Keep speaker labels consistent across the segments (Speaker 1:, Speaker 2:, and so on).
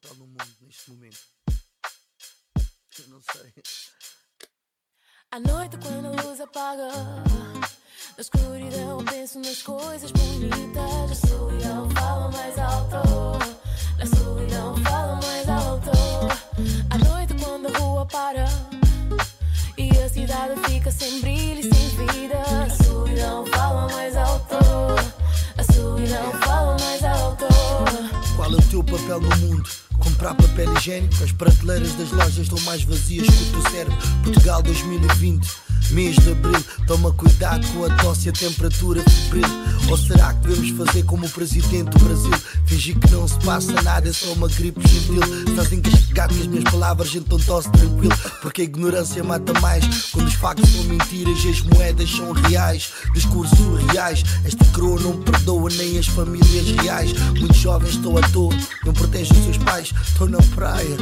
Speaker 1: papel no mundo neste momento? Eu não sei.
Speaker 2: À noite quando a luz apaga Na escuridão penso nas coisas bonitas A solidão fala mais alto Na solidão fala mais alto À noite quando a rua para E a cidade fica sem brilho e sem vida A solidão fala mais alto A solidão fala mais alto
Speaker 1: Qual é o teu papel no mundo? Comprar papel higiênico, as prateleiras das lojas estão mais vazias que o teu cérebro. Portugal 2020, mês de abril. Toma cuidado com a tosse e a temperatura febril. Ou será que devemos fazer como o presidente do Brasil? Fingir que não se passa nada, é só uma gripe gentil. Estás encasquetado com as minhas palavras, então tosse tranquilo. Porque a ignorância mata mais. Quando os factos são mentiras e as moedas são reais. Discursos surreais. Esta coroa não perdoa nem as famílias reais. Muitos jovens estão à toa, não protegem os seus pais. Estão na praia.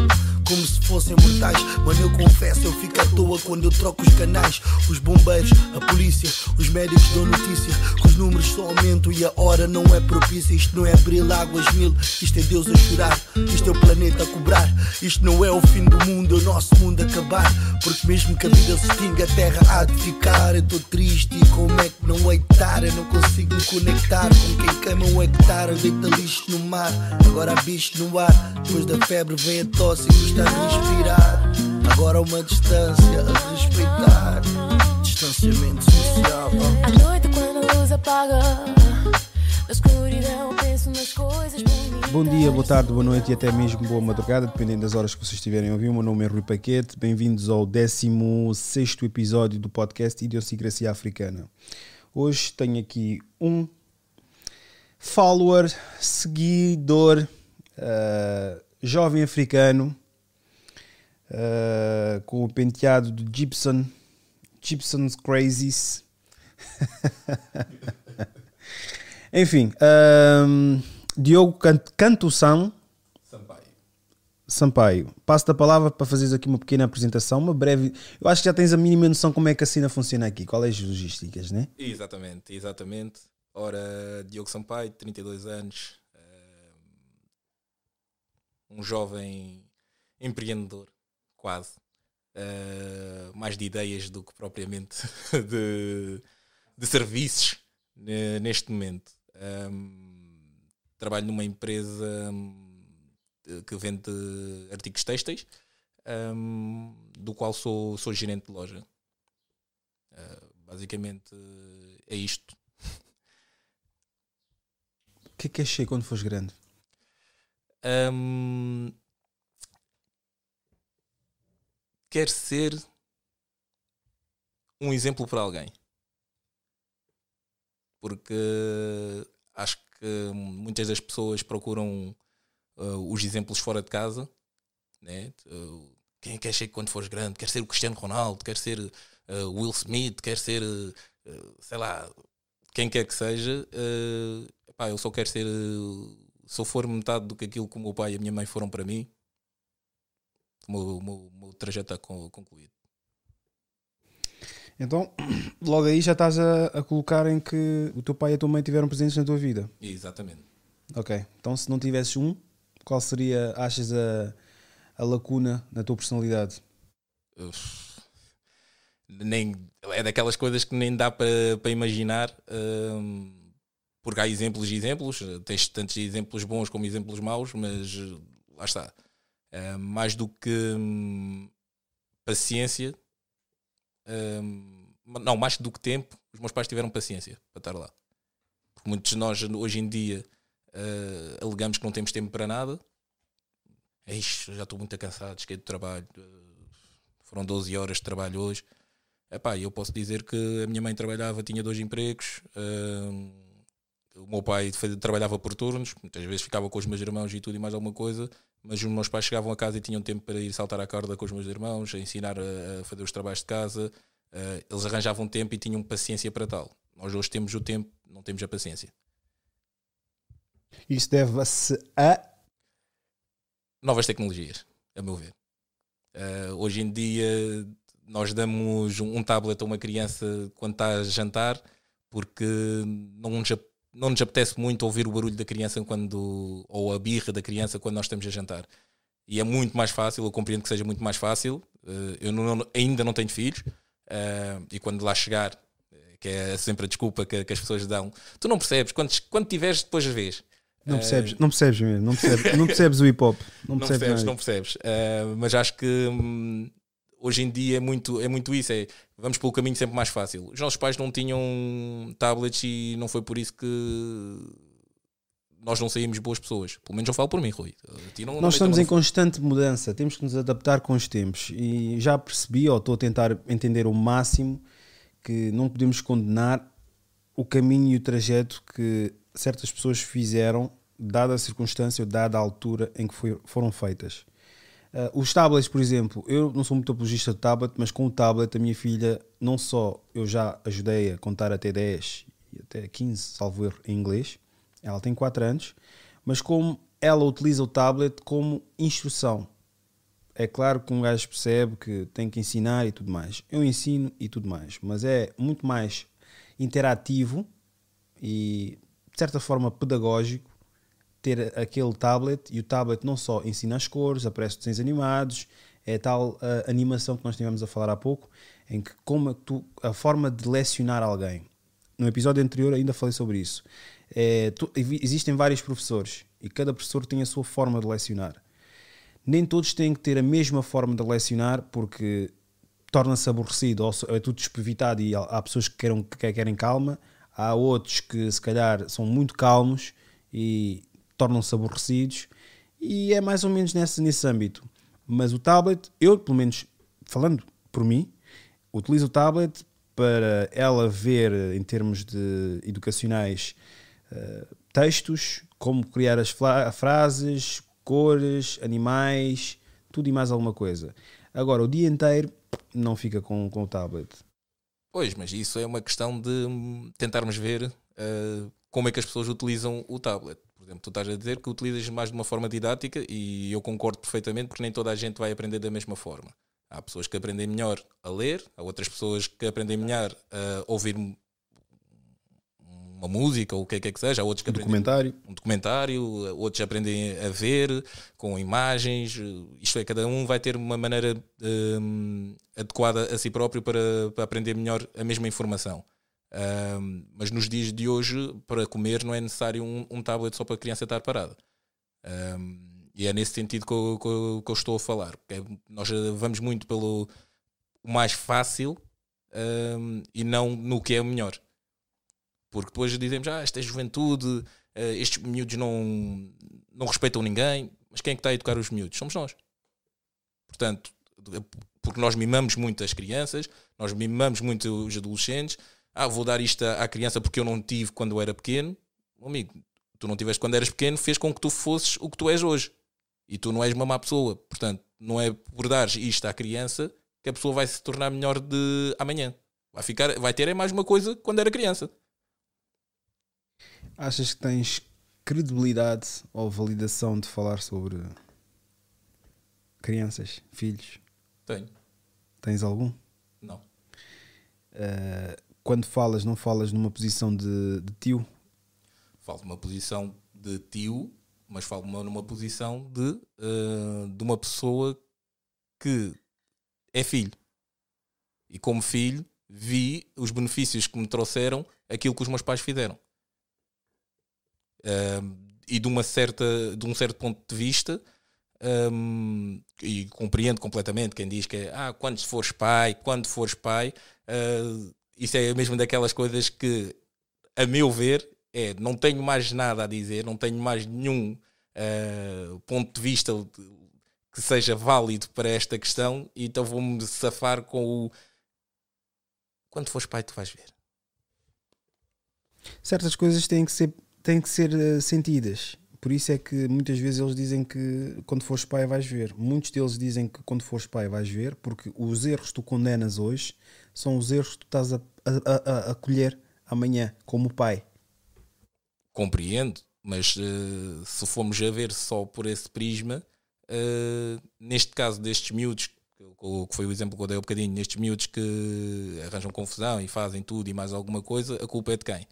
Speaker 1: Como se fossem mortais, mano. Eu confesso, eu fico à toa quando eu troco os canais. Os bombeiros, a polícia, os médicos dão notícia que os números só aumentam e a hora não é propícia. Isto não é abril águas mil, isto é Deus a chorar, isto é o planeta a cobrar. Isto não é o fim do mundo, é o nosso mundo acabar. Porque mesmo que a vida se extinga, a terra há de ficar. Eu estou triste e como é que não hectar? Eu não consigo me conectar com quem queima um hectare. Deita lixo no mar, agora há bicho no ar. Depois da febre vem a tosse e custa a respirar. Agora uma distância a respeitar. Distanciamento social.
Speaker 2: À noite quando a luz apaga Na escuridão penso nas coisas bonitas
Speaker 3: Bom dia, boa tarde, boa noite e até mesmo boa madrugada, dependendo das horas que vocês estiverem a ouvir. O meu nome é Rui Paquete, bem-vindos ao 16 episódio do podcast Idiosincrasia Africana. Hoje tenho aqui um follower, seguidor, uh, jovem africano, uh, com o penteado do Gibson, Gibson's Crazies. Enfim, um, Diogo Can- Cantução Sampaio, passo a palavra para fazeres aqui uma pequena apresentação, uma breve. Eu acho que já tens a mínima noção como é que a cena funciona aqui, qual é as logísticas, né?
Speaker 4: Exatamente, exatamente. Ora, Diogo Sampaio, 32 anos, eh, um jovem empreendedor, quase. Eh, mais de ideias do que propriamente de, de serviços ne- neste momento. Ehm, trabalho numa empresa hum, que vende artigos têxteis, hum, do qual sou, sou gerente de loja. Eh, basicamente é isto.
Speaker 3: O que é que achei quando fores grande?
Speaker 4: Hum, quer ser um exemplo para alguém. Porque acho que muitas das pessoas procuram uh, os exemplos fora de casa. Né? Uh, quem é que achei que quando fores grande? Quer ser o Cristiano Ronaldo, quer ser uh, Will Smith, quer ser, sei lá, quem quer que seja. Epá, eu só quero ser. se eu for metade do que aquilo que o meu pai e a minha mãe foram para mim, o meu, meu, meu trajeto está con- concluído.
Speaker 3: Então, logo aí já estás a, a colocar em que o teu pai e a tua mãe tiveram presentes na tua vida.
Speaker 4: Exatamente.
Speaker 3: Ok. Então, se não tivesses um, qual seria, achas, a, a lacuna na tua personalidade?
Speaker 4: Uf. nem, é daquelas coisas que nem dá para imaginar, hum, porque há exemplos e exemplos, tens tantos exemplos bons como exemplos maus, mas uh, lá está. Uh, mais do que hum, paciência, hum, não, mais do que tempo, os meus pais tiveram paciência para estar lá. Porque muitos de nós hoje em dia uh, alegamos que não temos tempo para nada. Ixi, já estou muito cansado, cheguei de trabalho. uh, foram 12 horas de trabalho hoje. Epá, eu posso dizer que a minha mãe trabalhava, tinha dois empregos. hum, o meu pai trabalhava por turnos, muitas vezes ficava com os meus irmãos e tudo e mais alguma coisa. Mas os meus pais chegavam a casa e tinham tempo para ir saltar à corda com os meus irmãos, a ensinar a, a fazer os trabalhos de casa. Uh, eles arranjavam tempo e tinham paciência para tal. Nós hoje temos o tempo, não temos a paciência.
Speaker 3: Isso deve-se a.
Speaker 4: novas tecnologias, a meu ver. Uh, hoje em dia nós damos um um tablet a uma criança quando está a jantar porque não, nos não nos apetece muito ouvir o barulho da criança quando ou a birra da criança quando nós estamos a jantar. E é muito mais fácil, eu compreendo que seja muito mais fácil. Uh, eu não, ainda não tenho filhos uh, e quando lá chegar, que é sempre a desculpa que, que, as pessoas dão, tu não percebes, quando, quando tiveres, depois a vez.
Speaker 3: Não percebes, não percebes mesmo, não percebes, não percebes o hip hop.
Speaker 4: Não, não percebes, não percebes. mas acho que hum, hoje em dia é muito, é muito isso. É, vamos pelo caminho sempre mais fácil. Os nossos pais não tinham tablets e não foi por isso que nós não saímos boas pessoas. Pelo menos eu falo por mim, Rui.
Speaker 3: Não, nós estamos em constante mudança, temos que nos adaptar com os tempos. E já percebi, ou estou a tentar entender o máximo, que não podemos condenar o caminho e o trajeto que certas pessoas fizeram, dada a circunstância, dada a altura em que foi, foram feitas. Uh, os tablets, por exemplo, eu não sou muito apologista de tablet, mas com o tablet a minha filha, não só eu já ajudei a contar até 10 e até 15, salvo erro, em inglês, ela tem 4 anos, mas como ela utiliza o tablet como instrução. É claro que um gajo percebe que tem que ensinar e tudo mais. Eu ensino e tudo mais, mas é muito mais interativo e de certa forma pedagógico ter aquele tablet e o tablet não só ensina as cores, aparece desenhos animados, é tal a animação que nós tivemos a falar há pouco, em que como tu, a forma de lecionar alguém. No episódio anterior ainda falei sobre isso. É, tu, existem vários professores e cada professor tem a sua forma de lecionar. Nem todos têm que ter a mesma forma de lecionar porque torna-se aborrecido ou é tudo despevitado e há pessoas que querem, que querem calma, há outros que se calhar são muito calmos e tornam-se aborrecidos e é mais ou menos nesse, nesse âmbito. Mas o tablet, eu pelo menos falando por mim, utilizo o tablet para ela ver em termos de educacionais uh, textos, como criar as frases, cores, animais, tudo e mais alguma coisa. Agora, o dia inteiro não fica com, com o tablet.
Speaker 4: Pois, mas isso é uma questão de hum, tentarmos ver uh, como é que as pessoas utilizam o tablet exemplo, tu estás a dizer que utilizas mais de uma forma didática e eu concordo perfeitamente porque nem toda a gente vai aprender da mesma forma. Há pessoas que aprendem melhor a ler, há outras pessoas que aprendem melhor a ouvir uma música ou o que é que, é seja, há outros que
Speaker 3: um documentário.
Speaker 4: um documentário, outros aprendem a ver com imagens, isto é, cada um vai ter uma maneira um, adequada a si próprio para, para aprender melhor a mesma informação. Um, mas nos dias de hoje, para comer, não é necessário um, um tablet só para a criança estar parada. Um, e é nesse sentido que eu, que eu, que eu estou a falar. É, nós vamos muito pelo mais fácil e não no que é melhor. Porque depois dizemos, ah, esta é juventude, uh, estes miúdos não, não respeitam ninguém. Mas quem é que está a educar os miúdos? Somos nós. Portanto, porque nós mimamos muito as crianças, nós mimamos muito os adolescentes, ah, vou dar isto à criança porque eu não tive quando eu era pequeno. Amigo, tu não tiveste quando eras pequeno, fez com que tu fosses o que tu és hoje. E tu não és uma má pessoa. Portanto, não é por dar isto à criança que a pessoa vai se tornar melhor de amanhã. Vai, ficar, vai ter é mais uma coisa quando era criança.
Speaker 3: Achas que tens credibilidade ou validação de falar sobre crianças, filhos?
Speaker 4: Tenho.
Speaker 3: Tens algum?
Speaker 4: Não.
Speaker 3: Uh, quando falas, não falas numa posição de, de tio?
Speaker 4: Falo numa posição de tio, mas falo numa posição de, uh, de uma pessoa que é filho. E como filho, vi os benefícios que me trouxeram aquilo que os meus pais fizeram. Uh, e de, uma certa, de um certo ponto de vista, um, e compreendo completamente quem diz que é, ah, quando fores pai, quando fores pai, uh, isso é mesmo daquelas coisas que, a meu ver, é não tenho mais nada a dizer, não tenho mais nenhum uh, ponto de vista que seja válido para esta questão, então vou-me safar com o quando fores pai, tu vais ver.
Speaker 3: Certas coisas têm que ser, têm que ser uh, sentidas. Por isso é que muitas vezes eles dizem que quando fores pai vais ver. Muitos deles dizem que quando fores pai vais ver, porque os erros que tu condenas hoje são os erros que tu estás a, a, a, a colher amanhã, como pai.
Speaker 4: Compreendo, mas uh, se formos a ver só por esse prisma, uh, neste caso destes miúdos, que foi o exemplo que eu dei há um bocadinho, nestes miúdos que arranjam confusão e fazem tudo e mais alguma coisa, a culpa é de quem?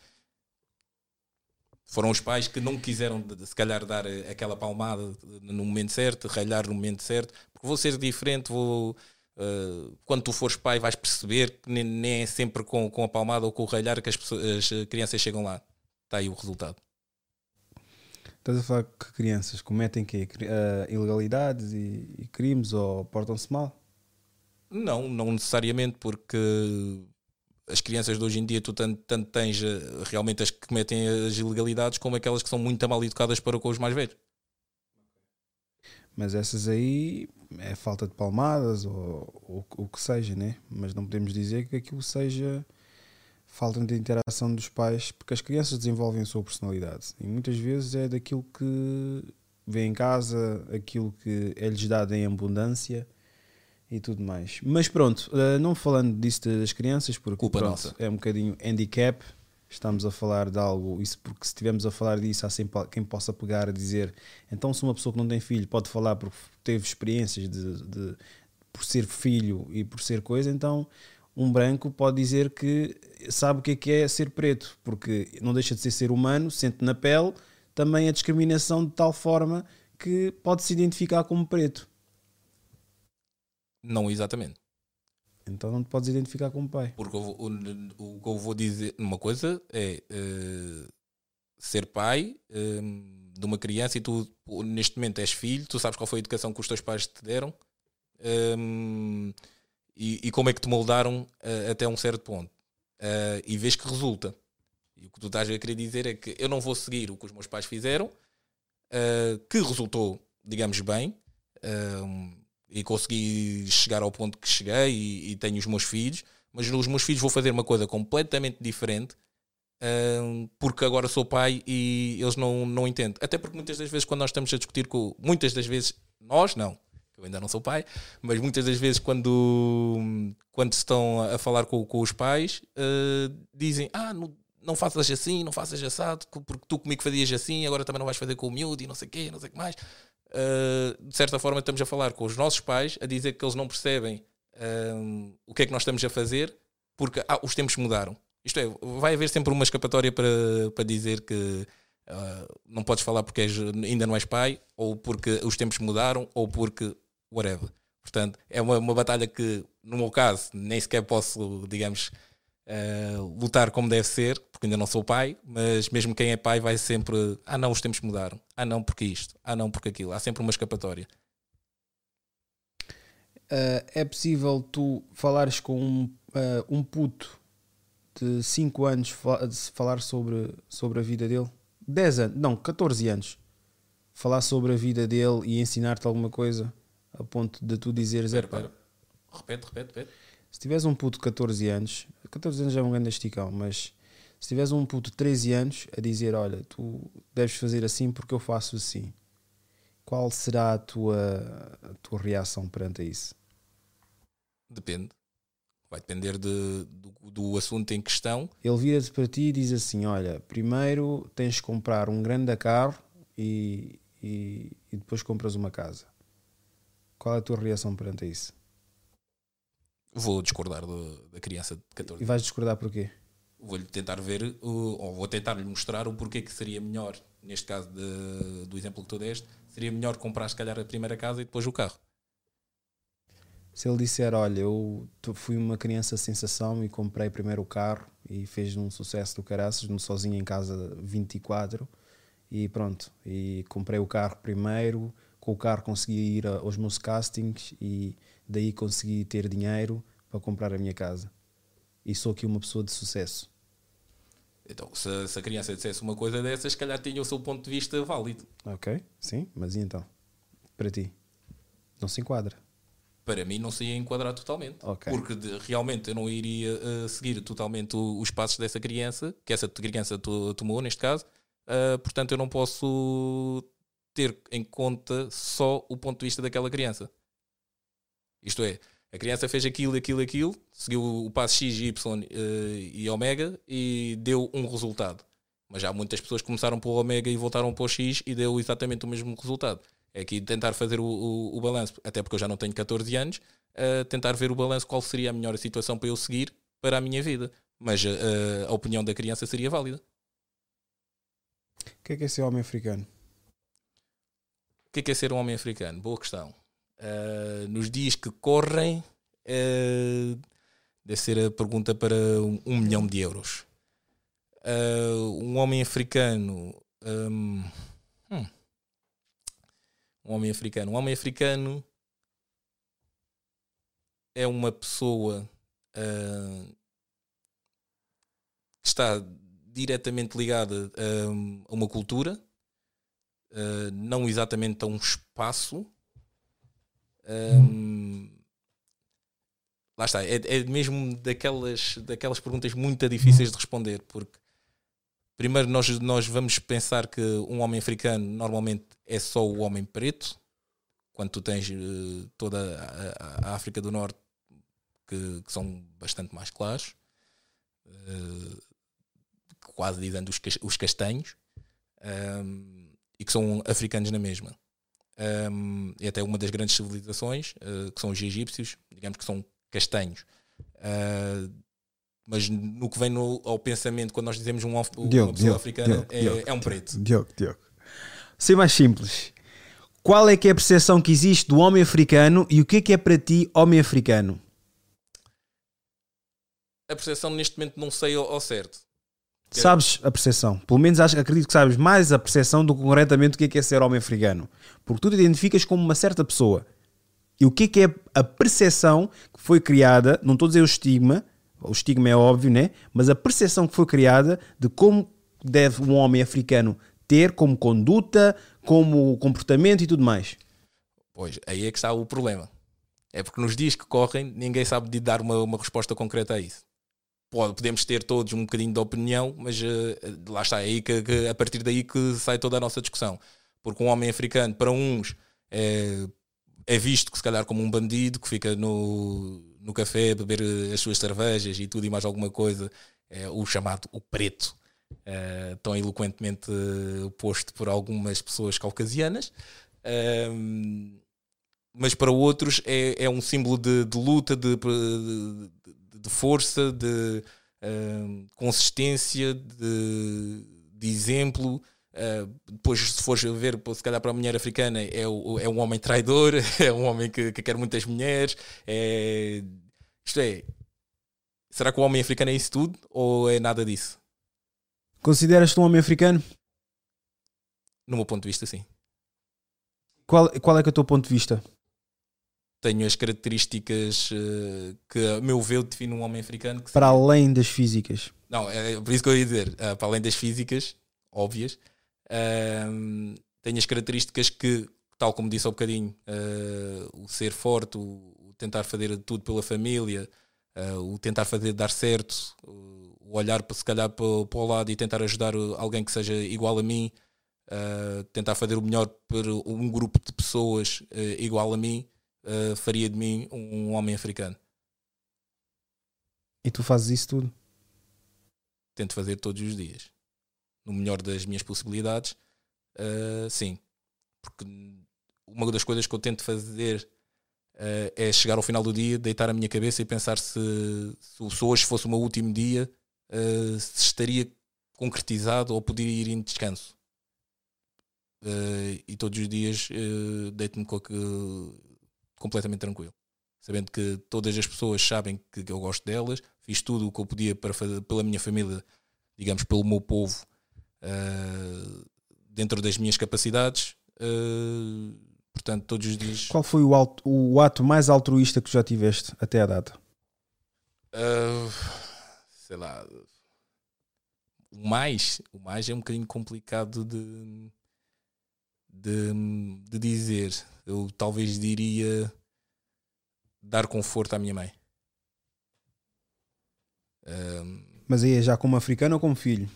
Speaker 4: Foram os pais que não quiseram, se calhar, dar eh, aquela palmada no momento certo, ralhar no momento certo, porque vou ser diferente, vou. Eh, quando tu fores pai, vais perceber que nem, nem é sempre com, com a palmada ou com o ralhar que as, pessoas- as crianças chegam lá. Está aí o resultado.
Speaker 3: Estás a falar que crianças cometem quê? Cri- ah, ilegalidades e, e crimes ou portam-se mal?
Speaker 4: Não, não necessariamente, porque as crianças de hoje em dia tu tanto, tanto tens eh, realmente as que cometem as ilegalidades como aquelas que são muito mal educadas para com os mais velhos.
Speaker 3: Mas essas aí é falta de palmadas ou o que seja, né? Mas não podemos dizer que aquilo seja falta de interação dos pais, porque as crianças desenvolvem a sua personalidade e muitas vezes é daquilo que vê em casa, aquilo que é-lhes dado em abundância e tudo mais. Mas pronto, eh, não falando disso das crianças, porque
Speaker 4: Culpa
Speaker 3: pronto,
Speaker 4: nossa.
Speaker 3: é um bocadinho handicap. Estamos a falar de algo, isso porque se estivermos a falar disso, há sempre quem possa pegar a dizer então, se uma pessoa que não tem filho pode falar porque teve experiências de, de- por ser filho e por ser coisa, então um branco pode dizer que sabe o que é que é ser preto, porque não deixa de ser ser humano, sente na pele também a discriminação de tal forma que pode se identificar como preto.
Speaker 4: Não exatamente.
Speaker 3: Então não te podes identificar como pai.
Speaker 4: Porque eu o, o que eu vou dizer, uma coisa é eh, ser pai eh, de uma criança e tu neste momento és filho, tu sabes qual foi a educação que os teus pais te deram eh, e, e como é que te moldaram eh, até um certo ponto. Eh, e vês que resulta. E o que tu estás a querer dizer é que eu não vou seguir o que os meus pais fizeram, que resultou, digamos, bem. E consegui chegar ao ponto que cheguei e, e tenho os meus filhos, mas os meus filhos vou fazer uma coisa completamente diferente porque agora sou pai e eles não, não entendem. Até porque muitas das vezes quando nós estamos a discutir com muitas das vezes, nós não, eu ainda não sou pai, mas muitas das vezes quando, quando estão a falar com, com os pais, uh, dizem, ah, não, não faças assim, não faças assado, porque tu comigo fazias assim, agora também não vais fazer com o miúdo e não sei o quê, não sei o que mais. Uh, de certa forma estamos a falar com os nossos pais a dizer que eles não percebem um, o que é que nós estamos a fazer porque ah, os tempos mudaram. Isto é, vai haver sempre uma escapatória para, para dizer que uh, não podes falar porque és, ainda não és pai, ou porque os tempos mudaram, ou porque whatever. Portanto, é uma, uma batalha que, no meu caso, nem sequer posso, digamos, uh, lutar como deve ser, porque ainda não sou pai, mas mesmo quem é pai vai sempre, ah não, os tempos mudaram, ah não, porque isto, ah não, porque aquilo. Há sempre uma escapatória.
Speaker 3: Uh, é possível tu falares com um, uh, um puto de 5 anos fa falar sobre, sobre a vida dele? 10 anos, não, 14 anos. Falar sobre a vida dele e ensinar-te alguma coisa a ponto de tu dizeres:
Speaker 4: pera, pera. Repete, repete, repete.
Speaker 3: Se tiveres um puto de 14 anos, 14 anos já é um grande esticão, mas se tiveres um puto de 13 anos a dizer: Olha, tu deves fazer assim porque eu faço assim, qual será a tua, a tua reação perante isso?
Speaker 4: Depende. Vai depender de, do, do assunto em questão.
Speaker 3: Ele vira-se para ti e diz assim: Olha, primeiro tens de comprar um grande carro e, e, e depois compras uma casa. Qual é a tua reação perante isso?
Speaker 4: Vou discordar do, da criança de 14
Speaker 3: E vais discordar porquê?
Speaker 4: Vou-lhe tentar ver, ou vou tentar lhe mostrar o porquê que seria melhor, neste caso de- do exemplo que tu deste, seria melhor comprar se calhar a primeira casa e depois o carro.
Speaker 3: Se ele disser, olha, eu fui uma criança sensação e comprei primeiro o carro e fez um sucesso do caraças, sozinho em casa 24 e pronto, e comprei o carro primeiro, com o carro consegui ir aos meus castings e daí consegui ter dinheiro para comprar a minha casa. E sou aqui uma pessoa de sucesso.
Speaker 4: Então, se, se a criança dissesse uma coisa dessas, se calhar tinha o seu ponto de vista válido.
Speaker 3: Ok? Sim, mas e então? Para ti? Não se enquadra.
Speaker 4: Para mim, não se ia enquadrar totalmente.
Speaker 3: Ok.
Speaker 4: Porque de- realmente eu não iria eh, seguir totalmente o- os passos dessa criança, que essa criança to- tomou, neste caso. Ah, portanto, eu não posso ter em conta só o ponto de vista daquela criança. Isto é, a criança fez aquilo, aquilo, aquilo, seguiu o passo X, Y eh, e Omega e deu um resultado. Mas já muitas pessoas começaram pelo Omega e voltaram para o X e deu exatamente o mesmo resultado. É aqui tentar fazer o, o, o balanço, até porque eu já não tenho 14 anos, eh, tentar ver o balanço, qual seria a melhor situação para eu seguir para a minha vida. Mas eh, a opinião da criança seria válida.
Speaker 3: que é que é ser homem africano?
Speaker 4: O que é, que é ser um homem africano? Boa questão. Uh, nos dias que correm, uh, deve ser a pergunta para um, um milhão de euros. Uh, um homem africano. Um, hum, um homem africano. Um homem africano é uma pessoa uh, que está diretamente ligada a, a uma cultura, uh, não exatamente a um espaço. Um, lá está, é, é, mesmo daquelas, daquelas perguntas muito difíceis de responder, porque primeiro nós, nós vamos pensar que um homem africano normalmente é só o homem preto, quando tu tens uh, toda a, a, África do Norte que, que são bastante mais claros, uh, quase dizendo os, os castanhos, um, e que são africanos na mesma. Um, e até uma das grandes civilizações, uh, que são os egípcios, digamos que são castanhos. Uh, mas no que vem no, ao pensamento quando nós dizemos um, uma Diogo, pessoa Diogo, africana Diogo, é, é, um preto.
Speaker 3: Diogo, Diogo. Ser mais simples. Qual é que é a percepção que existe do homem africano e o que é que é para ti homem africano?
Speaker 4: A percepção neste momento não sei ao, ao certo.
Speaker 3: Sabes a percepção. Pelo menos acho, acredito que sabes mais a percepção do que corretamente o que é, que é ser homem africano. Porque tu te identificas como uma certa pessoa. E o que é que é a percepção que foi criada, não estou a dizer o estigma, o estigma é óbvio, né? Mas a percepção que foi criada de como deve um homem africano ter como conduta, como comportamento e tudo mais.
Speaker 4: Pois, aí é que está o problema. É porque nos dias que correm, ninguém sabe de dar uma, uma resposta concreta a isso. Pode, podemos ter todos um bocadinho de opinião, mas uh, lá está, é aí que, que, a partir daí que sai toda a nossa discussão. Porque um homem africano, para uns, é, é visto que se calhar como um bandido que fica no, no café a beber as suas cervejas e tudo e mais alguma coisa, é o chamado o preto, é, tão eloquentemente posto por algumas pessoas caucasianas. Mas para outros é, é um símbolo de, de luta, de, de, de força, de uh, consistência, de, de exemplo. Uh, depois, se fores ver, se calhar para a mulher africana, é, o, é um homem traidor, é um homem que, que quer muitas mulheres. É, isto é, será que o homem africano é isso tudo ou é nada disso?
Speaker 3: Consideras-te um homem africano?
Speaker 4: No meu ponto de vista, sim.
Speaker 3: Qual, qual é que é o teu ponto de vista?
Speaker 4: Tenho as características uh, que, a meu ver, define um homem africano.
Speaker 3: para seria... além das físicas.
Speaker 4: Não, é por isso que eu ia dizer, uh, para além das físicas, óbvias, uh, tenho as características que, tal como disse há um bocadinho, uh, o ser forte, o, o, tentar fazer tudo pela família, o tentar fazer dar certo, o olhar para, se calhar para, para o lado e tentar ajudar alguém que seja igual a mim, tentar fazer o melhor para um grupo de pessoas igual a mim uh, faria de mim um homem africano.
Speaker 3: E tu fazes isso tudo?
Speaker 4: Tento fazer todos os dias. No melhor das minhas possibilidades, uh, sim. Porque uma das coisas que eu tento fazer uh, é chegar ao final do dia, deitar a minha cabeça e pensar se, se hoje fosse o meu último dia, se estaria concretizado ou poderia ir em descanso. Uh, e todos os dias uh, deito-me com, completamente tranquilo. Sabendo que todas as pessoas sabem que, eu gosto delas, fiz tudo o que eu podia para fazer, pela minha família, digamos, pelo meu povo, uh, dentro das minhas capacidades. Uh, portanto, todos os dias.
Speaker 3: Qual foi o, alto, o ato mais altruísta que já tiveste até à data?
Speaker 4: Uh, sei lá. O mais, o mais é um bocadinho complicado de, de, de dizer eu talvez diria dar conforto à minha mãe.
Speaker 3: Um, Mas aí é já como africano ou como filho?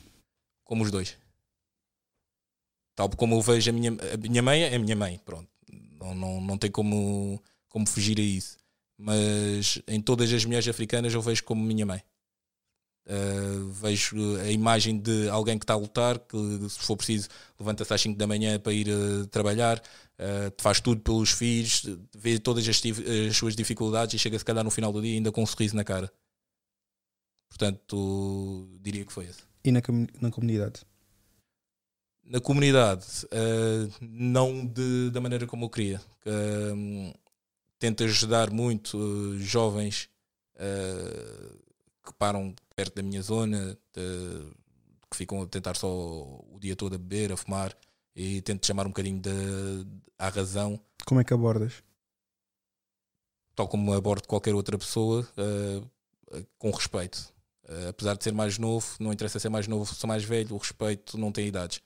Speaker 4: Como os dois. Tal como eu vejo a minha, a minha mãe, é a minha mãe, pronto. Não, não, não tem como, como fugir a isso. Mas em todas as mulheres africanas eu vejo como minha mãe. Uh, vejo a imagem de alguém que está a lutar, que se for preciso levanta-se às 5 da manhã para ir uh, trabalhar, uh, faz tudo pelos filhos, vê todas as, as, suas dificuldades e chega se calhar no final do dia ainda com um sorriso na cara. Portanto, diria que foi esse.
Speaker 3: E na, na comunidade?
Speaker 4: na comunidade, uh, não de, da maneira como eu queria. Um, tento ajudar muito uh, jovens uh, que param perto da minha zona, de, que ficam a tentar só o dia todo a beber, a fumar, e tento chamar um bocadinho de, de, à razão.
Speaker 3: Como é que abordas?
Speaker 4: Tal como abordo qualquer outra pessoa, com respeito. apesar de ser mais novo, não interessa ser mais novo, sou mais velho, o respeito não tem idades.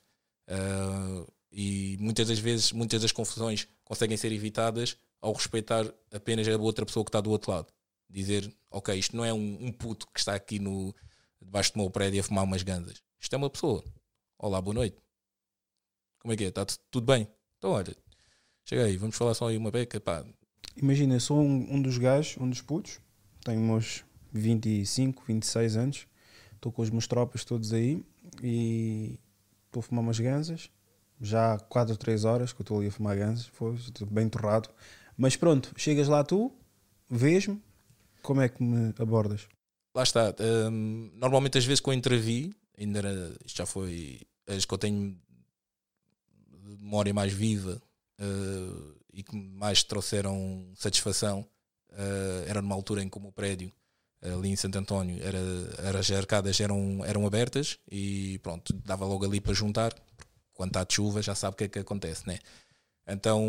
Speaker 4: Uh, e muitas das vezes, muitas das confusões conseguem ser evitadas ao respeitar apenas a outra pessoa que está do outro lado. Dizer, ok, isto não é um, um puto que está aqui no, debaixo do meu prédio a fumar umas ganzas. Isto é uma pessoa. Olá, boa noite. Como é que é? Está tudo bem? Então, olha, chega aí, vamos falar só aí uma beca. Pá.
Speaker 3: Imagina, sou um, um dos gajos, um dos putos, tenho meus 25, 26 anos, estou com os meus tropas todos aí e estou a fumar umas ganzas, já há 4 ou 3 horas que eu estou ali a fumar ganzas, foi bem torrado. Mas pronto, chegas lá tu, vês-me, como é que me abordas?
Speaker 4: Lá está. Um, normalmente, as vezes que eu entrevi, ainda era, isto já foi as que eu tenho memória mais viva uh, e que mais trouxeram satisfação, uh, era numa altura em que o prédio ali em Santo António era, era, as arcadas eram, eram abertas e pronto, dava logo ali para juntar. Quando está de chuva já sabe o que é que acontece, né? Então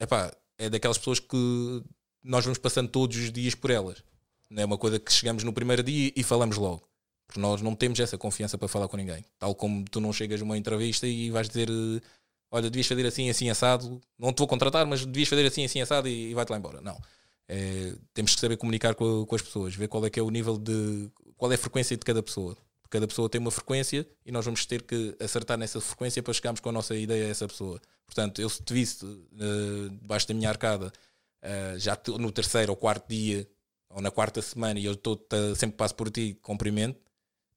Speaker 4: epá, é daquelas pessoas que nós vamos passando todos os dias por elas. Não é uma coisa que chegamos no primeiro dia e falamos logo. Porque nós não temos essa confiança para falar com ninguém. Tal como tu não chegas uma entrevista e vais dizer olha, devias fazer assim, assim, assado. Não te vou contratar, mas devias fazer assim, assim, assado e, e vai-te lá embora. Não é, temos que saber comunicar com, com, as pessoas, ver qual é que é o nível de. qual é a frequência de cada pessoa. Cada pessoa tem uma frequência e nós vamos ter que acertar nessa frequência para chegarmos com a nossa ideia a essa pessoa. Portanto, eu se te visse uh, debaixo da minha arcada, uh, já no terceiro ou quarto dia, ou na quarta semana, e eu estou sempre passo por ti, cumprimento,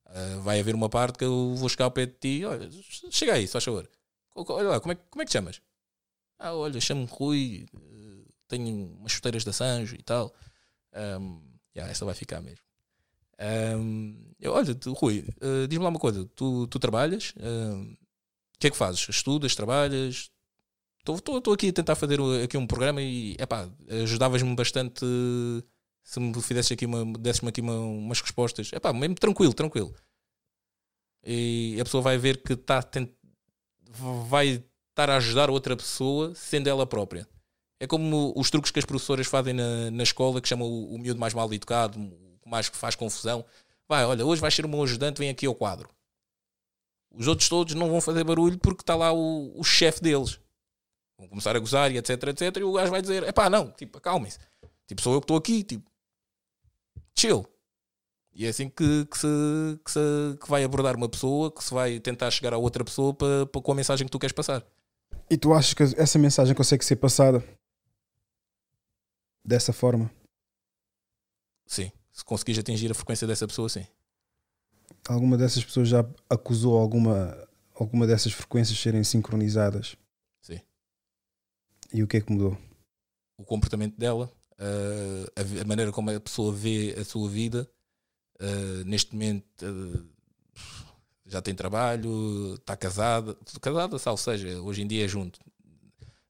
Speaker 4: uh, vai haver uma parte que eu vou chegar ao pé de ti, olha, chega aí, só favor. Olha lá, como é, como é que te chamas? Ah, olha, chamo-me Rui, tenho umas chuteiras da Sanjo e tal. Um, yeah, essa vai ficar mesmo. Um, eu, olha, tu, Rui, uh, diz-me lá uma coisa: tu, tu trabalhas? O que é que fazes? Estudas? Trabalhas? Estou aqui a tentar fazer aqui um programa e epá, ajudavas-me bastante se me fizesse aqui uma, desses-me aqui uma, umas respostas. Epá, mesmo tranquilo, tranquilo. E a pessoa vai ver que está vai estar a ajudar outra pessoa sendo ela própria. É como os truques que as professoras fazem na, na escola, que chamam o, o miúdo mais mal educado, o que mais faz confusão. Vai, olha, hoje vais ser o meu ajudante, vem aqui ao quadro. Os outros todos não vão fazer barulho porque está lá o, o chefe deles. Vão começar a gozar e etc, etc. E o gajo vai dizer: é pá, não, tipo, acalmem-se. Tipo, sou eu que estou aqui, tipo, chill. E é assim que, que, se, que, se, que vai abordar uma pessoa, que se vai tentar chegar a outra pessoa para, para, com a mensagem que tu queres passar.
Speaker 3: E tu achas que essa mensagem consegue ser passada dessa forma?
Speaker 4: Sim. Se conseguires atingir a frequência dessa pessoa, sim.
Speaker 3: Alguma dessas pessoas já acusou alguma, alguma dessas frequências serem sincronizadas?
Speaker 4: Sim.
Speaker 3: E o que é que mudou?
Speaker 4: O comportamento dela, a, a maneira como a pessoa vê a sua vida. neste momento já tem trabalho, está casada, casada, ou seja, hoje em dia é junto,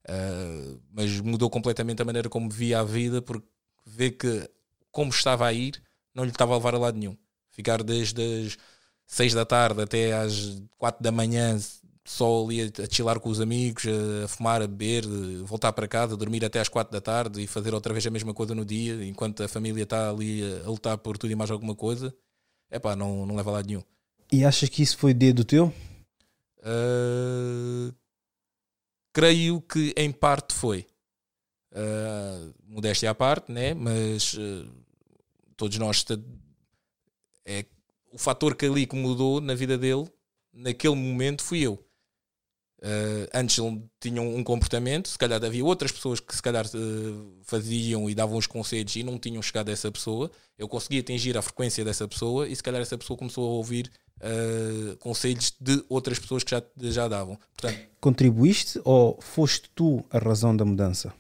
Speaker 4: Uh, mas mudou completamente a maneira como via a vida, porque vê que como estava a ir, não lhe estava a levar a lado nenhum. Ficar desde as 6 da tarde até às 4 da manhã só ali a, chilar com os amigos, a, fumar, a beber, voltar para casa, dormir até às 4 da tarde e fazer outra vez a mesma coisa no dia, enquanto a família está ali a, a lutar por tudo e mais alguma coisa, é pá, não, não leva a lado nenhum.
Speaker 3: E achas que isso foi dedo teu?
Speaker 4: Uh, creio que em parte foi. Uh, modéstia à parte, né? mas uh, todos nós é o fator que ali que mudou na vida dele naquele momento fui eu. Uh, antes ele tinha um comportamento, se calhar havia outras pessoas que se calhar uh, faziam e davam os conselhos e não tinham chegado a essa pessoa. Eu consegui atingir a frequência dessa pessoa e se calhar essa pessoa começou a ouvir uh, conselhos de outras pessoas que já, já davam. Portanto,
Speaker 3: Contribuíste ou foste tu a razão da mudança?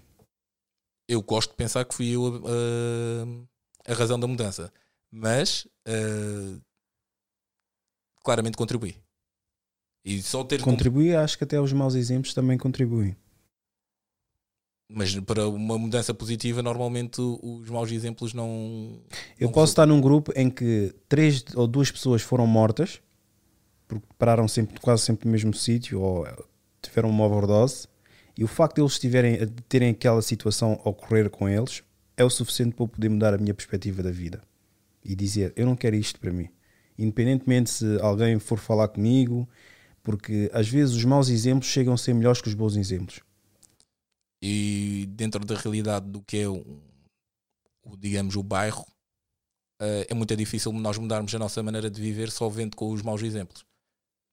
Speaker 4: Eu gosto de pensar que fui eu a, a razão da mudança, mas claramente contribuí. E só ter
Speaker 3: Contribui, acho que até os maus exemplos também contribuem.
Speaker 4: Mas para uma mudança positiva, normalmente os maus exemplos não.
Speaker 3: Eu
Speaker 4: não
Speaker 3: posso estar num grupo em que três ou duas pessoas foram mortas porque pararam sempre, quase sempre no mesmo sítio ou tiveram uma overdose e o facto de eles tiverem, de terem aquela situação ocorrer com eles é o suficiente para eu poder mudar a minha perspectiva da vida e dizer eu não quero isto para mim. Independentemente se alguém for falar comigo, porque às vezes os maus exemplos chegam a ser melhores que os bons exemplos.
Speaker 4: E dentro da realidade do que é o, o digamos, o bairro, uh, é muito difícil nós mudarmos a nossa maneira de viver só vendo com os maus exemplos.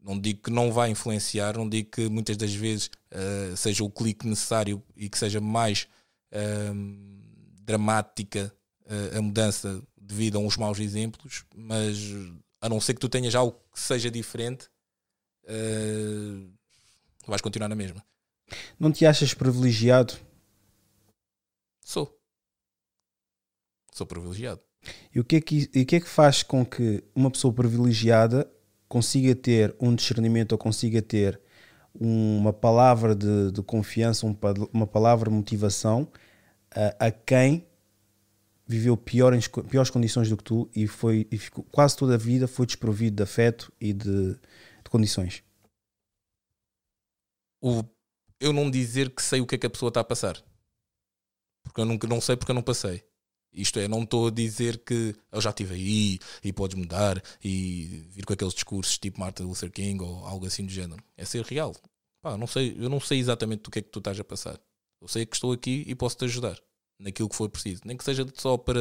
Speaker 4: Não digo que não vai influenciar, não digo que muitas das vezes uh, seja o clique necessário e que seja mais uh, dramática uh, a mudança devido a uns maus exemplos, mas a não ser que tu tenhas algo que seja diferente, vais continuar na mesma.
Speaker 3: Não te achas privilegiado?
Speaker 4: Sou. Sou privilegiado.
Speaker 3: E o que, é que, e o que é que faz com que uma pessoa privilegiada consiga ter um discernimento ou consiga ter uma palavra de, de confiança, um, uma palavra de motivação a, a quem viveu pior em, piores condições do que tu e foi e ficou, quase toda a vida foi desprovido de afeto e de, de condições.
Speaker 4: O, eu não dizer que sei o que é que a pessoa está a passar. Porque eu nunca não sei porque eu não passei. Isto é, não estou a dizer que eu já estive aí e podes mudar e vir com aqueles discursos tipo Martin Luther King ou algo assim do género. É ser real. Pá, não sei, eu não sei exatamente do que é que tu estás a passar. Eu sei que estou aqui e posso te ajudar naquilo que for preciso. Nem que seja só para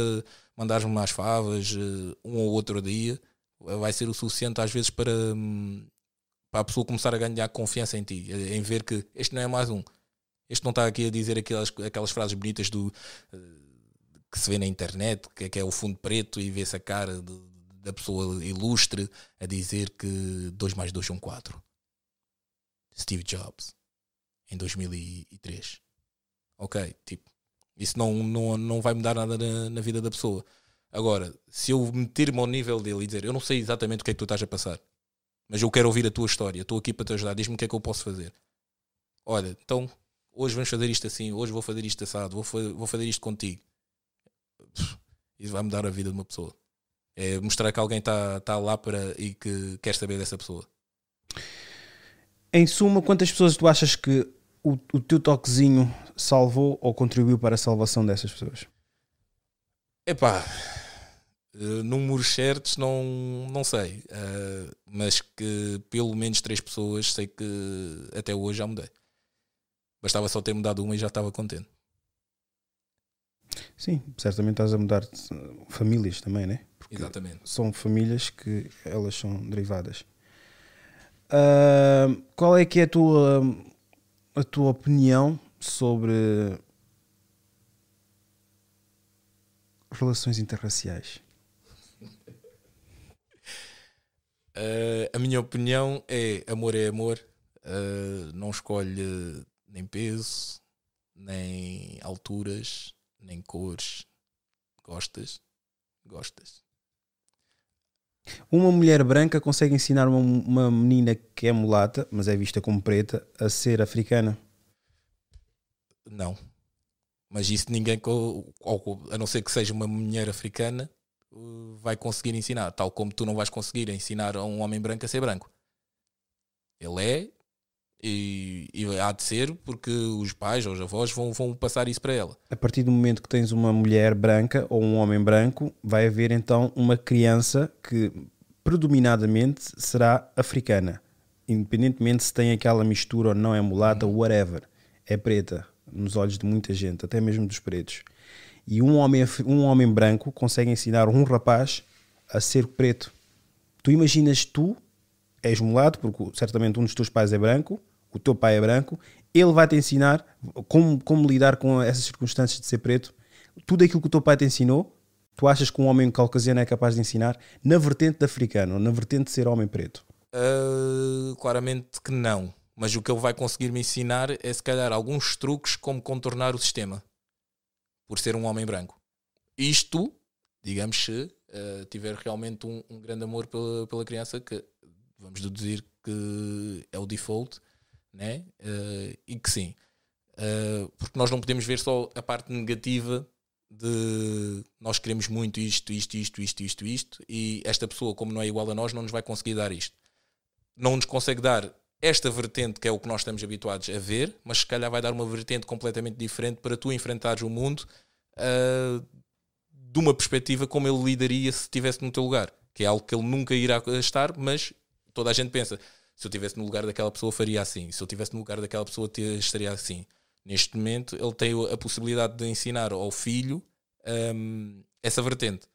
Speaker 4: mandares-me mais favas eh, um ou outro dia, vai ser o suficiente às vezes para, hum, para a pessoa começar a ganhar confiança em ti, em ver que este não é mais um. Este não está aqui a dizer aquelas, aquelas frases bonitas do eh, que se vê na internet, que é, que é o fundo preto e vê-se a cara de, da pessoa ilustre a dizer que 2 mais 2 são 4. Steve Jobs, em 2003. Ok, tipo, isso não, não, não vai mudar nada na, na vida da pessoa. Agora, se eu meter-me ao nível dele e dizer eu não sei exatamente o que é que tu estás a passar, mas eu quero ouvir a tua história, estou aqui para te ajudar, diz-me o que é que eu posso fazer. Olha, então hoje vamos fazer isto assim, hoje vou fazer isto assado, vou, vou fazer isto contigo. Isso vai mudar a vida de uma pessoa. É mostrar que alguém está tá lá para e que quer saber dessa pessoa.
Speaker 3: Em suma, quantas pessoas tu achas que o, o teu toquezinho salvou ou contribuiu para a salvação dessas pessoas?
Speaker 4: Epá, números certos não, não sei, uh, mas que pelo menos três pessoas sei que até hoje já mudei. Bastava só ter mudado uma e já estava contente.
Speaker 3: Sim, certamente estás a mudar famílias também, né?
Speaker 4: Porque Exatamente.
Speaker 3: São famílias que elas são derivadas. Uh, qual é que é a tua, a tua opinião sobre relações interraciais?
Speaker 4: Uh, a minha opinião é amor é amor, uh, não escolhe nem peso, nem alturas, nem cores. Gostas? Gostas.
Speaker 3: Uma mulher branca consegue ensinar uma, uma menina que é mulata, mas é vista como preta, a ser africana?
Speaker 4: Não. Mas isso ninguém, a não ser que seja uma mulher africana, vai conseguir ensinar. Tal como tu não vais conseguir ensinar a um homem branco a ser branco. Ele é e, e, há de ser porque os pais ou os avós vão, vão passar isso para ela.
Speaker 3: A partir do momento que tens uma mulher branca ou um homem branco, vai haver então uma criança que predominadamente será africana, independentemente se tem aquela mistura ou não é mulata, uhum. whatever, é preta nos olhos de muita gente, até mesmo dos pretos. E um homem, um homem branco consegue ensinar um rapaz a ser preto. Tu imaginas tu és mulato, porque certamente um dos teus pais é branco, o teu pai é branco, ele vai te ensinar como, como lidar com essas circunstâncias de ser preto. Tudo aquilo que o teu pai te ensinou, tu achas que um homem caucasiano é capaz de ensinar na vertente de africano, na vertente de ser homem preto?
Speaker 4: Uh, claramente que não. Mas o que ele vai conseguir me ensinar é se calhar alguns truques como contornar o sistema por ser um homem branco. Isto, digamos, se uh, tiver realmente um, um grande amor pela, pela criança, que vamos deduzir que é o default, né? Uh, e que sim, uh, porque nós não podemos ver só a parte negativa de nós queremos muito isto, isto, isto, isto, isto, isto, e esta pessoa, como não é igual a nós, não nos vai conseguir dar isto. Não nos consegue dar esta vertente que é o que nós estamos habituados a ver, mas se calhar vai dar uma vertente completamente diferente para tu enfrentares o mundo uh, de uma perspectiva como ele lidaria se estivesse no teu lugar, que é algo que ele nunca irá estar, mas toda a gente pensa, se eu estivesse no lugar daquela pessoa faria assim, se eu estivesse no lugar daquela pessoa estaria assim. Neste momento ele tem a possibilidade de ensinar ao filho um, essa vertente.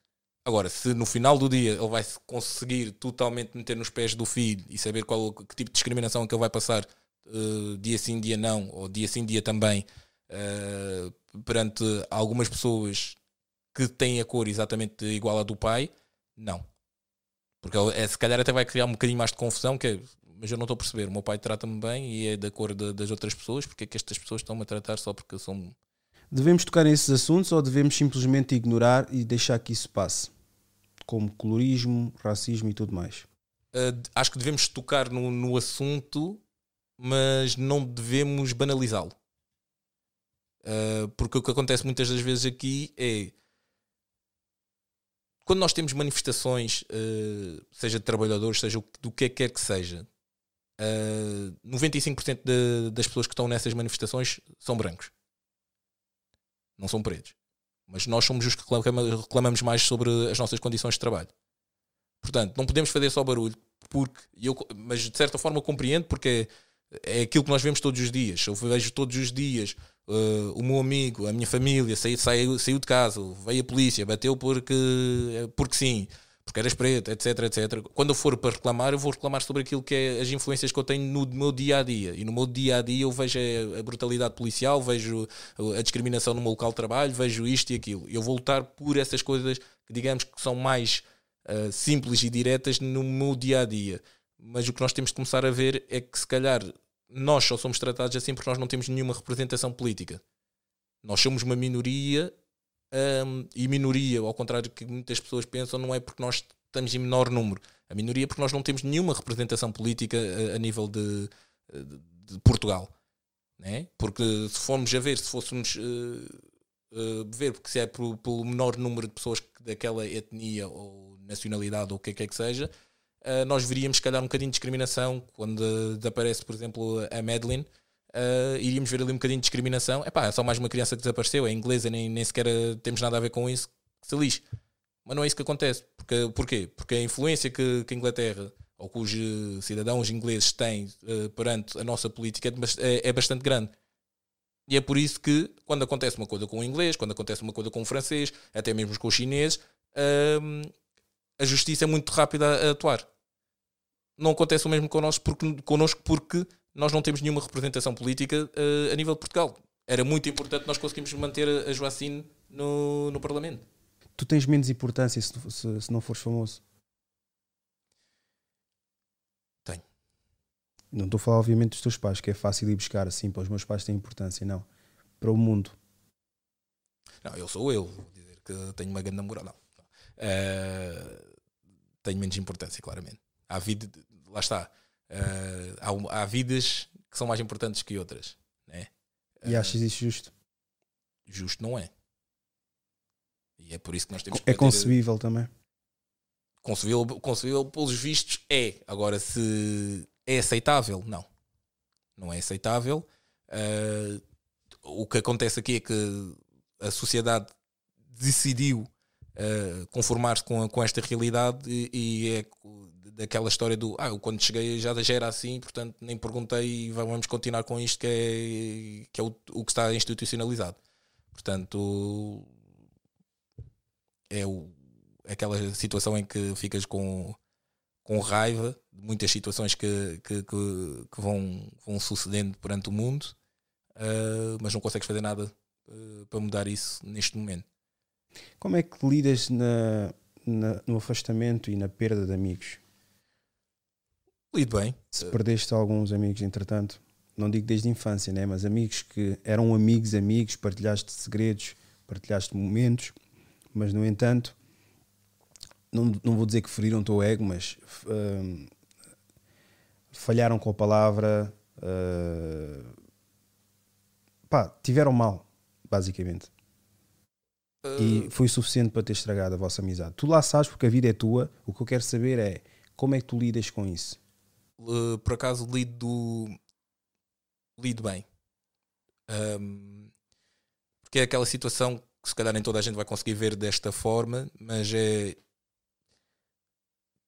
Speaker 4: Agora, se no final do dia ele vai conseguir totalmente meter nos pés do filho e saber qual que tipo de discriminação é que ele vai passar uh, dia sim, dia não, ou dia sim, dia também, uh, perante algumas pessoas que têm a cor exatamente igual à do pai, não. Porque ele, é, se calhar até vai criar um bocadinho mais de confusão, que é, mas eu não estou a perceber, o meu pai trata-me bem e é da cor de, das outras pessoas, porque é que estas pessoas estão-me a tratar só porque são...
Speaker 3: Devemos tocar nesses assuntos ou devemos simplesmente ignorar e deixar que isso passe? Como colorismo, racismo e tudo mais.
Speaker 4: Uh, acho que devemos tocar no, no assunto, mas não devemos banalizá-lo. Uh, porque o que acontece muitas das vezes aqui é quando nós temos manifestações, uh, seja de trabalhadores, seja do que quer que seja, uh, 95% de, das pessoas que estão nessas manifestações são brancos, não são pretos. Mas nós somos os que reclamamos mais sobre as nossas condições de trabalho. Portanto, não podemos fazer só barulho, porque eu, mas de certa forma compreendo, porque é, é aquilo que nós vemos todos os dias. Eu vejo todos os dias Uh, o meu amigo, a minha família saiu, saiu, saiu de casa, veio a polícia, bateu porque, porque sim, porque eras preto, etc, etc. Quando eu for para reclamar, eu vou reclamar sobre aquilo que é as influências que eu tenho no meu dia a dia. E no meu dia a dia eu vejo a, brutalidade policial, vejo a discriminação no meu local de trabalho, vejo isto e aquilo. Eu vou lutar por essas coisas que, digamos, que são mais uh, simples e diretas no meu dia a dia. Mas o que nós temos de começar a ver é que, se calhar, nós só somos tratados assim porque nós não temos nenhuma representação política. Nós somos uma minoria um, e minoria, ao contrário do que muitas pessoas pensam, não é porque nós estamos em menor número. A minoria é porque nós não temos nenhuma representação política a, a nível de, de, de Portugal. Né? Porque se formos a ver, se fôssemos uh, uh, ver, porque se é pelo menor número de pessoas daquela etnia ou nacionalidade ou o que quer que seja, uh, nós veríamos, se calhar, um bocadinho de discriminação quando desaparece, por exemplo, a Madeline. Uh, iríamos ver ali um bocadinho de discriminação. Epá, é só mais uma criança que desapareceu, é inglesa, nem, nem sequer eh, temos nada a ver com isso, que se lixe. Mas não é isso que acontece. Porque, porquê? Porque a influência que, que a Inglaterra ou que os cidadãos ingleses têm uh, perante a nossa política é, é, bastante grande. E é por isso que, quando acontece uma coisa com o inglês, quando acontece uma coisa com o francês, até mesmo com os chineses, uh, a justiça é muito rápida a atuar não acontece o mesmo connosco porque, connosco porque nós não temos nenhuma representação política uh, a nível de Portugal. Era muito importante nós conseguimos manter a Joacine no, no Parlamento.
Speaker 3: Tu tens menos importância se, se, se não fores famoso?
Speaker 4: Tenho.
Speaker 3: Não estou a falar, obviamente, dos teus pais, que é fácil ir buscar assim, para os meus pais têm importância, não. Para o mundo.
Speaker 4: Não, eu sou eu, vou dizer que tenho uma grande namorada. Não. Uh, tenho menos importância, claramente. Há vida, lá está. Uh, há, há, vidas que são mais importantes que outras. Né?
Speaker 3: E achas isso justo?
Speaker 4: Justo não é. E é por isso que nós temos
Speaker 3: que. É concebível também.
Speaker 4: Concebível, concebível pelos vistos é. Agora, se é aceitável, não. Não é aceitável. Uh, o que acontece aqui é que a sociedade decidiu uh, conformar-se com, com esta realidade e, e é daquela história do ah, eu quando cheguei já, já era assim, portanto nem perguntei e vamos continuar com isto que é, que é o, o que está institucionalizado. Portanto, é o, aquela situação em que ficas com, com raiva de muitas situações que, que, que, que vão, vão sucedendo perante o mundo, uh, mas não consegues fazer nada uh, para mudar isso neste momento.
Speaker 3: Como é que lidas na, na, no afastamento e na perda de amigos?
Speaker 4: Lido bem.
Speaker 3: Se perdeste alguns amigos, entretanto, não digo desde a infância, né? mas amigos que eram amigos, amigos, partilhaste segredos, partilhaste momentos, mas no entanto, não, não vou dizer que feriram o teu ego, mas uh, falharam com a palavra, uh, pá, tiveram mal, basicamente.
Speaker 4: Uh,
Speaker 3: E foi o suficiente para ter estragado a vossa amizade. Tu lá sabes porque a vida é tua. O que eu quero saber é como é que tu lidas com isso.
Speaker 4: Uh, por acaso lido, lido bem. Um, porque é aquela situação que se calhar nem toda a gente vai conseguir ver desta forma, mas é.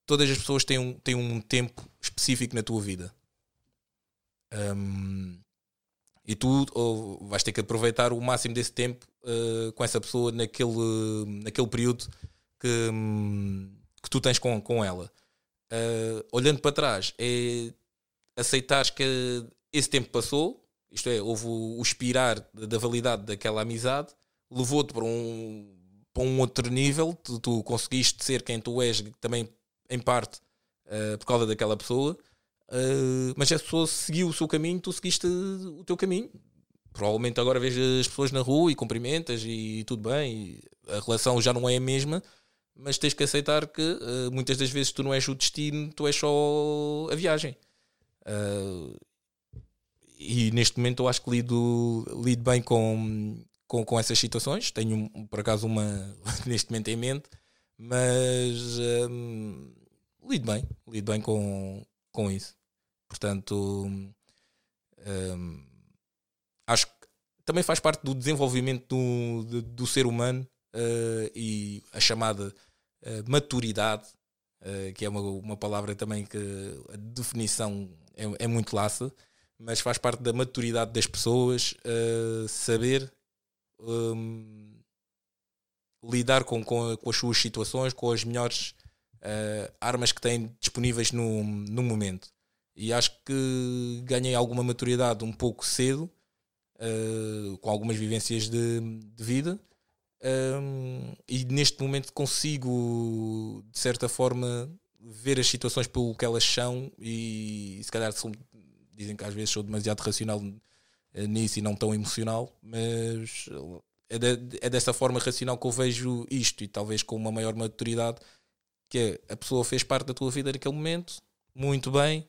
Speaker 4: Todas as pessoas têm um, têm um tempo específico na tua vida. Um, e tu ou, vais ter que aproveitar o máximo desse tempo uh, com essa pessoa naquele, naquele período que, hum, que tu tens com, com ela. Uh, olhando para trás, é aceitar que esse tempo passou, isto é, houve o, o expirar da validade daquela amizade, levou-te para um, para um outro nível, tu, tu conseguiste ser quem tu és também em parte uh, por causa daquela pessoa, uh, mas essa pessoa seguiu o seu caminho, tu seguiste o teu caminho. Provavelmente agora vês as pessoas na rua e cumprimentas e tudo bem, e a relação já não é a mesma, mas tens que aceitar que uh, muitas das vezes tu não és o destino, tu és só a viagem. Uh, e neste momento eu acho que lido, lido bem com, com, com essas situações. Tenho por acaso uma neste momento em mente, mas um, lido bem, lido bem com, com isso. Portanto, um, acho que também faz parte do desenvolvimento do, do, do ser humano uh, e a chamada uh, maturidade, uh, que é uma, uma palavra também que a definição é, é muito laça, mas faz parte da maturidade das pessoas saber um, lidar com, com, com, as suas situações, com as melhores armas que têm disponíveis no, no momento. E acho que ganhei alguma maturidade um pouco cedo, com algumas vivências de, de vida. Um, e neste momento consigo de certa forma ver as situações pelo que elas são e, se calhar são, dizem que às vezes sou demasiado racional nisso e não tão emocional mas é, de, é dessa forma racional que eu vejo isto e talvez com uma maior maturidade que é, a pessoa fez parte da tua vida naquele momento muito bem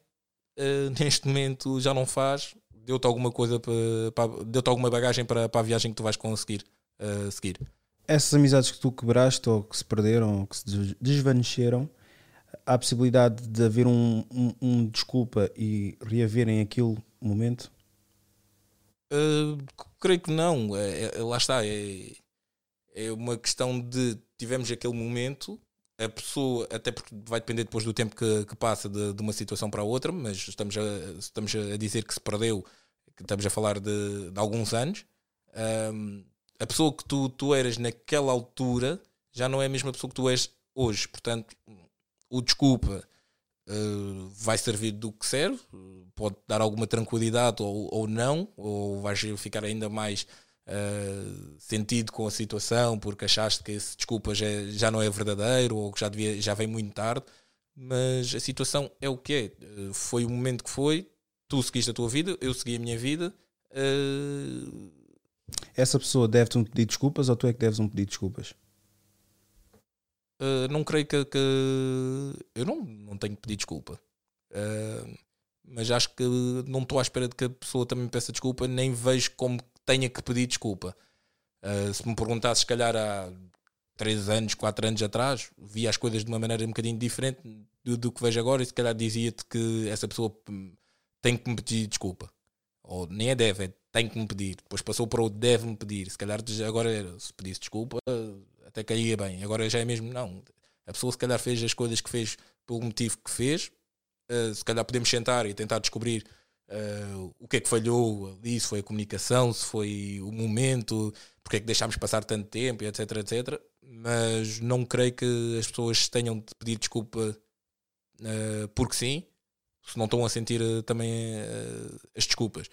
Speaker 4: uh, neste momento já não faz deu-te alguma coisa para, para deu-te alguma bagagem para, para a viagem que tu vais conseguir uh, seguir
Speaker 3: essas amizades que tu quebraste ou que se perderam ou que se desvaneceram, há a possibilidade de haver um, um, um desculpa e reaverem aquele momento?
Speaker 4: Uh, creio que não. É, é, lá está. É, é uma questão de tivemos aquele momento, a pessoa, até porque vai depender depois do tempo que, que passa de, de, uma situação para outra, mas estamos a, estamos a dizer que se perdeu, que estamos a falar de, de alguns anos. Um, a pessoa que tu, tu eras naquela altura já não é a mesma pessoa que tu és hoje. Portanto, o desculpa uh, vai servir do que serve, pode dar alguma tranquilidade ou, ou não, ou vais ficar ainda mais uh, sentido com a situação porque achaste que esse desculpa já, já não é verdadeiro ou que já, devia, já vem muito tarde. Mas a situação é o que é. Uh, foi o momento que foi, tu seguiste a tua vida, eu segui a minha vida. Uh,
Speaker 3: essa pessoa deve-te um pedido de desculpas ou tu é que deves um pedido de desculpas?
Speaker 4: Uh, não creio que, que, eu não, não tenho que pedir desculpa. Uh, mas acho que não estou à espera de que a pessoa também peça desculpa, nem vejo como tenha que pedir desculpa. Uh, se me perguntasse, se calhar há 3 anos, 4 anos atrás, via as coisas de uma maneira um bocadinho diferente do, do que vejo agora, e se calhar dizia-te que essa pessoa tem que me pedir desculpa. Ou nem é deve, é tem que me pedir. Depois passou para o deve-me pedir. Se calhar agora se pedisse desculpa, até caía bem. Agora já é mesmo, não. A pessoa se calhar fez as coisas que fez pelo motivo que fez. Uh, se calhar podemos sentar e tentar descobrir uh, o que é que falhou ali, se foi a comunicação, se foi o momento, porque é que deixámos passar tanto tempo, etc, etc. Mas não creio que as pessoas tenham de pedir desculpa uh, porque sim, se não estão a sentir também as desculpas.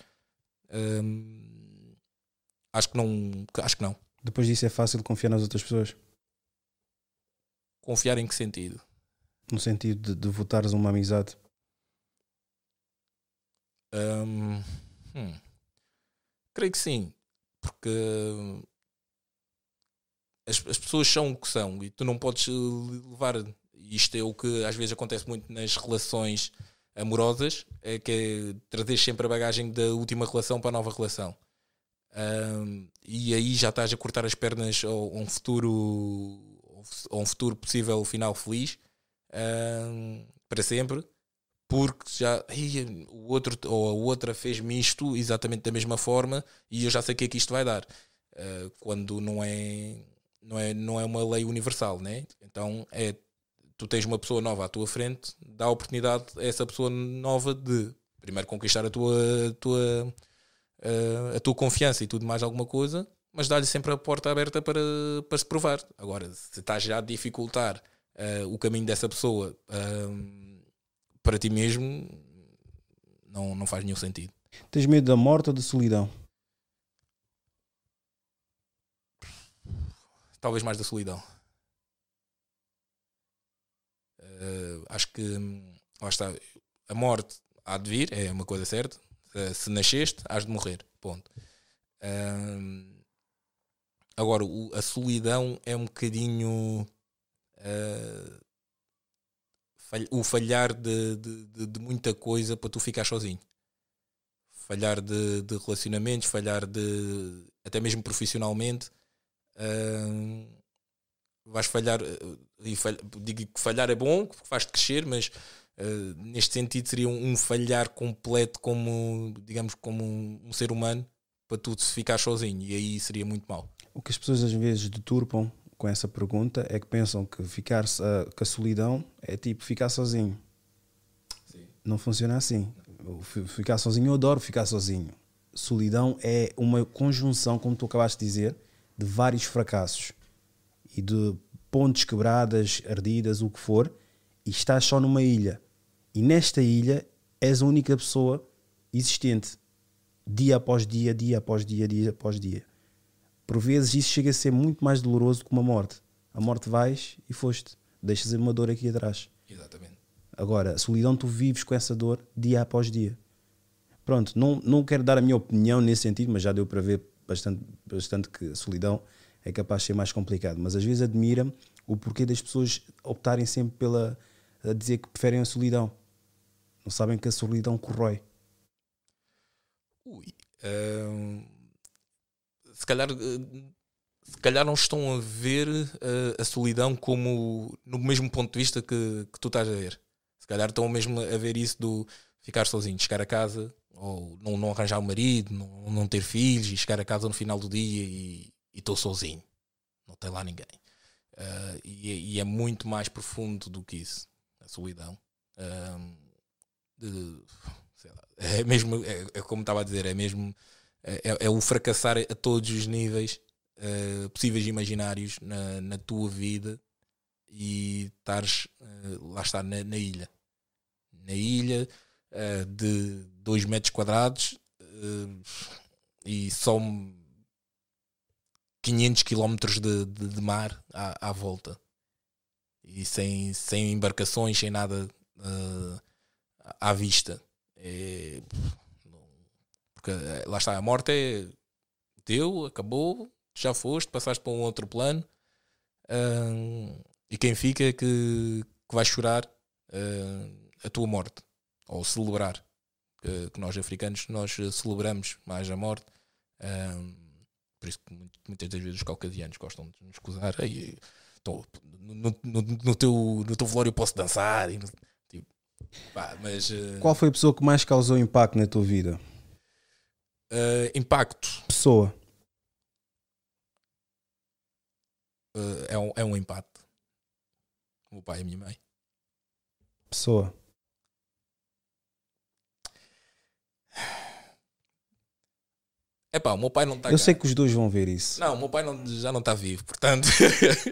Speaker 4: Hum, acho que não. Acho que não.
Speaker 3: Depois disso é fácil confiar nas outras pessoas?
Speaker 4: Confiar em que sentido?
Speaker 3: No sentido de, de votares uma amizade?
Speaker 4: Um, hum, creio que sim. Porque as, as pessoas são o que são e tu não podes levar. Isto é o que às vezes acontece muito nas relações amorosas, é que é trazer sempre a bagagem da última relação para a nova relação. Um, e aí já estás a cortar as pernas a um futuro a um futuro possível final feliz um, para sempre porque já o outro ou a outra fez-me isto exatamente da mesma forma e eu já sei o que é que isto vai dar uh, quando não é não é não é uma lei universal né então é tu tens uma pessoa nova à tua frente dá a oportunidade a essa pessoa nova de primeiro conquistar a tua a tua uh, a tua confiança e tudo mais alguma coisa, mas dá-lhe sempre a porta aberta para, para se provar. Agora, se estás já a dificultar uh, o caminho dessa pessoa uh, para ti mesmo, não, não faz nenhum sentido.
Speaker 3: Tens medo da morte ou da solidão?
Speaker 4: Talvez mais da solidão. Uh, acho que lá está, a morte há de vir, é uma coisa certa. Uh, se nasceste, has de morrer. Ponto. Uh, agora, o, a solidão é um bocadinho uh, falh, o falhar de, de, de, de, muita coisa para tu ficar sozinho. Falhar de, relacionamentos, falhar de até mesmo profissionalmente. Vais falhar, e falha, digo que falhar é bom, porque faz-te crescer, mas Uh, neste sentido seria um, um, falhar completo como digamos como um, um, ser humano para tu ficar sozinho e aí seria muito mal.
Speaker 3: O que as pessoas às vezes deturpam com essa pergunta é que pensam que ficar uh, com a solidão é tipo ficar sozinho. Sim. não funciona assim. Ficar sozinho eu adoro ficar sozinho. Solidão é uma conjunção como tu acabaste de dizer de vários fracassos e de pontes quebradas ardidas o que for e estás só numa ilha. E nesta ilha és a única pessoa existente. Dia após dia, dia após dia, dia após dia. Por vezes isso chega a ser muito mais doloroso que uma morte. A morte vais e foste. Deixas uma dor aqui atrás.
Speaker 4: Exatamente.
Speaker 3: Agora, a solidão tu vives com essa dor dia após dia. Pronto, não, não quero dar a minha opinião nesse sentido, mas já deu para ver bastante, bastante que a solidão é capaz de ser mais complicado. Mas às vezes admira-me o porquê das pessoas optarem sempre pela, a dizer que preferem a solidão. Não sabem que a solidão corrói.
Speaker 4: Ui. Uh, se calhar. Uh, se calhar não estão a ver uh, a solidão como no mesmo ponto de vista que, que tu estás a ver. Se calhar estão mesmo a ver isso do ficar sozinho, chegar a casa, ou não, não arranjar um marido, não, não ter filhos e chegar a casa no final do dia e estou sozinho. Não tem lá ninguém. Uh, e, e, é muito mais profundo do que isso a solidão. Um, de, lá, é mesmo, é, é, como estava a dizer, é mesmo é, é, é o fracassar a todos os níveis uh, possíveis e imaginários na, na, tua vida e estares uh, lá está na, na, ilha. Na ilha uh, de 2 metros quadrados e só 500 quilómetros de, de, de mar à, à volta e sem, sem embarcações, sem nada uh, à vista. É, porque eh, lá está, a morte é teu, acabou, já foste, passaste para um outro plano uh, e quem fica que, que vai chorar uh, a tua morte ou celebrar. Que, que, nós africanos nós celebramos mais a morte. Por isso que muitas das vezes os caucasianos gostam de nos escusar. Aí, tô, no, no, no, teu, no teu velório eu posso dançar. E, tipo, pá, mas, uh,
Speaker 3: Qual foi a pessoa que mais causou impacto na tua vida?
Speaker 4: Uh, impacto.
Speaker 3: Pessoa.
Speaker 4: Uh, é, um, é um empate. O meu pai e a minha mãe.
Speaker 3: Pessoa.
Speaker 4: É pá, o meu pai não está
Speaker 3: Eu cá. sei que os dois vão ver isso.
Speaker 4: Não, o meu pai não, já não está vivo, portanto.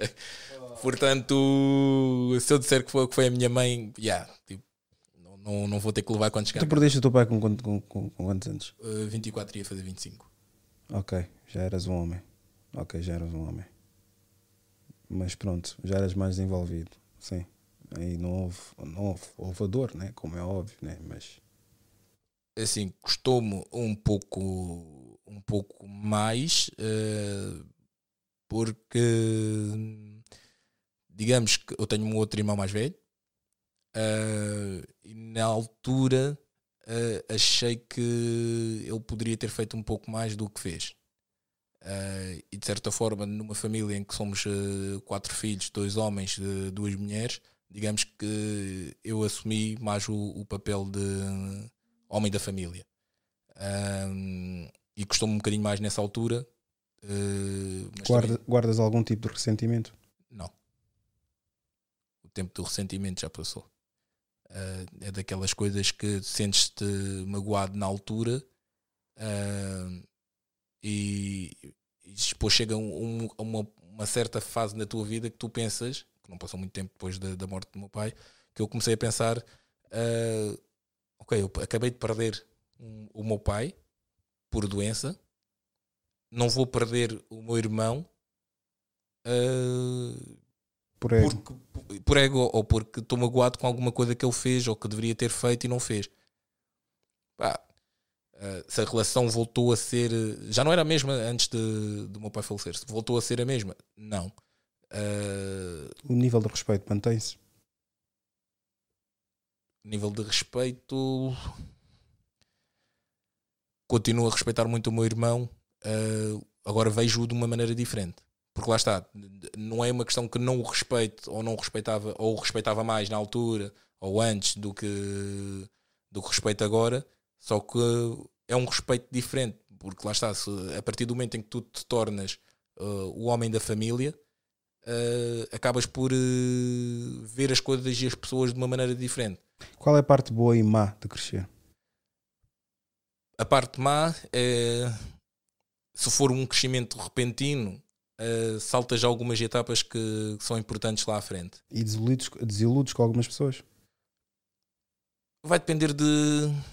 Speaker 4: portanto, se eu disser que foi, que foi a minha mãe, yeah, tipo, não, não, não vou ter que levar quando chegar.
Speaker 3: Tu perdeste o teu pai com, com, com, com quantos anos?
Speaker 4: Uh, 24 ia fazer 25.
Speaker 3: Ok, já eras um homem. Ok, já eras um homem. Mas pronto, já eras mais desenvolvido. Sim. Aí não houve, não houve, houve a dor, né? como é óbvio, né? mas.
Speaker 4: Assim, custou-me um pouco um pouco mais, uh, porque digamos que eu tenho um outro irmão mais velho Uh, e na altura uh, achei que ele poderia ter feito um pouco mais do que fez. E de certa forma, numa família em que somos quatro filhos, dois homens, duas mulheres, digamos que eu assumi mais o, o papel de homem da família. E custou-me um bocadinho mais nessa altura.
Speaker 3: Guarda, também... Guardas algum tipo de ressentimento?
Speaker 4: Não. O tempo do ressentimento já passou. Uh, é daquelas coisas que sentes-te magoado na altura uh, e, e, depois chega um, um, uma, uma, certa fase na tua vida que tu pensas, que não passou muito tempo depois da, da morte do meu pai, que eu comecei a pensar: uh, ok, eu acabei de perder um, o meu pai por doença, não vou perder o meu irmão. Uh,
Speaker 3: por ego.
Speaker 4: Porque, por ego ou porque estou magoado com alguma coisa que ele fez ou que deveria ter feito e não fez. Pá, uh, se a relação voltou a ser. Já não era a mesma antes de, de meu pai falecer. Se voltou a ser a mesma, não. Uh,
Speaker 3: o nível de respeito mantém-se?
Speaker 4: Nível de respeito. Continuo a respeitar muito o meu irmão. Uh, agora vejo-o de uma maneira diferente porque lá está, não é uma questão que não o respeito ou não o respeitava, ou o respeitava mais na altura ou antes do que, do que respeito agora, só que é um respeito diferente, porque lá está, se, a partir do momento em que tu te tornas uh, o homem da família, uh, acabas por uh, ver as coisas e as pessoas de uma maneira diferente.
Speaker 3: Qual é a parte boa e má de crescer?
Speaker 4: A parte má é se for um crescimento repentino uh, saltas algumas etapas que, são importantes lá à frente.
Speaker 3: E desiludes, desiludes com algumas pessoas?
Speaker 4: Vai depender de.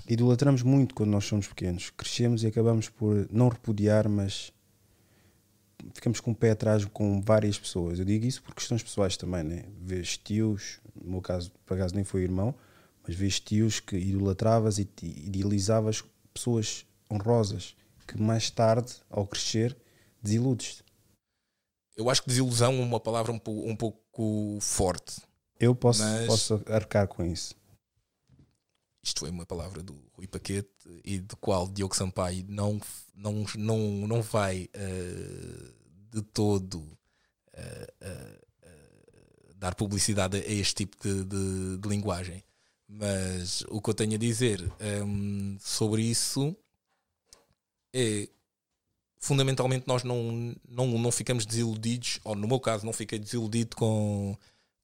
Speaker 3: Idolatramos muito quando nós somos pequenos. Crescemos e acabamos por não repudiar, mas ficamos com o pé atrás com várias pessoas. Eu digo isso por questões pessoais também, né? Vês tios, no meu caso, por acaso nem foi irmão, mas vês tios que idolatravas e idealizavas pessoas honrosas que mais tarde, ao crescer, desiludes-te.
Speaker 4: Eu acho que desilusão é uma palavra um, pouco, um pouco forte.
Speaker 3: Eu posso, mas... posso arcar com isso.
Speaker 4: Isto foi uma palavra do Rui Paquete e do qual Diogo Sampaio não, não, não, não vai uh, de todo uh, uh, dar publicidade a este tipo de, de, de, linguagem. Mas o que eu tenho a dizer um, sobre isso é fundamentalmente nós não, não, não ficamos desiludidos, ou no meu caso não fiquei desiludido com,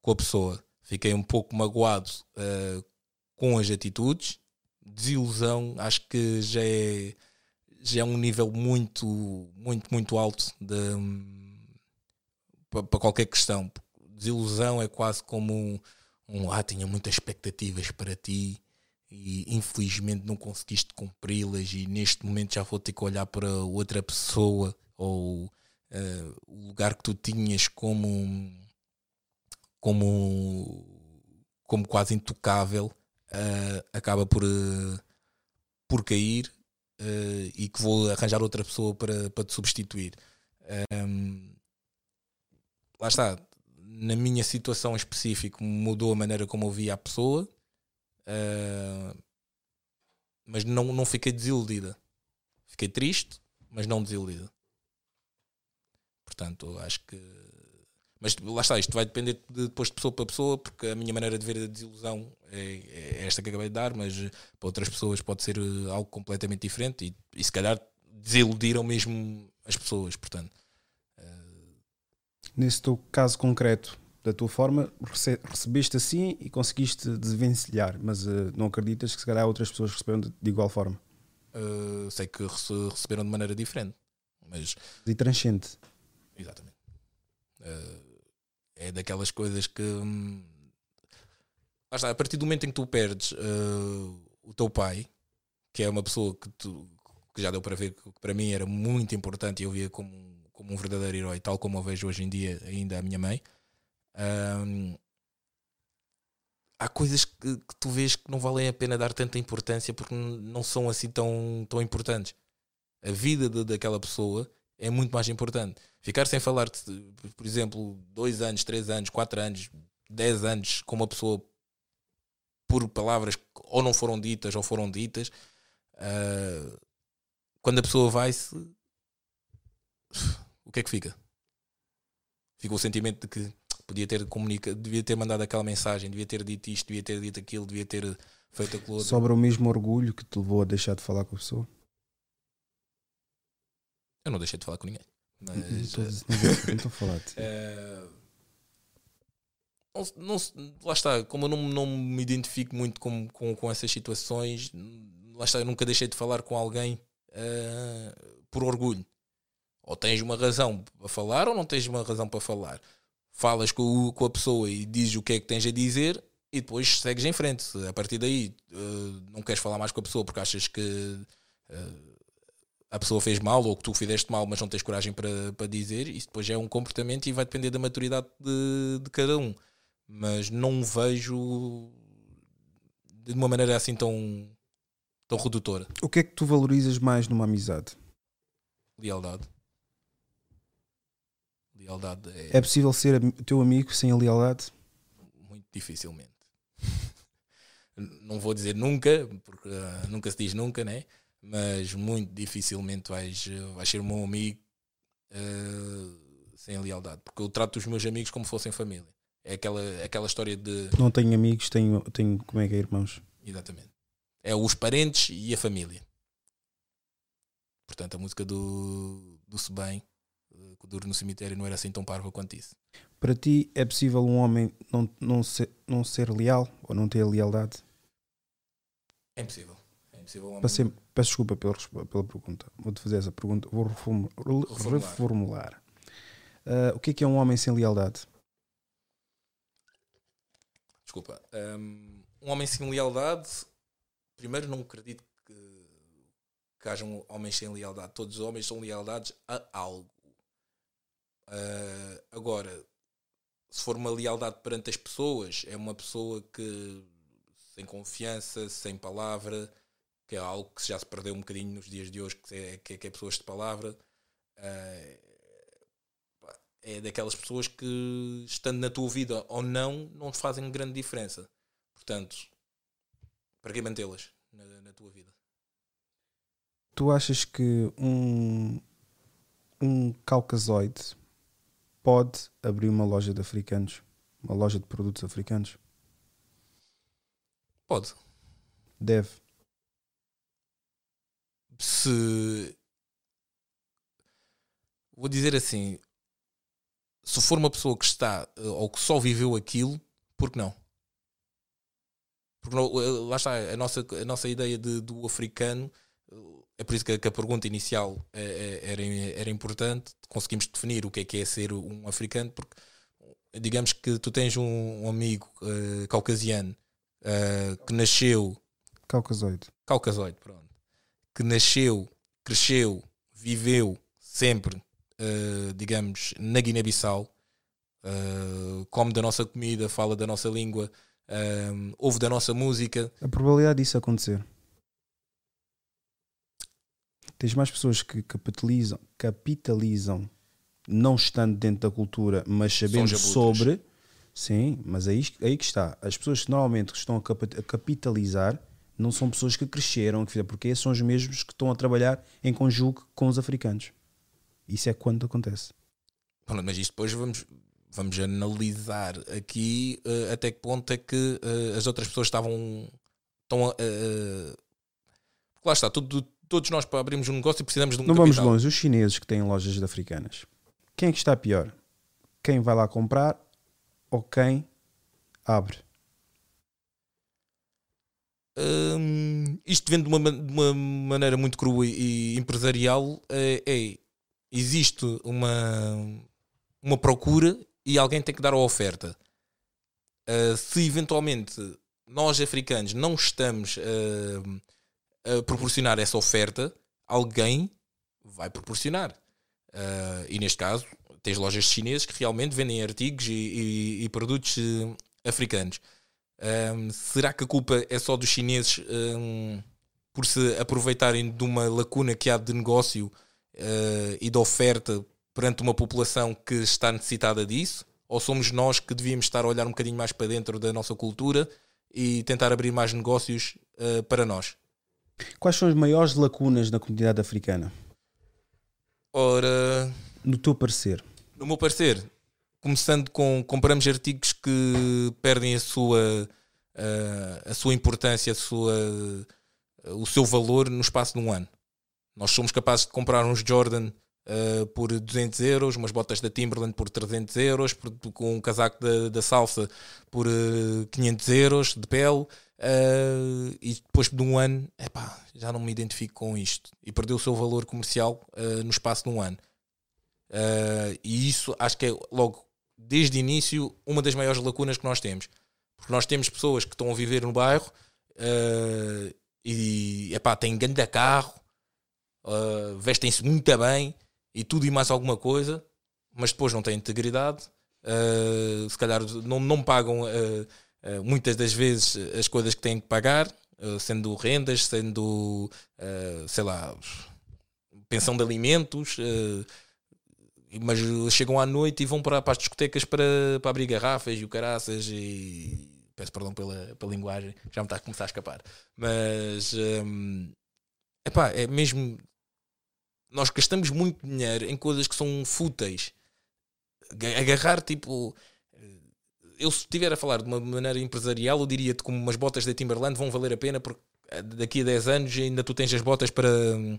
Speaker 4: com a pessoa. Fiquei um pouco magoado uh, com as atitudes. Desilusão acho que já é, já é um nível muito, muito, muito alto de, para qualquer questão. Desilusão é quase como um, ah, tinha muitas expectativas para ti e infelizmente não conseguiste cumpri-las e neste momento já vou ter que olhar para outra pessoa ou uh, o lugar que tu tinhas como como como quase intocável uh, acaba por uh, por cair e que vou arranjar outra pessoa para, para te substituir. Um, lá está na minha situação específica mudou a maneira como eu via a pessoa Uh, mas não, não fiquei desiludida. Fiquei triste, mas não desiludida. Portanto, acho que. Mas lá está, isto vai depender de, depois de pessoa para pessoa, porque a minha maneira de ver a desilusão é, é esta que acabei de dar, mas para outras pessoas pode ser eh, algo completamente diferente e, e se calhar desiludiram mesmo as pessoas. Portanto.
Speaker 3: Nesse teu caso concreto, da tua forma, recebeste assim e conseguiste desvencilhar, mas uh, não acreditas que se calhar outras pessoas receberam de, de igual forma?
Speaker 4: Uh, sei que receberam de maneira diferente, mas.
Speaker 3: E transcende.
Speaker 4: Exatamente. Uh, é daquelas coisas que. Hum, está, a partir do momento em que tu perdes o teu pai, que é uma pessoa que, tu, que já deu para ver que para mim era muito importante e eu via como, como um verdadeiro herói, tal como eu vejo hoje em dia ainda a minha mãe um, há coisas que, que, tu vês que não valem a pena dar tanta importância porque não são assim tão, tão importantes. A vida de, daquela pessoa é muito mais importante. Ficar sem falar, por exemplo, dois anos, três anos, quatro anos, dez anos com uma pessoa por palavras que ou não foram ditas ou foram ditas. Uh, quando a pessoa vai-se, que é que fica? Fica o sentimento de que podia ter comunicado, devia ter mandado aquela mensagem, devia ter dito isto, devia ter dito aquilo, devia ter feito aquilo outro.
Speaker 3: Sobra o mesmo orgulho que te levou a deixar de falar com a pessoa?
Speaker 4: Eu não deixei de falar com ninguém. Mas,
Speaker 3: não estou- estou a falar.
Speaker 4: Eh, não, não- lá está, como eu não, não me identifico muito com, com, com essas situações, lá está, eu nunca deixei de falar com alguém eh, por orgulho. Ou tens uma razão para falar ou não tens uma razão para falar. Falas com, com a pessoa e dizes o que é que tens a dizer e depois segues em frente. A partir daí eh, não queres falar mais com a pessoa porque achas que eh, a pessoa fez mal ou que tu fizeste mal, mas não tens coragem para, para dizer, isso depois é um comportamento e vai depender da maturidade de, de cada um. Mas não vejo de uma maneira assim tão, tão redutora.
Speaker 3: O que é que tu valorizas mais numa amizade?
Speaker 4: Lealdade. Lealdade é,
Speaker 3: É possível ser teu amigo sem a lealdade?
Speaker 4: muito dificilmente. não vou dizer nunca, porque ah, nunca se diz nunca, né? Mas muito dificilmente vais, vais ser um meu amigo ah, sem lealdade. Porque eu trato os meus amigos como fossem família. É aquela, aquela história de.
Speaker 3: Não tenho amigos, tenho, tenho como é que é, irmãos?
Speaker 4: Exatamente. É os parentes e a família. Portanto, a música do, do Sebem, que duro no cemitério, não era assim tão parva quanto isso.
Speaker 3: Para ti é possível um homem não, não, ser, não ser leal ou não ter lealdade?
Speaker 4: É impossível. É impossível. um homem-
Speaker 3: Para ser, peço desculpa pela, pela pergunta. Vou-te fazer essa pergunta. Vou reformu-
Speaker 4: Reformular.
Speaker 3: reformular. Ah, o que é que é um homem sem lealdade?
Speaker 4: Desculpa. Um, um homem sem lealdade, primeiro não acredito que, que hajam homens sem lealdade. Todos os homens são lealdades a algo. Uh, agora, se for uma lealdade perante as pessoas, é uma pessoa que sem confiança, sem palavra, que é algo que já se perdeu um bocadinho nos dias de hoje, que é, que é, que é pessoas de palavra. Uh, é daquelas pessoas que, estando na tua vida ou não, não fazem grande diferença. Portanto, para que mantê-las na, na tua vida?
Speaker 3: Tu achas que um, um caucasoide pode abrir uma loja de africanos? Uma loja de produtos africanos?
Speaker 4: Pode.
Speaker 3: Deve.
Speaker 4: Se. Vou dizer assim. Se for uma pessoa que está eh, ou que só viveu aquilo, por que não? Porque não- eh, lá está, a nossa, a nossa ideia de- do africano, é por isso que a, pergunta inicial eh, eh, era, era importante. Conseguimos definir o que é que é ser um africano, porque digamos que tu tens um, amigo eh, caucasiano eh, que nasceu
Speaker 3: Caucasoide.
Speaker 4: caucasoide, pronto, que nasceu, cresceu, viveu sempre, eh, digamos, na Guiné-Bissau, come da nossa comida, fala da nossa língua, ouve da nossa música.
Speaker 3: A probabilidade disso acontecer. Tens mais pessoas que capitalizam, capitalizam não estando dentro da cultura, mas sabendo sobre. Sim, mas aí, aí que está. As pessoas que normalmente estão a, capitalizar não são pessoas que cresceram, porque são os mesmos que estão a trabalhar em conjugo com os africanos. Isso é quando acontece.
Speaker 4: Pronto, mas isto depois vamos, vamos analisar aqui eh, até que ponto é que eh, as outras pessoas estavam. Estão a, porque lá está, tudo, todos nós para abrirmos um negócio precisamos de um
Speaker 3: Não vamos
Speaker 4: capital.
Speaker 3: longe. Os chineses que têm lojas de africanas, quem é que está pior? Quem vai lá comprar ou quem abre?
Speaker 4: Hum, isto vendo de uma, ma- de uma maneira muito crua e empresarial é, é, existe uma, uma procura e alguém tem que dar a oferta Uh, se eventualmente nós africanos não estamos uh, a proporcionar essa oferta alguém vai proporcionar Uh, e neste caso tens lojas chinesas que realmente vendem artigos e, e- e produtos uh, africanos um, será que a culpa é só dos chineses um, por se aproveitarem de uma lacuna que há de negócio uh, e de oferta perante uma população que está necessitada disso? Ou somos nós que devíamos estar a olhar um bocadinho mais para dentro da nossa cultura e tentar abrir mais negócios uh, para nós.
Speaker 3: Quais são as maiores lacunas na comunidade africana?
Speaker 4: Ora,
Speaker 3: no teu parecer,
Speaker 4: no meu parecer, começando com compramos artigos que perdem a sua a, a sua importância, a sua, o seu valor no espaço de um ano. Nós somos capazes de comprar uns Jordan uh, por 200 euros, umas botas da Timberland por 300 euros, por, com um casaco da, da salsa por uh, eh, 500 euros de pele. Uh, e depois de um ano, epá, já não me identifico com isto. E perdeu o seu valor comercial no espaço de um ano. e isso acho que é logo desde o início uma das maiores lacunas que nós temos. Porque nós temos pessoas que estão a viver no bairro uh, e epá, têm grande carro, uh, vestem-se muito bem e tudo e mais alguma coisa, mas depois não têm integridade. Uh, se calhar não, não pagam muitas das vezes as coisas que têm que pagar, sendo rendas, sendo sei lá, pensão de alimentos mas chegam à noite e vão para, para as discotecas para, para abrir garrafas e o caraças e peço perdão pela, pela linguagem, já me está a começar a escapar. Mas hum, epá, é mesmo nós gastamos muito dinheiro em coisas que são fúteis. Agarrar tipo. Eu se estiver a falar de uma maneira empresarial, eu diria-te como umas botas da Timberland vão valer a pena porque eh, daqui a 10 anos ainda tu tens as botas para hum,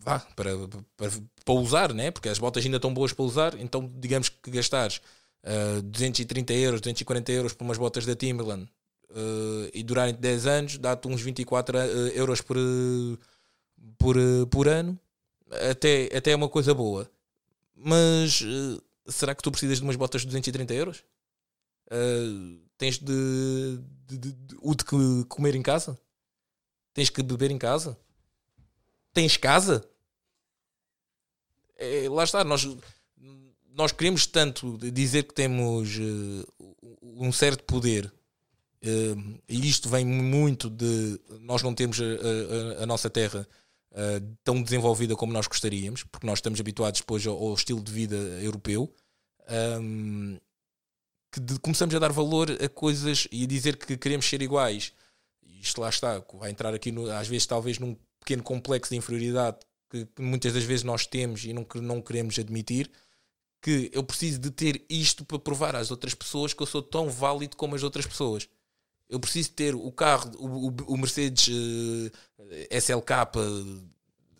Speaker 4: vá, para, para, para usar, né? porque as botas ainda estão boas para usar, então digamos que gastares uh, 230 euros, 240 euros por umas botas da Timberland uh, e durarem 10 anos, dá-te uns 24 uh, euros por, por, por ano, até, até é uma coisa boa. Mas uh, será que tu precisas de umas botas de 230 euros? tens de, de, de, de, de comer em casa? Tens que beber em casa? Tens casa? É, lá está, nós, nós queremos tanto dizer que temos uh, um certo poder uh, e isto vem muito de nós não temos a, a, a nossa terra uh, tão desenvolvida como nós gostaríamos, porque nós estamos habituados depois ao, ao estilo de vida europeu. Um, que de, começamos a dar valor a coisas e a dizer que queremos ser iguais. Isto lá está, vai entrar aqui no, às vezes talvez num pequeno complexo de inferioridade que, que muitas das vezes nós temos e não, não queremos admitir, que eu preciso de ter isto para provar às outras pessoas que eu sou tão válido como as outras pessoas. Eu preciso ter o carro, o, o Mercedes uh, SLK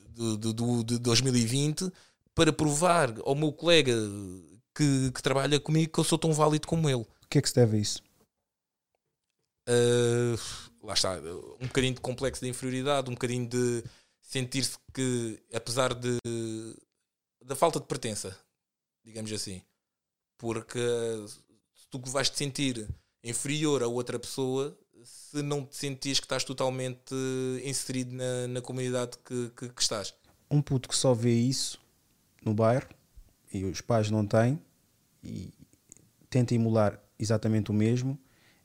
Speaker 4: de, de, de, de 2020 para provar ao meu colega que, que, trabalha comigo que eu sou tão válido como ele.
Speaker 3: O que é que se deve a isso?
Speaker 4: Uh, lá está, um bocadinho de complexo de inferioridade, um bocadinho de sentir-se que, apesar de da falta de pertença, digamos assim, porque se tu vais te sentir inferior a outra pessoa se não te sentires que estás totalmente inserido na, na comunidade que, que, que estás.
Speaker 3: Um puto que só vê isso no bairro e os pais não têm e tenta emular exatamente o mesmo,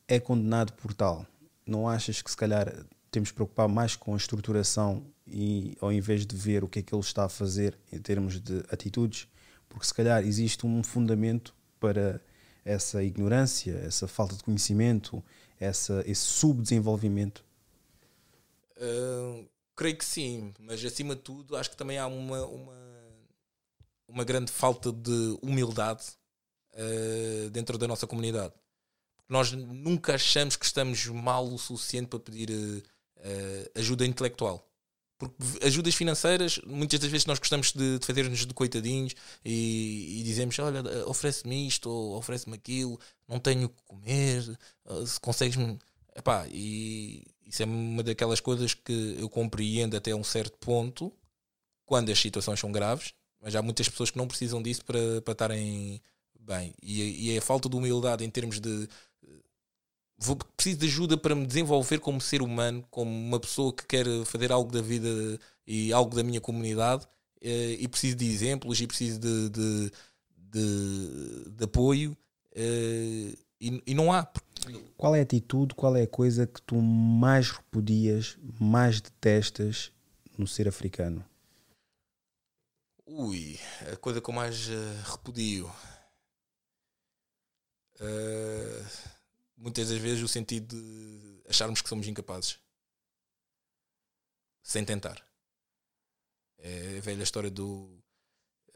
Speaker 3: é condenado por tal não achas que se calhar temos de preocupar mais com a estruturação e ao invés de ver o que é que ele está a fazer em termos de atitudes, porque se calhar existe um fundamento para essa ignorância, essa falta de conhecimento, essa, esse subdesenvolvimento?
Speaker 4: Uh, creio que sim, mas acima de tudo acho que também há uma, uma, uma grande falta de humildade uh, dentro da nossa comunidade nós nunca achamos que estamos mal o suficiente para pedir uh, ajuda intelectual. Porque ajudas financeiras, muitas das vezes nós gostamos de, de fazer-nos de coitadinhos e, e dizemos: Olha, oferece-me isto ou oferece-me aquilo, não tenho o que comer, uh, se consegues-me. E isso é uma daquelas coisas que eu compreendo até um certo ponto quando as situações são graves, mas há muitas pessoas que não precisam disso para, para estarem bem. E, e é a falta de humildade em termos de vou, preciso de ajuda para me desenvolver como ser humano, como uma pessoa que quer fazer algo da vida e algo da minha comunidade, eh, e preciso de exemplos e preciso de, de, de, de apoio, eh, e, e, não há.
Speaker 3: Qual é a atitude, qual é a coisa que tu mais repudias, mais detestas no ser africano?
Speaker 4: Ui, a coisa que eu mais uh, repudio. Uh muitas das vezes o sentido de acharmos que somos incapazes sem tentar. É a velha história do,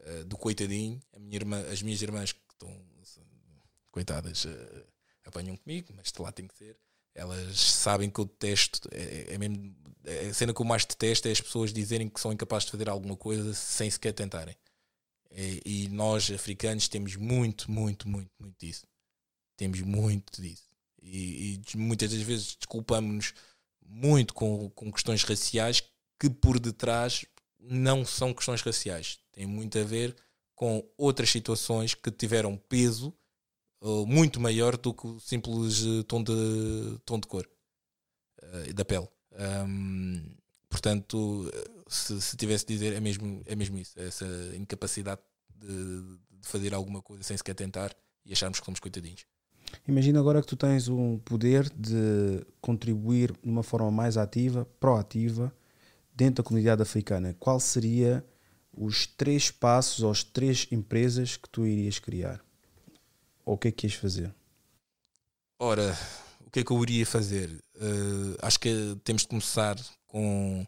Speaker 4: uh, do coitadinho. Minha irmã, as minhas irmãs que estão coitadas uh, apanham comigo, mas lá tem que ser. Elas sabem que eu detesto, é, é mesmo, é a cena que eu mais detesto é as pessoas dizerem que são incapazes de fazer alguma coisa sem sequer tentarem. É, e nós, africanos, temos muito, muito, muito, muito disso. Temos muito disso. E, e muitas das vezes desculpamos-nos muito com, com questões raciais que por detrás não são questões raciais. Tem muito a ver com outras situações que tiveram peso uh, muito maior do que o simples uh, tom, de, tom de cor uh, da pele. Um, portanto, se, se, tivesse de dizer, é mesmo, é mesmo isso, essa incapacidade de, de fazer alguma coisa sem sequer tentar e acharmos que somos coitadinhos.
Speaker 3: Imagina agora que tu tens um poder de contribuir de uma forma mais ativa, proativa, dentro da comunidade africana. Qual seria os três passos ou as três empresas que tu irias criar? Ou o que é que ias fazer?
Speaker 4: Ora, o que é que eu iria fazer? Uh, acho que temos de começar com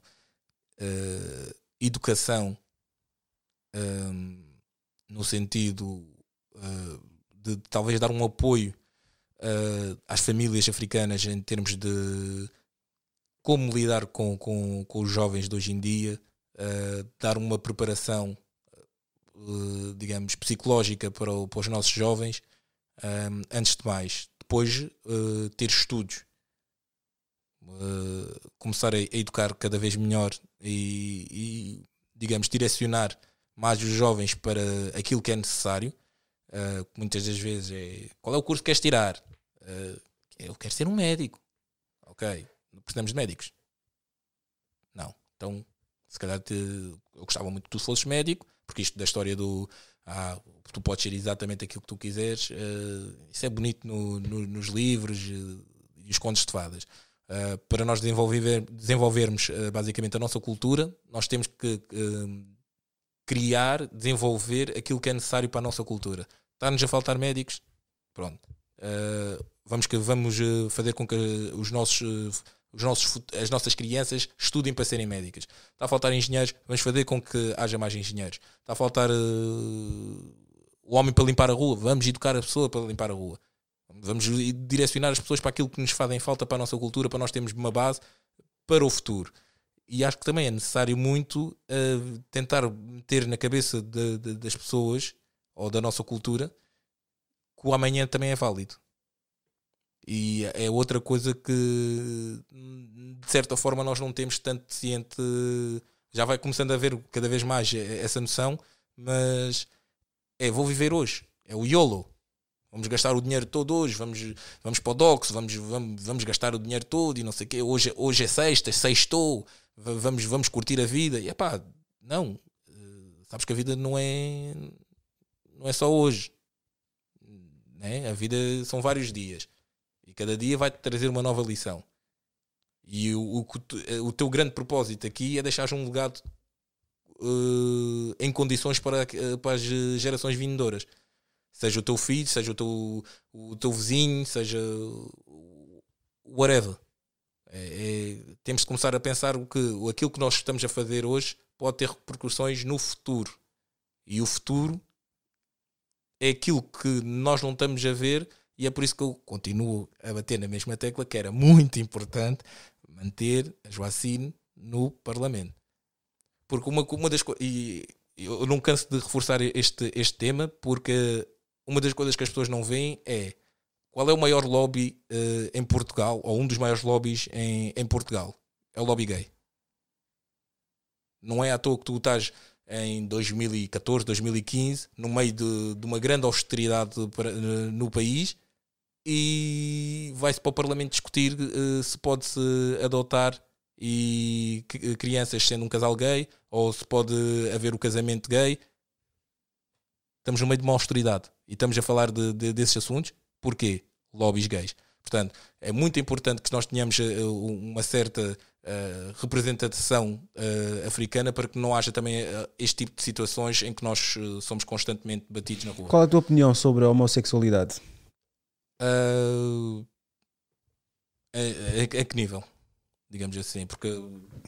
Speaker 4: uh, educação uh, no sentido de talvez dar um apoio uh, às famílias africanas em termos de como lidar com, com, com os jovens de hoje em dia, uh, dar uma preparação, uh, digamos, psicológica para, o, para os nossos jovens, antes de mais. Depois, ter estudos. começar a, a, educar cada vez melhor e, e, digamos, direcionar mais os jovens para aquilo que é necessário Uh, muitas das vezes é qual é o curso que queres tirar? Uh, eu quero ser um médico. Ok, precisamos de médicos. Não, então se calhar te, eu gostava muito que tu fosses médico, porque isto da história do ah, tu podes ser exatamente aquilo que tu quiseres, uh, isso é bonito no, no, nos livros e os contos de fadas. Uh, para nós desenvolver, desenvolvermos uh, basicamente a nossa cultura, nós temos que criar, desenvolver aquilo que é necessário para a nossa cultura está-nos a faltar médicos, pronto. Uh, vamos, que, vamos uh, fazer com que os nossos, uh, os nossos, as nossas crianças estudem para serem médicas. Está a faltar engenheiros, vamos fazer com que haja mais engenheiros. Está a faltar o homem para limpar a rua, vamos educar a pessoa para limpar a rua. Vamos direcionar as pessoas para aquilo que nos fazem falta para a nossa cultura, para nós termos uma base para o futuro. E acho que também é necessário muito tentar meter na cabeça de, de, das pessoas ou da nossa cultura, que o amanhã também é válido. E é outra coisa que, de certa forma, nós não temos tanto ciente. Já vai começando a ver cada vez mais essa noção, mas é vou viver hoje. É o YOLO. Vamos gastar o dinheiro todo hoje, vamos, vamos para o DOX, vamos, vamos, vamos gastar o dinheiro todo e não sei o quê. Hoje, hoje é sexta, sextou, vamos, vamos curtir a vida. E pá, não. Sabes que a vida não é, não é só hoje. Né? A vida são vários dias. E cada dia vai-te trazer uma nova lição. E o, o, o, teu grande propósito aqui é deixar um legado uh, em condições para, para as gerações vindouras. Seja o teu filho, seja o teu, o teu vizinho, seja whatever. É, é, temos de começar a pensar o que aquilo que nós estamos a fazer hoje pode ter repercussões no futuro. E o futuro é aquilo que nós não estamos a ver e é por isso que eu continuo a bater na mesma tecla que era muito importante manter a Joacine no Parlamento. Porque uma, uma das coisas. E eu não canso de reforçar este, este tema, porque uma das coisas que as pessoas não veem é qual é o maior lobby uh, em Portugal, ou um dos maiores lobbies em, em Portugal. É o lobby gay. Não é à toa que tu estás em 2014, 2015, no meio de, de uma grande austeridade no país, e vai-se para o Parlamento discutir uh, se pode-se adotar e crianças sendo um casal gay ou se pode haver o casamento gay. Estamos no meio de uma austeridade e estamos a falar de, de, desses assuntos. Porquê? Lobbies gays. Portanto, é muito importante que nós tenhamos uh, uma certa uh, representação uh, africana para que não haja também uh, este tipo de situações em que nós somos constantemente batidos na rua.
Speaker 3: Qual é a tua opinião sobre a homossexualidade?
Speaker 4: A, a- a que nível? Digamos assim, porque.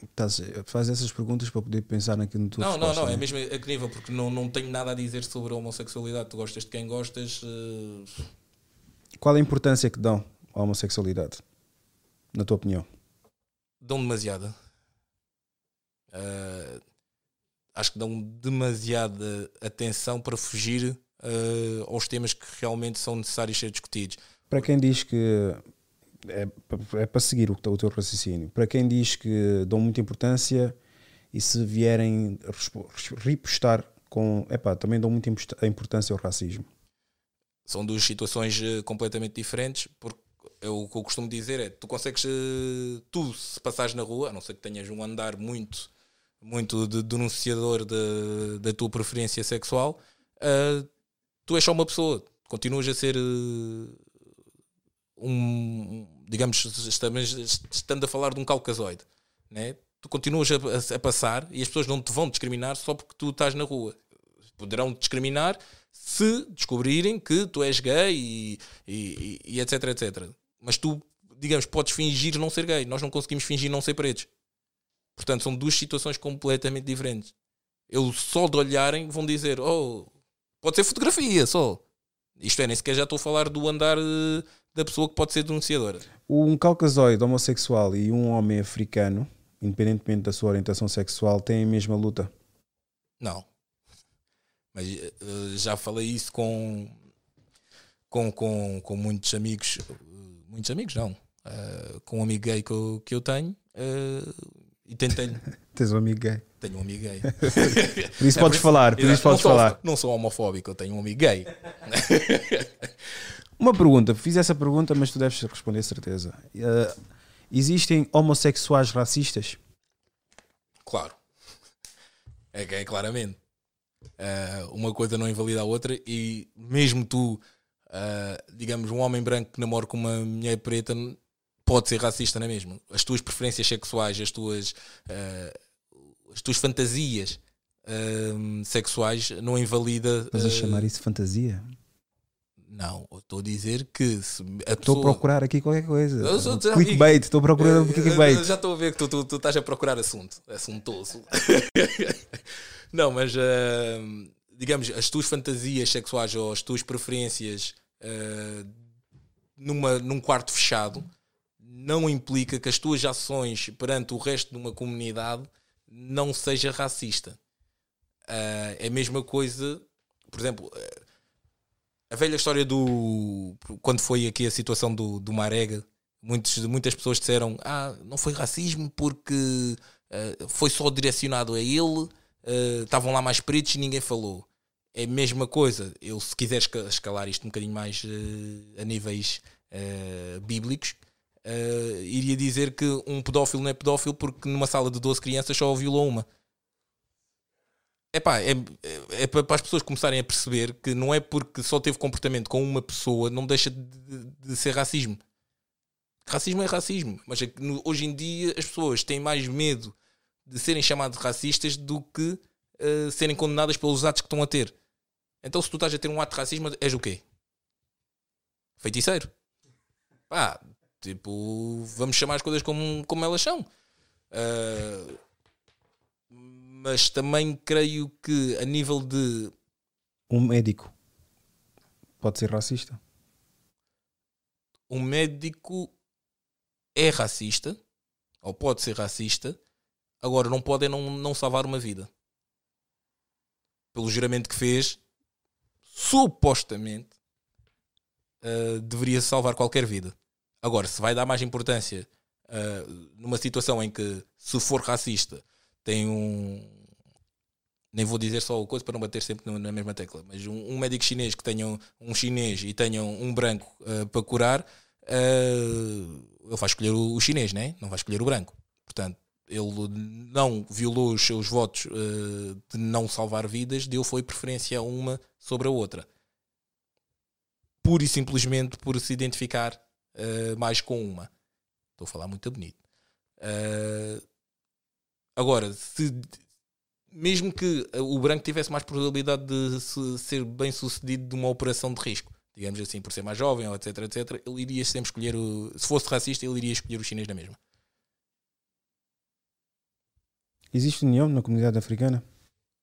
Speaker 3: Estás, faz essas perguntas para poder pensar naquilo no tua
Speaker 4: Não, não,
Speaker 3: resposta,
Speaker 4: não, é
Speaker 3: né?
Speaker 4: mesmo a que nível, porque não, não tenho nada a dizer sobre a homossexualidade. Tu gostas de quem gostas. eh,
Speaker 3: Qual a importância que dão à homossexualidade? Na tua opinião?
Speaker 4: dão demasiada. Ah, acho que dão demasiada atenção para fugir ah, aos temas que realmente são necessários ser discutidos.
Speaker 3: Para quem diz que é, é para seguir o, o teu raciocínio, para quem diz que dão muita importância e se vierem repostar com. Epá, também dão muita importância ao racismo.
Speaker 4: São duas situações eh, completamente diferentes, porque é o que eu costumo dizer é tu consegues, eh, tu se passares na rua, a não ser que tenhas um andar muito, muito de denunciador de- da tua preferência sexual, eh, tu és só uma pessoa, continuas a ser eh, um, digamos, estamos, estando a falar de um caucasoide, né? tu continuas a, a- a passar e as pessoas não te vão discriminar só porque tu estás na rua. Poderão discriminar se descobrirem que tu és gay e, e- e etc, etc. Mas tu, digamos, podes fingir não ser gay. Nós não conseguimos fingir não ser pretos. Portanto, são duas situações completamente diferentes. Eles só de olharem vão dizer, oh, pode ser fotografia só. Isto é, nem sequer já estou a falar do andar eh, da pessoa que pode ser denunciadora.
Speaker 3: Um caucasoide homossexual e um homem africano, independentemente da sua orientação sexual, têm a mesma luta.
Speaker 4: Não. Mas eh, já falei isso com, com, com, com muitos amigos. eh, Muitos amigos, não. Eh, com um amigo gay que eu, que eu tenho. eh, e tentei.
Speaker 3: Tens um amigo gay.
Speaker 4: tenho um amigo gay.
Speaker 3: Por isso
Speaker 4: É,
Speaker 3: podes falar, por isso
Speaker 4: não
Speaker 3: podes
Speaker 4: sou,
Speaker 3: falar.
Speaker 4: Não sou homofóbico, eu tenho um amigo gay.
Speaker 3: Uma pergunta, fiz essa pergunta, mas tu deves responder certeza. Eh, existem homossexuais racistas?
Speaker 4: Claro. É, é claramente. Ah, uma coisa não invalida a outra e mesmo tu, ah, digamos, um homem branco que namora com uma mulher preta pode ser racista, não é mesmo? As tuas preferências sexuais, as tuas, ah, as tuas fantasias sexuais não invalida.
Speaker 3: Estás a chamar isso fantasia?
Speaker 4: Não, estou a dizer que se a
Speaker 3: Estou
Speaker 4: pessoa...
Speaker 3: a procurar aqui qualquer coisa.
Speaker 4: Eu sou- já-
Speaker 3: Clickbait, estou a procurar um clickbait.
Speaker 4: Já estou a ver que tu, tu, tu estás a procurar assunto. Assuntoso. Não, mas ah, digamos, as tuas fantasias sexuais ou as tuas preferências ah, numa, num quarto fechado não implica que as tuas ações perante o resto de uma comunidade não seja racista. Ah, é a mesma coisa, por exemplo, a velha história do. Quando foi aqui a situação do, do Marega, muitos, muitas pessoas disseram: Ah, não foi racismo porque ah, foi só direcionado a ele, ah, estavam lá mais pretos e ninguém falou. É a mesma coisa. Eu, se quiser esca- escalar isto um bocadinho mais ah, a níveis ah, bíblicos, iria dizer que um pedófilo não é pedófilo porque numa sala de 12 crianças só violou uma. Epá, é, é, é para as pessoas começarem a perceber que não é porque só teve comportamento com uma pessoa, não deixa de, de- ser racismo. Racismo é racismo, mas é hoje em dia as pessoas têm mais medo de serem chamadas racistas do que eh, serem condenadas pelos atos que estão a ter. Então, se tu estás a ter um ato de racismo, és o quê? Feiticeiro. Pá, tipo, vamos chamar as coisas como, como elas são. Ah, mas também creio que a nível de
Speaker 3: Um médico pode ser racista?
Speaker 4: um médico é racista, ou pode ser racista, agora não pode é não, não salvar uma vida. Pelo juramento que fez, supostamente ah, deveria salvar qualquer vida. Agora, se vai dar mais importância ah, numa situação em que, se for racista, tem um. Nem vou dizer só o coisa para não bater sempre na- mesma tecla, mas um, um médico chinês que tenha um, um chinês e tenha um branco ah, para curar, ah, ele vai escolher o, o chinês, né? não vai escolher o branco. Portanto, ele não violou os seus votos ah, de não salvar vidas, deu foi preferência a uma sobre a outra. Pura e simplesmente por se identificar ah, mais com uma. Estou a falar muito bonito. Ah, agora, se mesmo que o branco tivesse mais probabilidade de se- ser bem sucedido de uma operação de risco, digamos assim, por ser mais jovem, etc, etc, ele iria sempre escolher o. Se fosse racista, ele iria escolher o chinês na mesma.
Speaker 3: Existe união na comunidade africana?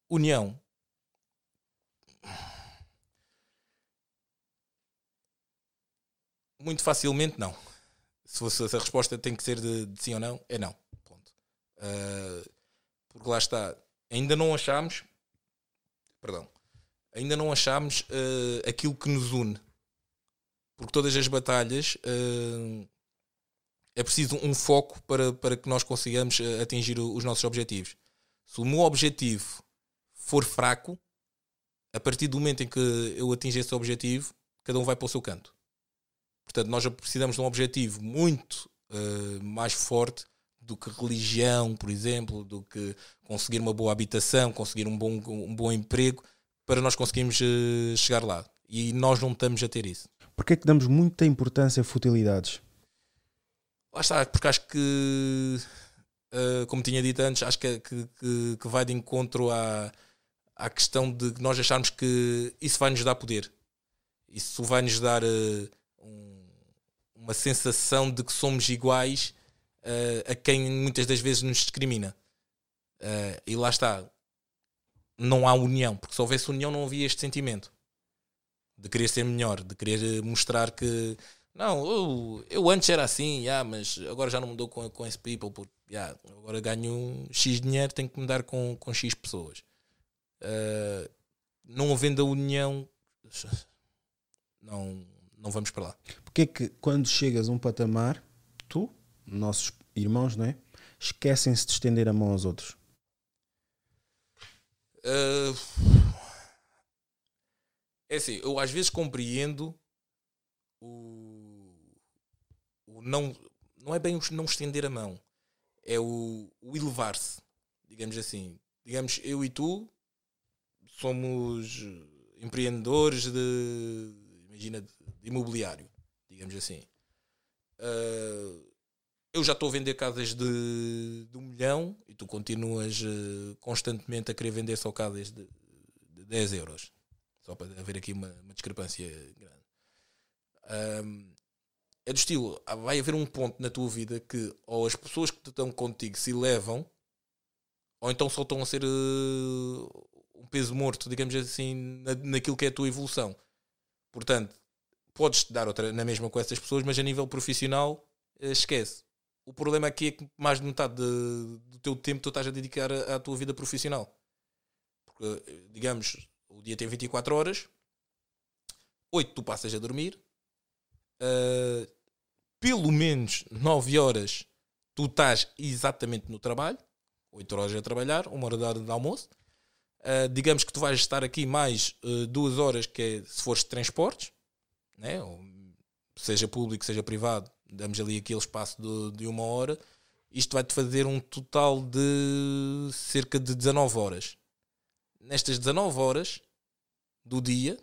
Speaker 4: União. Muito facilmente, não. Se, fosse, se a resposta tem que ser de, de sim ou não, é não. Uh, porque lá está. Ainda não achámos. Perdão. Ainda não achámos uh, aquilo que nos une. Porque todas as batalhas uh, é preciso um foco para, para que nós consigamos atingir os nossos objetivos. Se o meu objetivo for fraco, a partir do momento em que eu atingo esse objetivo, cada um vai para o seu canto. Portanto, nós precisamos de um objetivo muito uh, mais forte do que religião, por exemplo, do que conseguir uma boa habitação, conseguir um bom, um bom emprego, para nós conseguirmos uh, chegar lá. E nós não estamos a ter isso.
Speaker 3: Porquê é que damos muita importância a futilidades?
Speaker 4: Lá está, porque acho que, uh, como tinha dito antes, acho que, que, que, vai de encontro à, à questão de nós acharmos que isso vai nos dar poder. Isso vai nos dar uh, um, uma sensação de que somos iguais uh, a quem muitas das vezes nos discrimina. Uh, e lá está. Não há união, porque se houvesse união não havia este sentimento de querer ser melhor, de querer mostrar que não, eu, eu antes era assim, yeah, mas agora já não mudou com, com esse people, porque yeah, agora ganho X dinheiro, tenho que mudar com, com X pessoas. Uh, não havendo a união, não, não vamos para lá.
Speaker 3: Porque é que quando chegas a um patamar, tu, nossos irmãos, não é? Esquecem-se de estender a mão aos outros.
Speaker 4: Uh, é assim, eu às vezes compreendo o, o não. Não é bem o não estender a mão, é o, o elevar-se, digamos assim. Digamos, eu e tu somos empreendedores de. Imagina, de imobiliário, digamos assim. Uh, eu já estou a vender casas de, de, um milhão e tu continuas uh, constantemente a querer vender só casas de, de 10 euros. Só para haver aqui uma, uma discrepância grande. Um, é do estilo, vai haver um ponto na tua vida que ou as pessoas que estão contigo se levam, ou então só estão a ser uh, um peso morto, digamos assim, na, naquilo que é a tua evolução. Portanto, podes dar outra na mesma com essas pessoas, mas a nível profissional eh, esquece. O problema aqui é que mais de metade de, do teu tempo tu estás a dedicar à, à tua vida profissional. Porque, eh, digamos, o dia tem 24 horas, 8 tu passas a dormir, uh, pelo menos 9 horas tu estás exatamente no trabalho, 8 horas a trabalhar, uma hora de, de almoço. Uh, digamos que tu vais estar aqui mais uh, duas horas, que é se fores de transportes, né? seja público, seja privado, damos ali aquele espaço de, de uma hora, isto vai-te fazer um total de cerca de 19 horas. Nestas 19 horas do dia,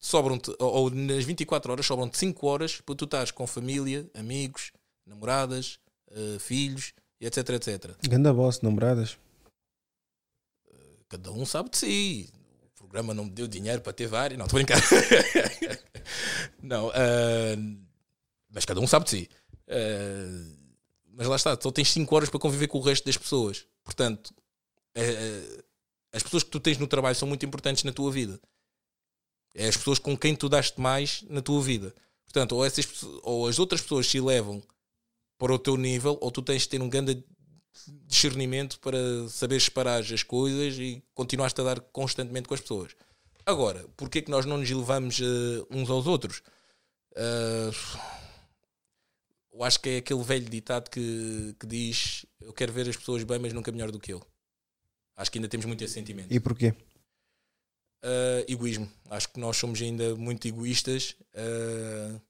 Speaker 4: sobram-te, ou nas 24 horas, sobram-te 5 horas para tu estás com família, amigos, namoradas, uh, filhos, etc, etc.
Speaker 3: Ganda boss, namoradas.
Speaker 4: Cada um sabe de si programa não me deu dinheiro para ter vários. Não, estou a brincar. não, uh, mas cada um sabe de si. Uh, mas lá está, só tens 5 horas para conviver com o resto das pessoas. Portanto, as pessoas que tu tens no trabalho são muito importantes na tua vida. É as pessoas com quem tu daste mais na tua vida. Portanto, ou, essas, ou as outras pessoas se levam para o teu nível, ou tu tens de ter um grande discernimento para saber separar as coisas e continuaste a dar constantemente com as pessoas. Agora, porquê que nós não nos elevamos uh, uns aos outros? Uh, eu acho que é aquele velho ditado que, que diz eu quero ver as pessoas bem, mas nunca melhor do que eu. Acho que ainda temos muito esse sentimento.
Speaker 3: E porquê?
Speaker 4: Uh, egoísmo. Acho que nós somos ainda muito egoístas uh,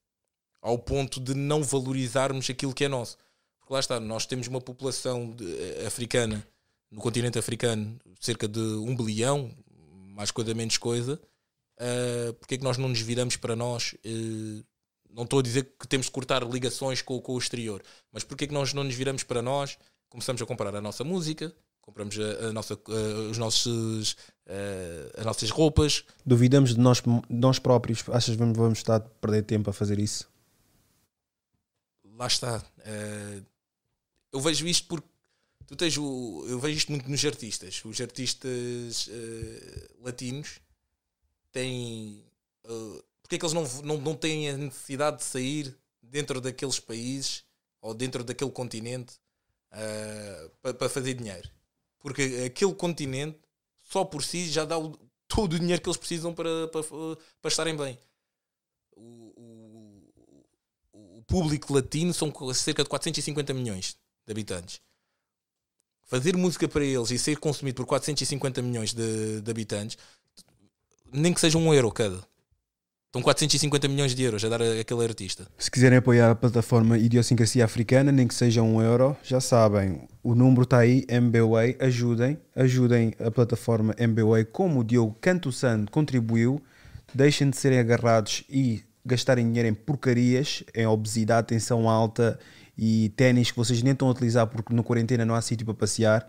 Speaker 4: ao ponto de não valorizarmos aquilo que é nosso. Porque lá está, nós temos uma população de, eh, africana, no continente africano, cerca de um bilhão, mais coisa menos coisa. Uh, porque é que nós não nos viramos para nós? Uh, não estou a dizer que temos que cortar ligações com, com o exterior, mas porque é que nós não nos viramos para nós? Começamos a comprar a nossa música, compramos a, a nossa, a, os nossos, a, as nossas roupas.
Speaker 3: Duvidamos de nós, de nós próprios. Achas que vamos, vamos estar a perder tempo a fazer isso?
Speaker 4: Lá está. Eh, eu vejo isto porque tu tens o. Eu vejo isto muito nos artistas. Os artistas eh, latinos têm. eh, porque é que eles não, não, não têm a necessidade de sair dentro daqueles países ou dentro daquele continente para, para fazer dinheiro? Porque aquele continente só por si já dá o- todo o dinheiro que eles precisam para, para, para estarem bem. O, o- o público latino são cerca de 450 milhões de habitantes. Fazer música para eles e ser consumido por 450 milhões de, de habitantes, nem que seja um euro cada. Estão 450 milhões de euros a dar aquele artista.
Speaker 3: Se quiserem apoiar a plataforma Idiosincrasia Africana, nem que seja um euro, já sabem, o número está aí, MBWay, ajudem, ajudem a plataforma MBWay, como o Diogo Canto Sando contribuiu, deixem de serem agarrados e gastarem dinheiro em porcarias, em obesidade, tensão alta e ténis que vocês nem estão a utilizar porque no quarentena não há sítio para passear.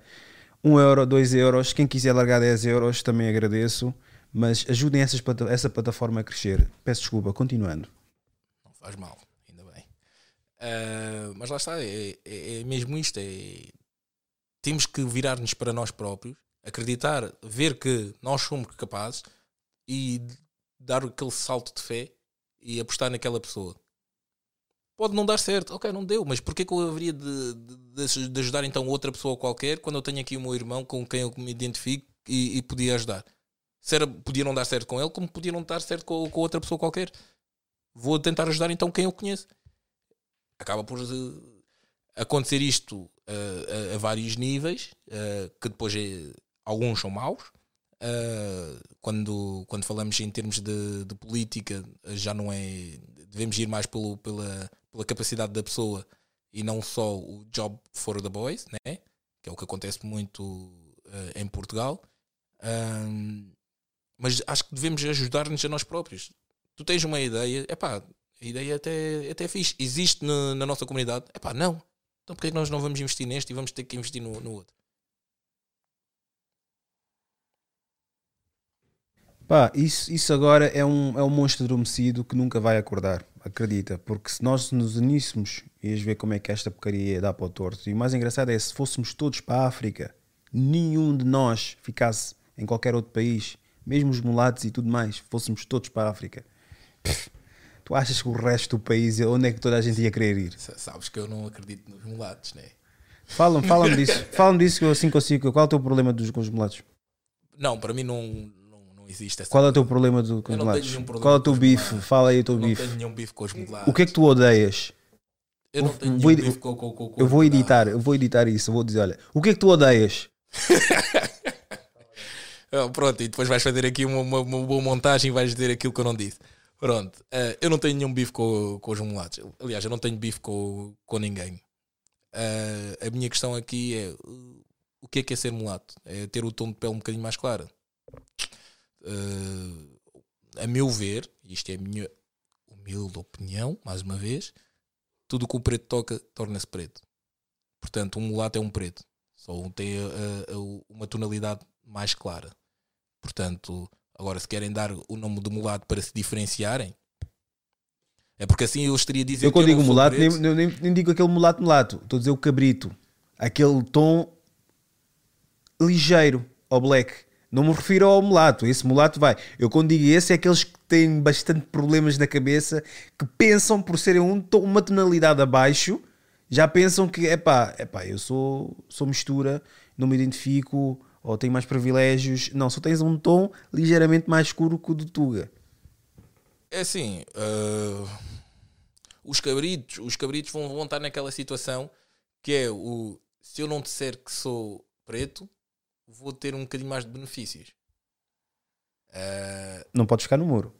Speaker 3: Um euro, dois euros, quem quiser largar 10 euros também agradeço, mas ajudem essas essa plataforma a crescer. Peço desculpa, continuando.
Speaker 4: Não faz mal, ainda bem. Ah, mas lá está, é, é- é mesmo isto. É, temos que virar-nos para nós próprios, acreditar, ver que nós somos capazes e dar aquele salto de fé e apostar naquela pessoa. Pode não dar certo, ok, não deu, mas porquê que eu haveria de, de- de ajudar então outra pessoa qualquer quando eu tenho aqui o meu irmão com quem eu me identifico e, e podia ajudar? Era, podia não dar certo com ele, como podia não dar certo com, com outra pessoa qualquer vou tentar ajudar então quem eu conheço. Acaba por eh, acontecer isto eh, a, a vários níveis, eh, que depois eh, alguns são maus. Quando, quando falamos em termos de, de política, já não é. Devemos ir mais pelo, pela, pela capacidade da pessoa e não só o job for the boys, né? que é o que acontece muito em Portugal. Ahm, mas acho que devemos ajudar-nos a nós próprios tu tens uma ideia, é pá, a ideia até, até é fixe, existe na, na nossa comunidade, é pá, não. Então porquê é que nós não vamos investir neste e vamos ter que investir no, no outro?
Speaker 3: Pá, isso, isso agora é um, é um monstro adormecido que nunca vai acordar, acredita, porque se nós nos uníssemos, ias ver como é que esta porcaria dá para o torto. E o mais engraçado é se fôssemos todos para a África, nenhum de nós ficasse em qualquer outro país, mesmo os mulatos e tudo mais, fôssemos todos para a África. Pff, tu achas que o resto do país, onde é que toda a gente ia querer ir?
Speaker 4: Sa- Sabes que eu não acredito nos mulatos, né?
Speaker 3: Falam, falam disso, falam disso que eu assim consigo. Qual é o teu problema dos, com os mulatos?
Speaker 4: Não, para mim não, não, não existe essa
Speaker 3: Qual é o teu problema do, com os mulatos? Qual é o teu bife? Fala aí o teu
Speaker 4: Eu não
Speaker 3: bife.
Speaker 4: tenho nenhum bife com os mulatos.
Speaker 3: O que é que tu odeias?
Speaker 4: Eu não tenho
Speaker 3: vou
Speaker 4: nenhum bife com, com, com,
Speaker 3: Eu vou editar, eu vou editar isso. Eu vou dizer, olha, o que é que tu odeias?
Speaker 4: Ah, Pronto, e depois vais fazer aqui uma, uma, uma boa montagem e vais dizer aquilo que eu não disse. Pronto, ah, eu não tenho nenhum bife com, com os mulatos. Aliás, eu não tenho bife com, com ninguém. Ah, a minha questão aqui é uh, o que é que é ser mulato? É ter o tom de pele um bocadinho mais claro. Ah, a meu ver, isto é a minha humilde opinião, mais uma vez, tudo que o preto toca torna-se preto. Portanto, um mulato é um preto. Só um tem uma tonalidade mais clara. Portanto, agora se querem dar o nome de mulato para se diferenciarem, é porque assim eu estaria a dizer
Speaker 3: Eu quando
Speaker 4: que
Speaker 3: digo
Speaker 4: não sou
Speaker 3: mulato, nem, nem, nem- digo aquele mulato mulato. Estou a dizer o cabrito. Aquele tom ligeiro ao black. Não me refiro ao mulato. Esse mulato vai. Eu quando digo esse é aqueles que têm bastante problemas na cabeça, que pensam por serem um uma tonalidade abaixo, já pensam que, epá, epá eu sou, sou mistura, não me identifico, ou tenho mais privilégios. Não, só tens um tom ligeiramente mais escuro que o do Tuga.
Speaker 4: É assim, ah, os cabritos, os cabritos vão, vão estar naquela situação que é o se eu não disser que sou preto, vou ter um bocadinho mais de benefícios. Ah,
Speaker 3: Não podes ficar no muro.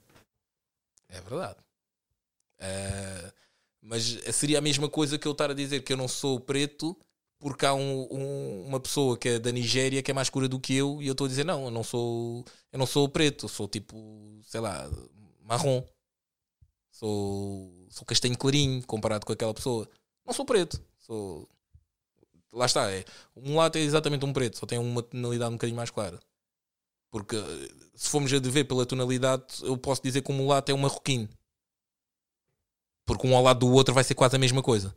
Speaker 4: É verdade. Ah, mas seria a mesma coisa que eu estar a dizer que eu não sou preto porque há um- um- uma pessoa que é da Nigéria que é mais escura do que eu e eu estou a dizer não, eu não sou, eu não sou preto, sou tipo, sei lá, marrom. Sou, sou castanho clarinho comparado com aquela pessoa. Não sou preto, sou lá está, é, o mulato é exatamente um preto, só tem uma tonalidade um bocadinho mais clara. Porque se formos a ver pela tonalidade, eu posso dizer que o mulato é um marroquino. Porque um ao lado do outro vai ser quase a mesma coisa.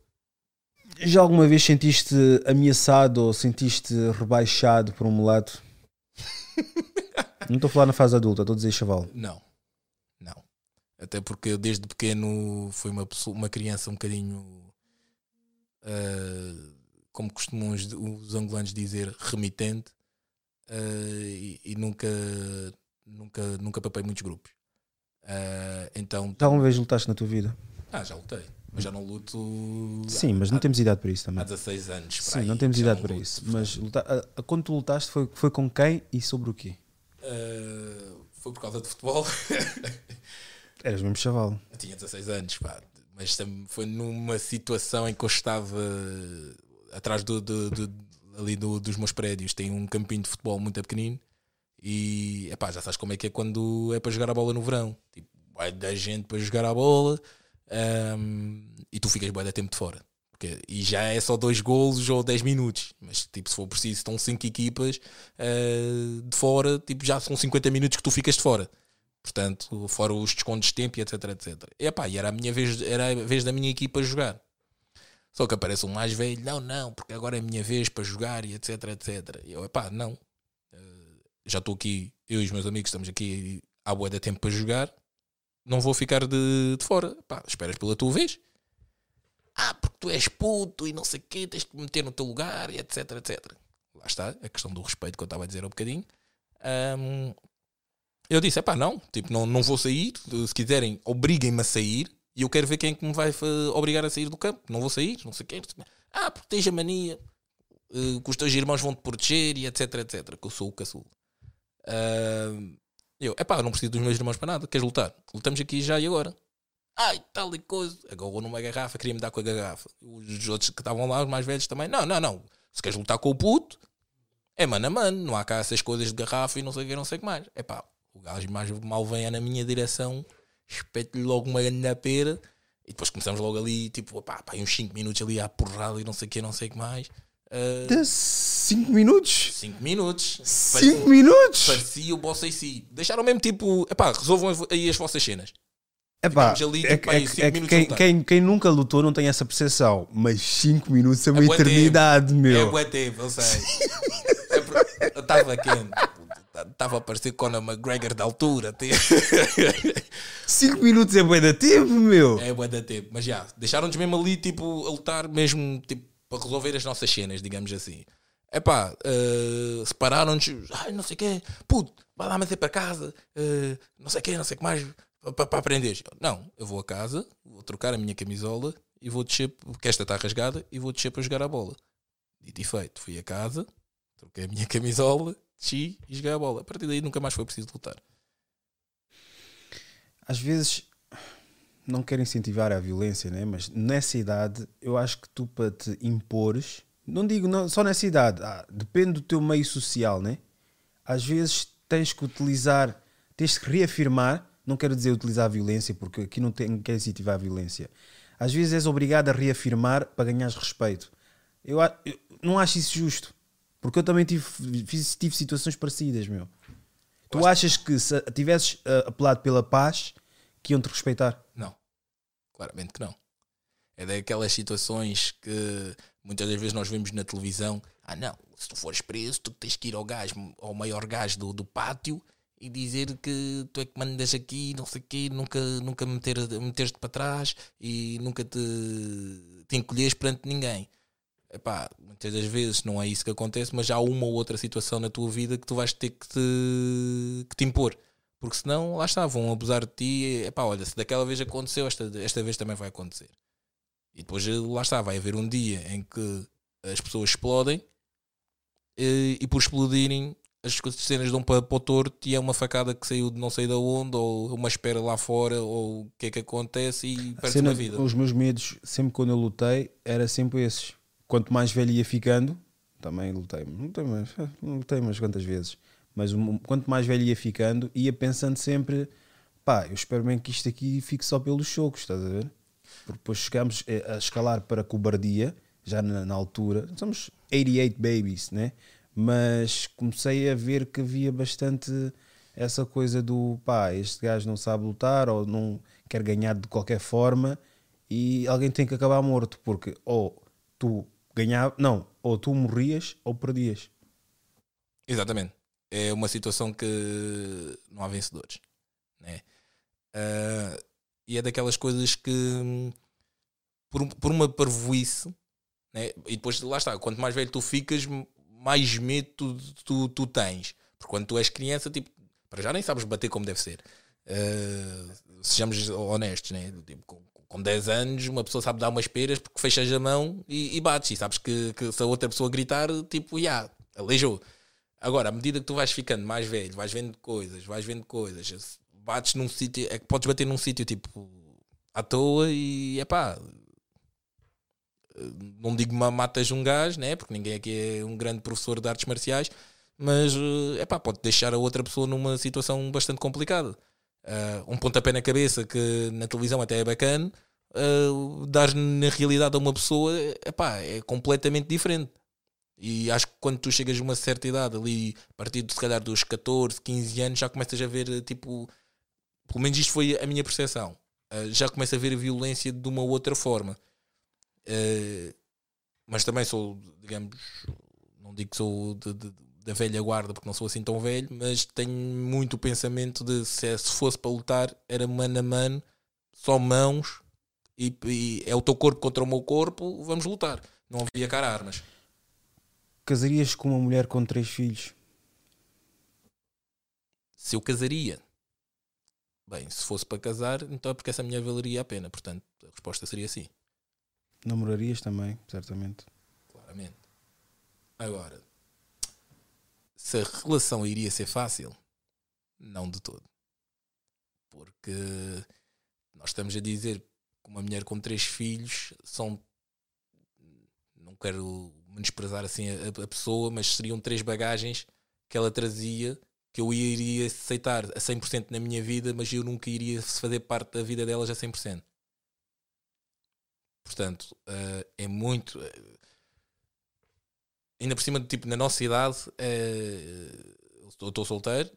Speaker 3: Já alguma vez sentiste ameaçado ou sentiste rebaixado por um mulato? não estou a falar na fase adulta, estou a dizer chaval.
Speaker 4: Não, não. Até porque eu desde pequeno fui uma, pessoa, uma criança um bocadinho, uh, como costumam os, os angolanos dizer, remitente. Uh, e, e, nunca, nunca, nunca papei muitos grupos. Uh, então,
Speaker 3: já alguma vez lutaste na tua vida?
Speaker 4: Ah, já lutei. Mas já não luto.
Speaker 3: Sim, mas não há, temos idade para isso também.
Speaker 4: Há 16 anos.
Speaker 3: Sim, aí, não temos idade para isso. Mas lutar, a, a, quando tu lutaste foi, foi com quem e sobre o quê?
Speaker 4: Uh, foi por causa de futebol.
Speaker 3: Eras mesmo chaval.
Speaker 4: Eu tinha 16 anos, pá. Mas foi numa situação em que eu estava atrás do, do, do ali do, dos meus prédios. Tem um campinho de futebol muito pequenino. E epá, já sabes como é que é quando é para jogar a bola no verão. Tipo, vai da gente para jogar a bola um, e tu ficas bem da tempo de fora. Porque, e já é só dois golos ou 10 minutos. Mas tipo, se for preciso, estão 5 equipas uh, de fora, tipo, já são 50 minutos que tu ficas de fora. Portanto, fora os descontos de tempo e etc, etc. E, epá, e era a minha vez, era a vez da minha equipa jogar. Só que aparece um mais velho, não, não, porque agora é a minha vez para jogar e etc, etc. E eu, epá, não. Uh, já estou aqui, eu e os meus amigos estamos aqui há boa de tempo para jogar não vou ficar de, de fora. Pá, esperas pela tua vez. Ah, porque tu és puto e não sei o quê, tens de te meter no teu lugar e etc, etc. Lá está, a questão do respeito que eu estava a dizer há um bocadinho. Um, eu disse, é pá, não, tipo, não, não vou sair. Se quiserem, obriguem-me a sair. E eu quero ver quem é que me vai obrigar a sair do campo. Não vou sair, não sei o quê. Ah, porque tens a mania uh, que os teus irmãos vão te proteger e etc, etc. Que eu sou o caçulo. Uh, eu, é pá, não preciso dos meus irmãos para nada. Queres lutar? Lutamos aqui já e agora. Ai, tal e coisa. Agarrou numa garrafa, queria-me dar com a garrafa. Os outros que estavam lá, os mais velhos também. Não, não, não. Se queres lutar com o puto, é mano a mano. Não há cá essas coisas de garrafa e não sei o que, não sei o que mais. É pá, o gajo mais mal vem na minha direção, espeto-lhe logo uma grande pera. E depois começamos logo ali, tipo, pá, pá, uns 5 minutos ali à porrada e não sei o que, não sei o que mais.
Speaker 3: 5 uh, minutos?
Speaker 4: 5 minutos.
Speaker 3: 5 minutos?
Speaker 4: Parecia o boss si. Deixaram mesmo tipo, epá, resolvam aí as vossas cenas.
Speaker 3: Epá, ali, é, tipo, é, aí, é, quem, quem, quem, nunca lutou não tem essa percepção, mas 5 minutos é uma é eternidade,
Speaker 4: tempo.
Speaker 3: meu.
Speaker 4: É bué tempo, eu sei. eu estava quente. Estava a parecer Conor McGregor da altura.
Speaker 3: 5 minutos é bué da tempo, meu.
Speaker 4: É bué da tempo, mas já, deixaram-nos mesmo ali, tipo, a lutar mesmo, tipo, para resolver as nossas cenas, digamos assim. É pá, uh, separaram-nos, ai não sei o quê, puto, vai lá meter para casa, uh, não sei o quê, não sei o que mais, para aprender. Não, eu vou a casa, vou trocar a minha camisola e vou descer, porque esta está rasgada, e vou descer para jogar a bola. Dito e feito, fui a casa, troquei a minha camisola, desci e joguei a bola. A partir daí nunca mais foi preciso lutar.
Speaker 3: Às vezes não quero incentivar a violência, né? mas nessa idade eu acho que tu para te impores, não digo não, só nessa idade, ah, depende do teu meio social, né? às vezes tens que utilizar, tens que reafirmar, não quero dizer utilizar a violência, porque aqui não tem, quer incentivar a violência. Às vezes és obrigado a reafirmar para ganhares respeito. Eu, eu não acho isso justo, porque eu também tive, tive situações parecidas, meu. Tu achas que se tivesses uh, apelado pela paz, que iam te respeitar?
Speaker 4: Não, claramente que não. É daquelas situações que muitas das vezes nós vemos na televisão: ah, não, se tu fores preso, tu tens que ir ao gás, ao maior gás do, do pátio e dizer que tu é que mandas aqui, não sei o quê, nunca, nunca meter, meter-te para trás e nunca te, te encolheres perante ninguém. Epá, muitas das vezes não é isso que acontece, mas há uma ou outra situação na tua vida que tu vais ter que te, que te impor. Porque senão, lá está, vão abusar de ti. Epá, olha, se daquela vez aconteceu, esta, esta vez também vai acontecer. E depois, lá está, vai haver um dia em que as pessoas explodem e, e por explodirem as cenas dão para, para o torto e é uma facada que saiu de não sei de onde, ou uma espera lá fora, ou o que é que acontece e perde uma vida.
Speaker 3: Os meus medos, sempre quando eu lutei, era sempre esses. Quanto mais velho ia ficando, também lutei, não lutei, mas, não lutei umas quantas vezes mas quanto mais velho ia ficando, ia pensando sempre: pá, eu espero bem que isto aqui fique só pelos chocos, estás a ver? Porque depois chegamos eh, a escalar para cobardia já na, na altura. Somos 88 babies, né? Mas comecei a ver que havia bastante essa coisa do pá, este gajo não sabe lutar ou não quer ganhar de qualquer forma e alguém tem que acabar morto, porque ou tu ganhava, não, ou tu morrias ou perdias.
Speaker 4: Exatamente. É uma situação que não há vencedores. Né? Uh, e é daquelas coisas que, por, por uma parvoíce, né? e depois lá está, quanto mais velho tu ficas, mais medo tu, tu, tu tens. Porque quando tu és criança, tipo, para já nem sabes bater como deve ser. Uh, sejamos honestos, né? Tipo, com, com 10 anos, uma pessoa sabe dar umas peras porque fechas a mão e, e bates. E sabes que, que, se a outra pessoa gritar, tipo, já, yeah, aleijou. Agora, à medida que tu vais ficando mais velho, vais vendo coisas, vais vendo coisas, bates num sítio, é que podes bater num sítio tipo à toa e é pá. Não digo matas um gajo, né? Porque ninguém aqui é um grande professor de artes marciais, mas é pá, pode deixar a outra pessoa numa situação bastante complicada. Uh, um pontapé na cabeça que na televisão até é bacana, uh, dar na realidade a uma pessoa epá, é completamente diferente. E acho que quando tu chegas a uma certa idade, ali a partir de se calhar dos 14, 15 anos, já começas a ver tipo. Pelo menos isto foi a minha percepção. Uh, já começo a ver a violência de uma outra forma. Uh, mas também sou, digamos, não digo que sou de, de, da velha guarda porque não sou assim tão velho, mas tenho muito o pensamento de se, se fosse para lutar era mano a mano, só mãos e, e, é o teu corpo contra o meu corpo, vamos lutar. Não havia cara armas.
Speaker 3: Casarias com uma mulher com três filhos?
Speaker 4: Se eu casaria, bem, se fosse para casar, então é porque essa mulher valeria a pena. Portanto, a resposta seria sim.
Speaker 3: Namorarias também, certamente.
Speaker 4: Claramente. Agora, se a relação iria ser fácil, não de todo. Porque nós estamos a dizer que uma mulher com três filhos são. Não quero menosprezar assim a, a pessoa, mas seriam três bagagens que ela trazia que eu iria aceitar a 100% na minha vida, mas eu nunca iria fazer parte da vida delas a 100%. Portanto, uh, é muito. Uh, ainda por cima, tipo, na nossa idade, uh, eu estou solteiro,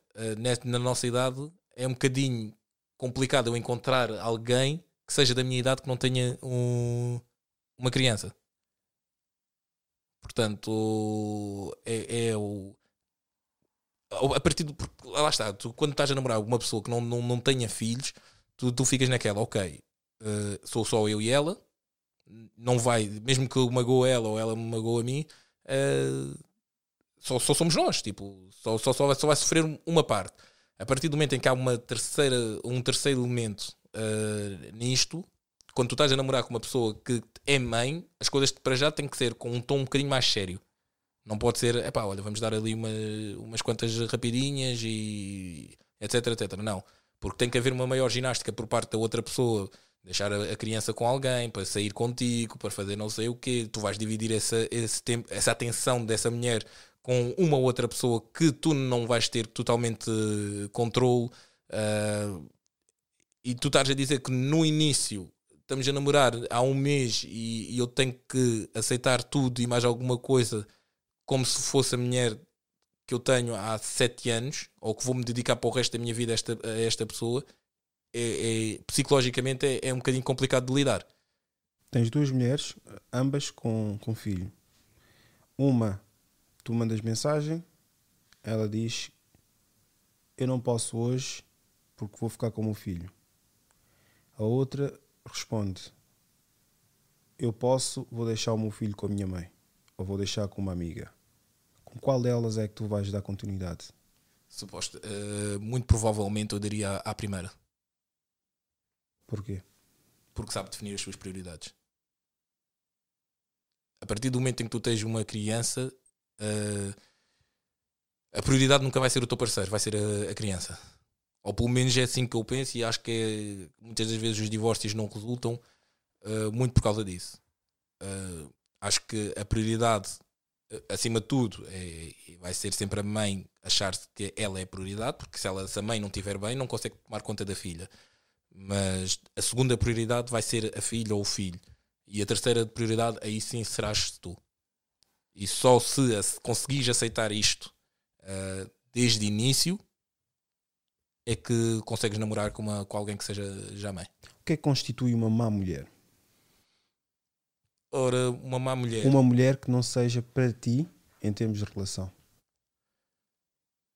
Speaker 4: na nossa idade é um bocadinho complicado eu encontrar alguém que seja da minha idade que não tenha um, uma criança. Portanto, é, é o. A partir do. Lá está, tu, quando estás a namorar uma pessoa que não, não, não tenha filhos, tu, tu ficas naquela, ok, uh, sou só eu e ela, não vai, mesmo que eu magoe ela ou ela me magoe a mim, uh, só, só somos nós, tipo, só, só, só, vai, só vai sofrer uma parte. A partir do momento em que há uma terceira, um terceiro elemento uh, nisto, quando tu estás a namorar com uma pessoa que é mãe, as coisas para já têm que ser com um tom um bocadinho mais sério. Não pode ser, é pá, olha, vamos dar ali uma, umas quantas rapidinhas e etc, etc. Não. Porque tem que haver uma maior ginástica por parte da outra pessoa, deixar a, a criança com alguém, para sair contigo, para fazer não sei o quê. Tu vais dividir essa, esse tempo, essa atenção dessa mulher com uma outra pessoa que tu não vais ter totalmente controle. Uh, e tu estás a dizer que no início estamos a namorar há um mês e, e, eu tenho que aceitar tudo e mais alguma coisa como se fosse a mulher que eu tenho há sete anos ou que vou me dedicar para o resto da minha vida a esta, a esta pessoa, é, é psicologicamente é, é, um bocadinho complicado de lidar.
Speaker 3: Tens duas mulheres, ambas com, com filho. Uma, tu mandas mensagem, ela diz: Eu não posso hoje porque vou ficar com o meu filho. A outra responde: Eu posso, vou deixar o meu filho com a minha mãe, ou vou deixar com uma amiga. Qual delas é que tu vais dar continuidade?
Speaker 4: Suposto, uh, muito provavelmente eu daria à primeira.
Speaker 3: Porquê?
Speaker 4: Porque sabe definir as suas prioridades. A partir do momento em que tu tens uma criança, uh, a prioridade nunca vai ser o teu parceiro, vai ser a, a criança. Ou pelo menos é assim que eu penso e acho que é, muitas das vezes os divórcios não resultam uh, muito por causa disso. Acho que a prioridade, acima de tudo, é, vai ser sempre a mãe achar que ela é a prioridade, porque se, ela, se a mãe não estiver bem, não consegue tomar conta da filha. Mas a segunda prioridade vai ser a filha ou o filho. E a terceira prioridade, aí sim serás tu. E só se conseguires aceitar isto uh, desde o início é que consegues namorar com, uma, com alguém que seja já mãe.
Speaker 3: O que é que constitui uma má mulher?
Speaker 4: Ora, uma má mulher.
Speaker 3: Uma mulher que não seja para ti em termos de relação.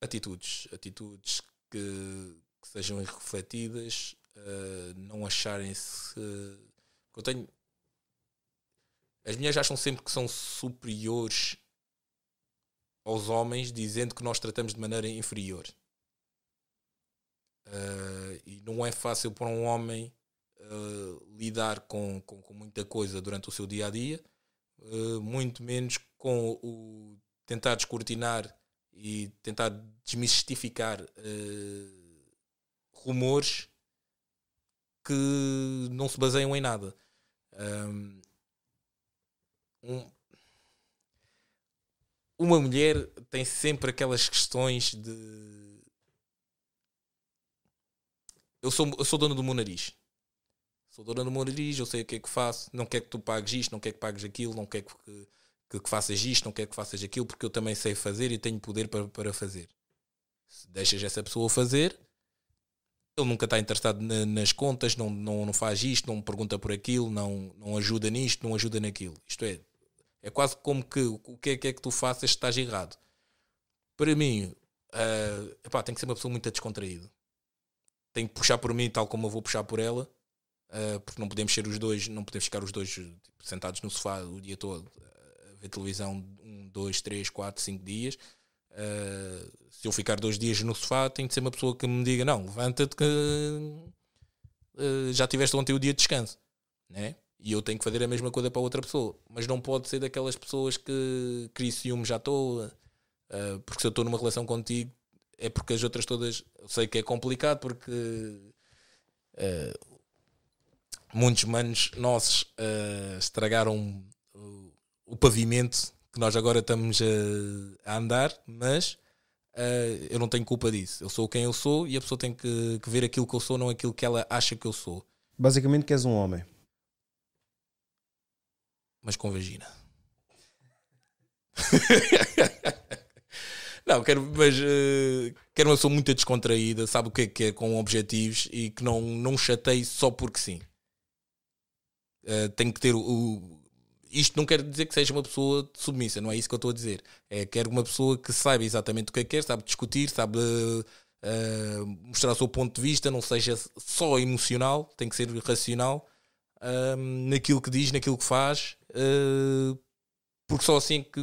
Speaker 4: atitudes, atitudes que, que sejam refletidas, eh, não acharem-se. que eu tenho. As mulheres acham sempre que são superiores aos homens, dizendo que nós tratamos de maneira inferior. Eh, e não é fácil para um homem eh, lidar com, com, com muita coisa durante o seu dia a dia, eh, muito menos com o tentar descortinar e tentar desmistificar eh, rumores que não se baseiam em nada. Um, um- uma mulher tem sempre aquelas questões de. Eu sou, eu sou dona do meu nariz. Sou dona do meu eu sei o que é que faço. Não quero que tu pagues isto, não quero que pagues aquilo, não quero que, que, que faças isto, não quero que faças aquilo, porque eu também sei fazer e tenho poder para, para fazer. Se deixas essa pessoa fazer, ele nunca está interessado na- nas contas, não, não, não faz isto, não pergunta por aquilo, não, não ajuda nisto, não ajuda naquilo. Isto é, é quase como que o que é que, é que tu faças estás errado. Para mim, ah, epá, tem que ser uma pessoa muito descontraída. Tem que puxar por mim tal como eu vou puxar por ela, ah, porque não podemos ser os dois, não podemos ficar os dois tipo, sentados no sofá o dia todo a ver televisão um, dois, três, quatro, cinco dias. Uh, se eu ficar dois dias no sofá, tem de ser uma pessoa que me diga: Não, levanta-te que uh, já tiveste ontem o dia de descanso, né? E eu tenho que fazer a mesma coisa para outra pessoa, mas não pode ser daquelas pessoas que cria ciúme já estou, uh, porque se eu estou numa relação contigo é porque as outras todas eu sei que é complicado porque uh, muitos manos nossos uh, estragaram o, o pavimento que nós agora estamos a, a andar, mas uh, eu não tenho culpa disso. Eu sou quem eu sou e a pessoa tem que, que ver aquilo que eu sou, não aquilo que ela acha que eu sou.
Speaker 3: Basicamente, que és um homem.
Speaker 4: Mas com vagina. não, quero, mas uh, quero uma pessoa muito descontraída, sabe o que é que é, com objetivos e que não, não chateie só porque sim. Uh, tem que ter o, Isto não quer dizer que seja uma pessoa submissa, não é isso que eu estou a dizer. É quero uma pessoa que saiba exatamente o que é que quer, sabe discutir, sabe uh, mostrar o seu ponto de vista, não seja só emocional, tem que ser racional um, naquilo que diz, naquilo que faz, uh, porque só assim que,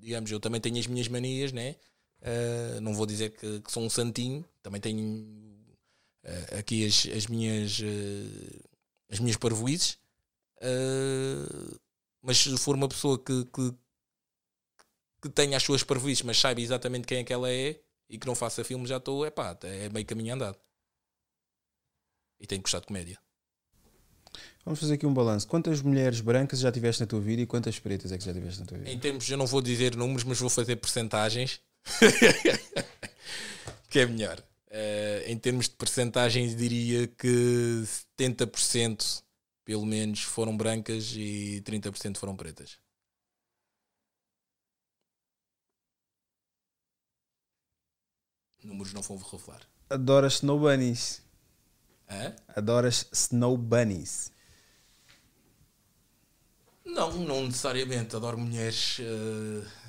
Speaker 4: digamos, eu também tenho as minhas manias, né? Uh, não vou dizer que, que, sou um santinho, também tenho uh, aqui as, as minhas as minhas parvoices, mas se for uma pessoa que, que, que tenha as suas parvoices, mas saiba exatamente quem é que ela é e que não faça filme, já estou, é pá, é meio caminho andado. E tenho que gostar de comédia.
Speaker 3: Vamos fazer aqui um balanço. Quantas mulheres brancas já tiveste na tua vida e quantas pretas é que já tiveste na tua vida?
Speaker 4: Em termos, eu não vou dizer números, mas vou fazer percentagens. que é melhor. Uh, em termos de percentagens, diria que 70% pelo menos foram brancas e 30% foram pretas. Números não vão revelar.
Speaker 3: Adoras Snow Bunnies.
Speaker 4: Hã?
Speaker 3: Adoras Snow Bunnies.
Speaker 4: Não, não necessariamente. Adoro mulheres. Uh...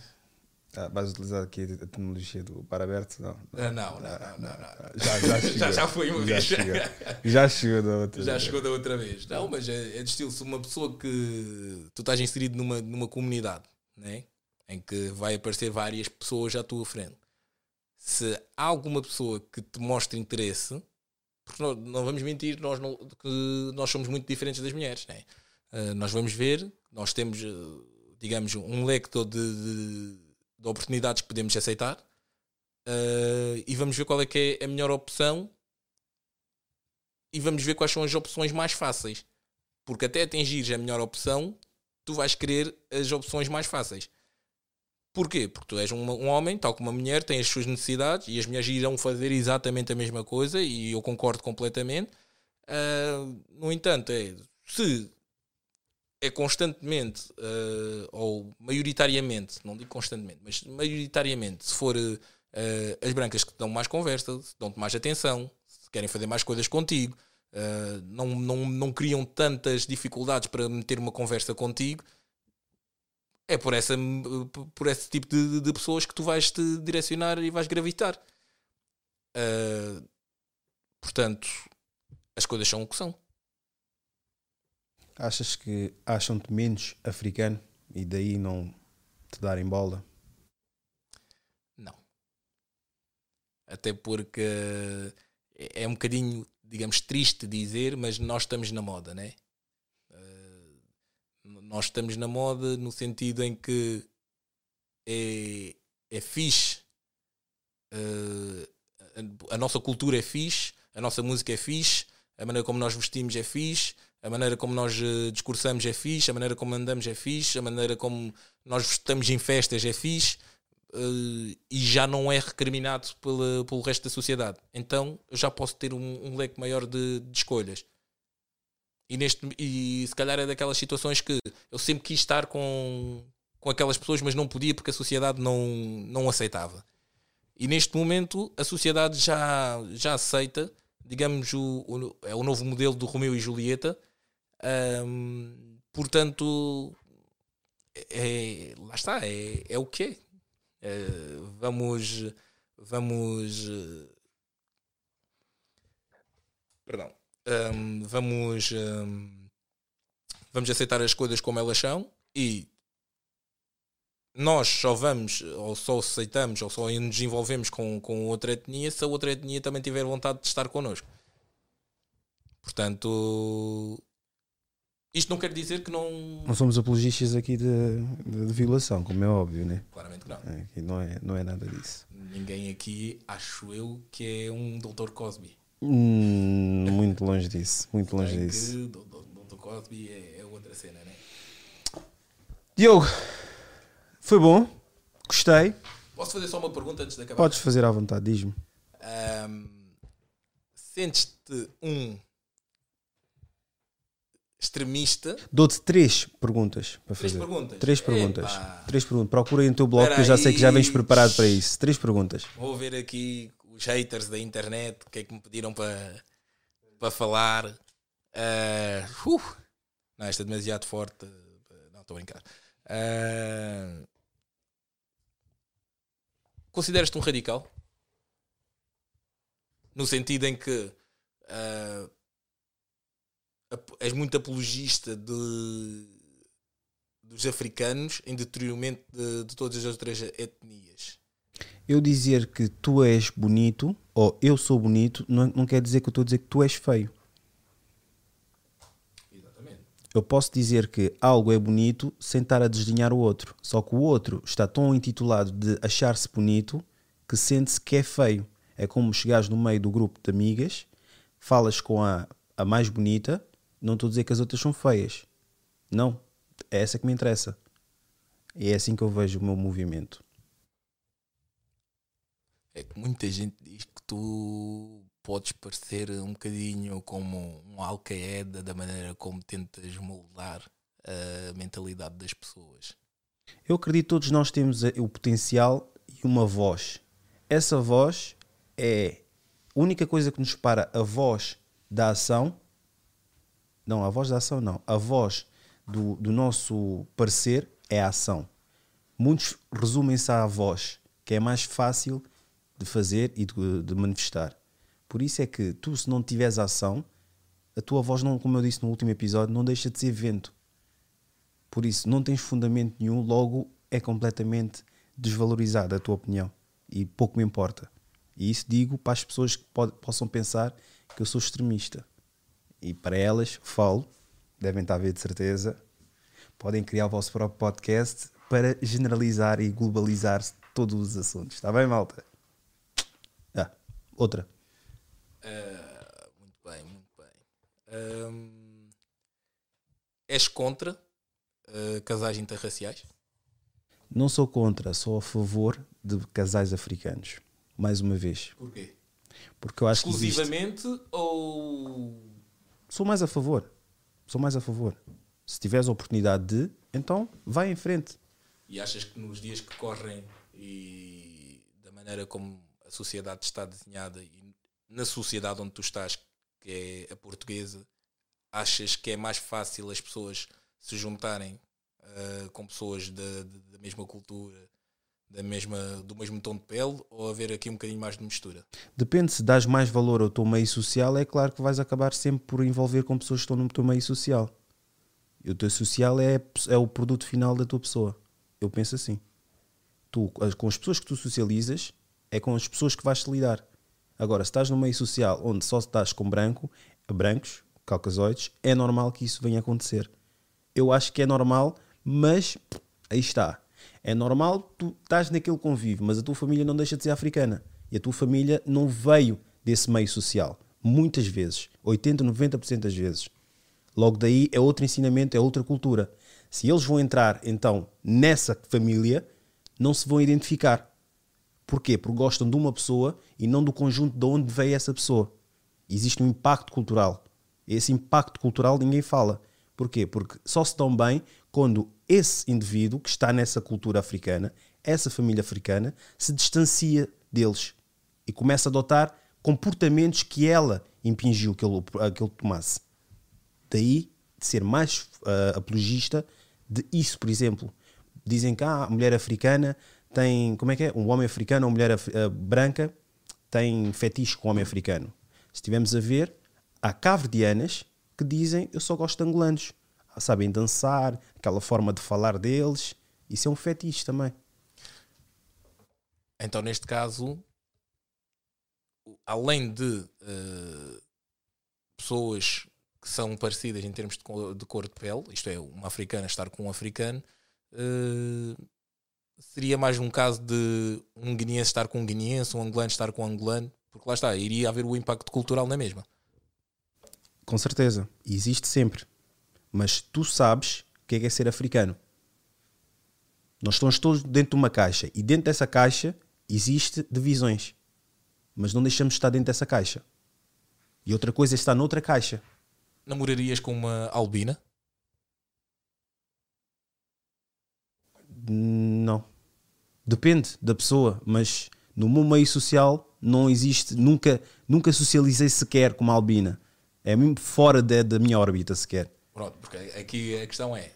Speaker 3: Ah, vais utilizar aqui a tecnologia do para aberto? Não.
Speaker 4: Não, não, não. não, não, não.
Speaker 3: Já, já,
Speaker 4: já, já foi uma
Speaker 3: já
Speaker 4: vez.
Speaker 3: Chegou. Já chegou da outra
Speaker 4: Já
Speaker 3: vez.
Speaker 4: chegou da outra vez. Não, mas é, é de estilo. Se uma pessoa que tu estás inserido numa, numa comunidade né? em que vai aparecer várias pessoas à tua frente, se há alguma pessoa que te mostre interesse, porque não, não vamos mentir, nós, não, que nós somos muito diferentes das mulheres. Né? Uh, nós vamos ver, nós temos, digamos, um leque todo de, de de oportunidades que podemos aceitar uh, e vamos ver qual é que é a melhor opção e vamos ver quais são as opções mais fáceis. Porque até atingires a melhor opção, tu vais querer as opções mais fáceis. Porquê? Porque tu és um, um homem, tal como uma mulher, tem as suas necessidades e as mulheres irão fazer exatamente a mesma coisa e eu concordo completamente. Uh, no entanto, é, se é constantemente, uh, ou maioritariamente, não digo constantemente, mas maioritariamente, se for uh, as brancas que te dão mais conversa, dão-te mais atenção, se querem fazer mais coisas contigo, uh, não, não, não criam tantas dificuldades para meter uma conversa contigo, é por, essa, por esse tipo de, de pessoas que tu vais te direcionar e vais gravitar. portanto, as coisas são o que são.
Speaker 3: Achas que acham-te menos africano e daí não te darem bola?
Speaker 4: Não. Até porque é um bocadinho, digamos, triste dizer, mas nós estamos na moda, né? Uh, nós estamos na moda no sentido em que é, é fixe, a, a nossa cultura é fixe, a nossa música é fixe, a maneira como nós vestimos é fixe, a maneira como nós uh, discursamos é fixe, a maneira como andamos é fixe, a maneira como nós estamos em festas é fixe uh, e já não é recriminado pela, pelo resto da sociedade. Então eu já posso ter um, um leque maior de, de, escolhas. E, neste, e se calhar é daquelas situações que eu sempre quis estar com, com aquelas pessoas, mas não podia porque a sociedade não, não aceitava. E neste momento a sociedade já, já aceita, digamos, o, o, é o novo modelo do Romeu e Julieta, um, portanto, é, lá está, é, é o que é. é. vamos, vamos, perdão, um, vamos, um, vamos aceitar as coisas como elas são e nós só vamos, ou só aceitamos, ou só nos envolvemos com, com outra etnia se a outra etnia também tiver vontade de estar connosco. Portanto, isto não quer dizer que não.
Speaker 3: Não somos apologistas aqui de, de, de violação, como é óbvio, né?
Speaker 4: Claramente que não.
Speaker 3: É, aqui não é, não é nada disso.
Speaker 4: Ninguém aqui, acho eu, que é um Dr. Cosby.
Speaker 3: Hum, muito longe disso, muito longe disso.
Speaker 4: Que Dr. Cosby é, é, outra cena, né?
Speaker 3: Diogo, foi bom, gostei.
Speaker 4: Posso fazer só uma pergunta antes de acabar?
Speaker 3: Podes fazer à vontade, diz-me.
Speaker 4: Um, Sentes-te um extremista.
Speaker 3: Dou-te três perguntas para
Speaker 4: Três
Speaker 3: fazer.
Speaker 4: perguntas?
Speaker 3: Três perguntas.
Speaker 4: Epá.
Speaker 3: Três perguntas. Procura aí no teu blog que eu já sei que já vens preparado para isso. Três perguntas.
Speaker 4: Vou ver aqui os haters da internet, o que é que me pediram para, para falar. Ah, uh, não, esta é demasiado forte. Não, estou a brincar. Ah, Consideras-te um radical? No sentido em que ap- és muito apologista de, dos africanos em detrimento de, de todas as outras etnias.
Speaker 3: Eu dizer que tu és bonito ou eu sou bonito não, não quer dizer que eu estou a dizer que tu és feio.
Speaker 4: Exatamente.
Speaker 3: Eu posso dizer que algo é bonito sem estar a desdenhar o outro. Só que o outro está tão intitulado de achar-se bonito que sente-se que é feio. É como chegares no meio do grupo de amigas, falas com a, a mais bonita, não estou a dizer que as outras são feias. Não. É essa que me interessa. E é assim que eu vejo o meu movimento.
Speaker 4: É que muita gente diz que tu podes parecer um bocadinho como um Al-Qaeda da maneira como tentas moldar a mentalidade das pessoas.
Speaker 3: Eu acredito que todos nós temos o potencial e uma voz. Essa voz é a única coisa que nos separa a voz da ação. Não, a voz da ação não. A voz do, do nosso parecer é a ação. Muitos resumem-se à voz, que é mais fácil de fazer e de, de manifestar. Por isso é que tu, se não tiveres ação, a tua voz, não, como eu disse no último episódio, não deixa de ser vento. Por isso, não tens fundamento nenhum, logo é completamente desvalorizada a tua opinião. E pouco me importa. E isso digo para as pessoas que possam pensar que eu sou extremista. E para elas, falo, devem estar a ver de certeza, podem criar o vosso próprio podcast para generalizar e globalizar todos os assuntos. Está bem, malta? Ah, outra.
Speaker 4: Ah, muito bem, muito bem. Ahm, és contra ah, casais interraciais?
Speaker 3: Não sou contra, sou a favor de casais africanos. Mais uma vez.
Speaker 4: Porquê?
Speaker 3: Porque eu acho que existe.
Speaker 4: Exclusivamente ou
Speaker 3: Sou mais a favor. Sou mais a favor. Se tiveres a oportunidade de, então vai em frente.
Speaker 4: E achas que nos dias que correm e da maneira como a sociedade está desenhada e na sociedade onde tu estás, que é a portuguesa, achas que é mais fácil as pessoas se juntarem uh, com pessoas da, da mesma cultura, da mesma, do mesmo tom de pele, ou haver aqui um bocadinho mais de mistura?
Speaker 3: Depende, se dás mais valor ao teu meio social, é claro que vais acabar sempre por envolver com pessoas que estão no teu meio social. E o teu social é, é o produto final da tua pessoa. Eu penso assim. Tu, com as pessoas que tu socializas, é com as pessoas que vais te lidar. Agora, se estás no meio social onde só estás com branco, brancos, caucasoides, é normal que isso venha a acontecer. Eu acho que é normal, mas aí está. É normal tu estás naquele convívio, mas a tua família não deixa de ser africana. E a tua família não veio desse meio social. Muitas vezes. 80, 90% das vezes. Logo daí é outro ensinamento, é outra cultura. Se eles vão entrar então nessa família, não se vão identificar. Porquê? Porque gostam de uma pessoa e não do conjunto de onde veio essa pessoa. Existe um impacto cultural. Esse impacto cultural ninguém fala. Porquê? Porque só se estão bem quando esse indivíduo que está nessa cultura africana, essa família africana, se distancia deles e começa a adotar comportamentos que ela impingiu que ele, que ele tomasse. Daí de ser mais uh, apologista de isso, por exemplo. Dizem que ah, a mulher africana tem, como é que é? Um homem africano ou mulher uh, branca tem fetiche com o homem africano. Se estivermos a ver, há caverdianas que dizem eu só gosto de angolanos. Sabem dançar, aquela forma de falar deles. Isso é um fetiche também.
Speaker 4: Então, neste caso, além de uh, pessoas que são parecidas em termos de cor, de cor de pele, isto é, uma africana estar com um africano, uh, seria mais um caso de um guineense estar com um guineense, um angolano estar com um angolano, porque lá está, iria haver o impacto cultural na mesma.
Speaker 3: Com certeza, existe sempre. Mas tu sabes o que é, que é ser africano. Nós estamos todos dentro de uma caixa e dentro dessa caixa existe divisões. Mas não deixamos de estar dentro dessa caixa. E outra coisa é estar noutra caixa.
Speaker 4: Namorarias com uma albina?
Speaker 3: Não. Depende da pessoa, mas no meu meio social não existe, nunca, nunca socializei sequer com uma albina. É mesmo fora de, da minha órbita sequer.
Speaker 4: Pronto, porque aqui a questão é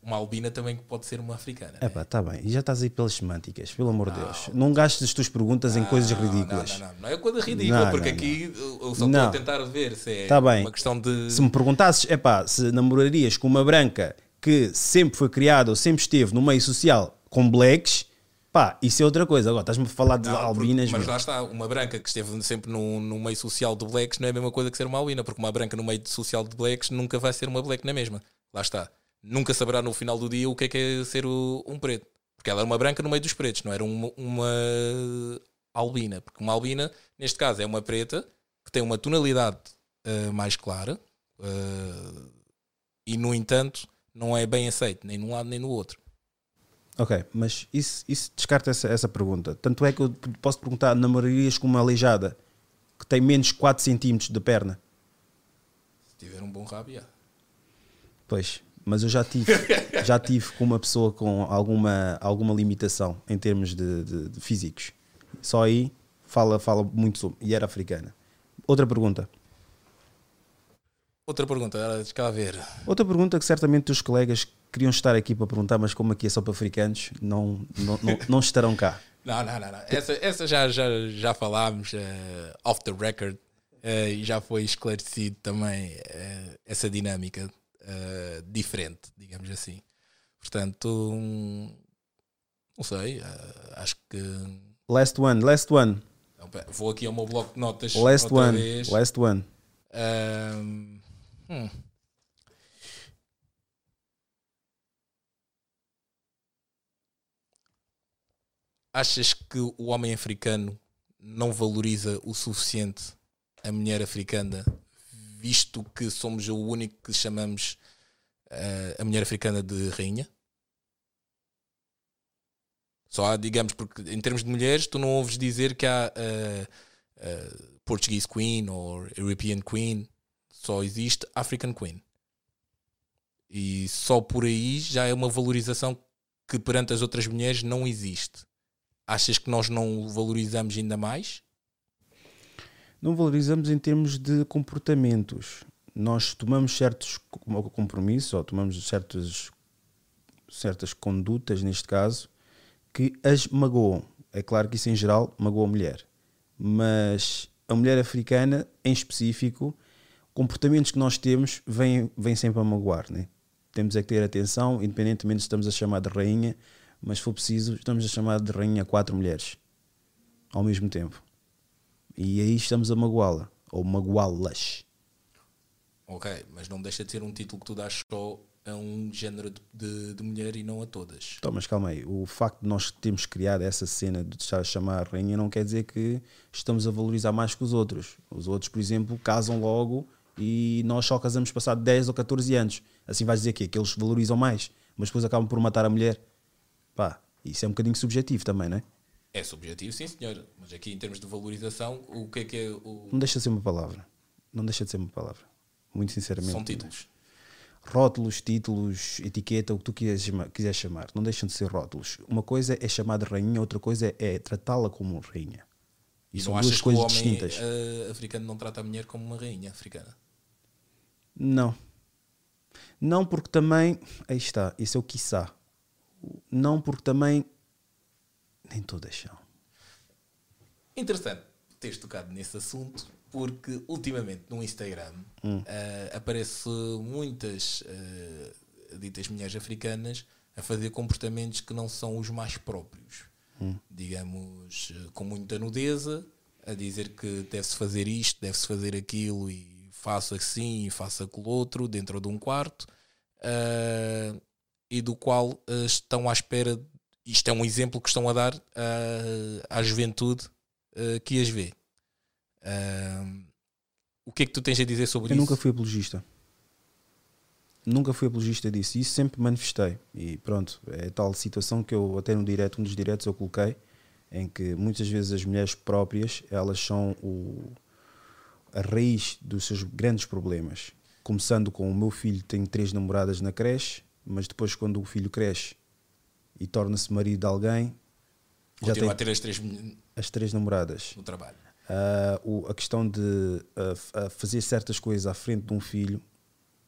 Speaker 4: uma albina também pode ser uma africana.
Speaker 3: É pá, tá bem. E já estás aí pelas semânticas, pelo amor de Deus. Não gastes as tuas perguntas em coisas ridículas.
Speaker 4: Não, não, não, não é coisa ridícula, porque aqui eu só estou a tentar ver se é
Speaker 3: tá bem.
Speaker 4: uma questão de.
Speaker 3: Se me perguntasses, é pá, se namorarias com uma branca que sempre foi criada ou sempre esteve no meio social com blacks, pá, isso é outra coisa. Agora estás-me a falar de albinas.
Speaker 4: Mas lá está, uma branca que esteve sempre no, no meio social de blacks não é a mesma coisa que ser uma albina, porque uma branca no meio social de blacks nunca vai ser uma black na mesma. Lá está nunca saberá no final do dia o que é que é ser o, um preto. Porque ela era uma branca no meio dos pretos, não era uma, uma albina. Porque uma albina, neste caso, é uma preta que tem uma tonalidade uh, mais clara uh, e, no entanto, não é bem aceito nem num lado nem no outro.
Speaker 3: Ok, mas isso, isso descarta essa, essa pergunta. Tanto é que eu posso perguntar: namorarias com uma aleijada que tem menos 4 centímetros de perna?
Speaker 4: Se tiver um bom rabo.
Speaker 3: Pois, mas eu já tive, já tive com uma pessoa com alguma, alguma limitação em termos de, de, de físicos. Só aí fala, fala muito sobre. E era africana. Outra pergunta.
Speaker 4: Outra pergunta, deixa cá ver.
Speaker 3: Outra pergunta que certamente os colegas queriam estar aqui para perguntar, mas como aqui é só para africanos, não, não, não, não estarão cá.
Speaker 4: não, não, não, não. Essa, essa já, já, já falámos uh, off the record uh, e já foi esclarecido também uh, essa dinâmica diferente, digamos assim. Portanto, um, não sei, acho que.
Speaker 3: Last one, last one.
Speaker 4: Então, vou aqui ao meu bloco de notas.
Speaker 3: Last one, vez. last one.
Speaker 4: Um, hum. Achas que o homem africano não valoriza o suficiente a mulher africana visto que somos o único que chamamos uh, a mulher africana de rainha? Só há, digamos, porque em termos de mulheres, tu não ouves dizer que há uh, uh, Portuguese Queen ou European Queen, só existe African Queen. E só por aí já é uma valorização que perante as outras mulheres não existe. Achas que nós não o valorizamos ainda mais?
Speaker 3: Não valorizamos em termos de comportamentos. Nós tomamos certos compromissos ou tomamos certos, certas condutas, neste caso, que as magoam. É claro que isso em geral magoa a mulher. Mas a mulher africana, em específico, comportamentos que nós temos vêm, vêm sempre a magoar. Né? Temos é que ter atenção, independentemente se estamos a chamar de rainha, mas se for preciso, estamos a chamar de rainha quatro mulheres ao mesmo tempo. E aí estamos a magoá-la, ou magoá-las.
Speaker 4: Ok, mas não deixa de ser um título que tu dás só a um género de, de, de mulher e não a todas.
Speaker 3: Então, mas calma aí, o facto de nós termos criado essa cena de estar a chamar a rainha não quer dizer que estamos a valorizar mais que os outros. Os outros, por exemplo, casam logo e nós só casamos passado 10 ou 14 anos. Assim vais dizer que, que eles valorizam mais, mas depois acabam por matar a mulher. Pá, isso é um bocadinho subjetivo também, não é?
Speaker 4: É subjetivo, sim senhor. Mas aqui em termos de valorização, o que é que é o.
Speaker 3: Não deixa de ser uma palavra. Não deixa de ser uma palavra. Muito sinceramente.
Speaker 4: São títulos.
Speaker 3: Rótulos, títulos, etiqueta, o que tu quiseres chamar. Não deixam de ser rótulos. Uma coisa é chamar de rainha, outra coisa é, tratá-la como rainha.
Speaker 4: E, e são duas coisas que o homem distintas. Uh, africano não trata a mulher como uma rainha africana?
Speaker 3: Não. Não porque também. Aí está, isso é o quiçá. Não porque também. Nem todas são.
Speaker 4: Interessante teres tocado nesse assunto, porque ultimamente no Instagram hum. uh, aparece muitas uh, ditas mulheres africanas a fazer comportamentos que não são os mais próprios. Hum. Digamos, com muita nudeza, a dizer que deve-se fazer isto, deve-se fazer aquilo e faço assim e faço aquilo outro dentro de um quarto uh, e do qual uh, estão à espera. Isto é um exemplo que estão a dar uh, à juventude que as vê. o que é que tu tens a dizer sobre
Speaker 3: Eu
Speaker 4: isso?
Speaker 3: Eu nunca fui apologista. Nunca fui apologista disso. Isso sempre manifestei. E pronto, é tal situação que eu, até no direto, um dos diretos eu coloquei, em que muitas vezes as mulheres próprias, elas são o a raiz dos seus grandes problemas. Começando com o meu filho tem três namoradas na creche, mas depois quando o filho cresce e torna-se marido de alguém,
Speaker 4: já tem a ter as três,
Speaker 3: as três namoradas
Speaker 4: no trabalho.
Speaker 3: Uh, o, a questão de uh, fazer certas coisas à frente de um filho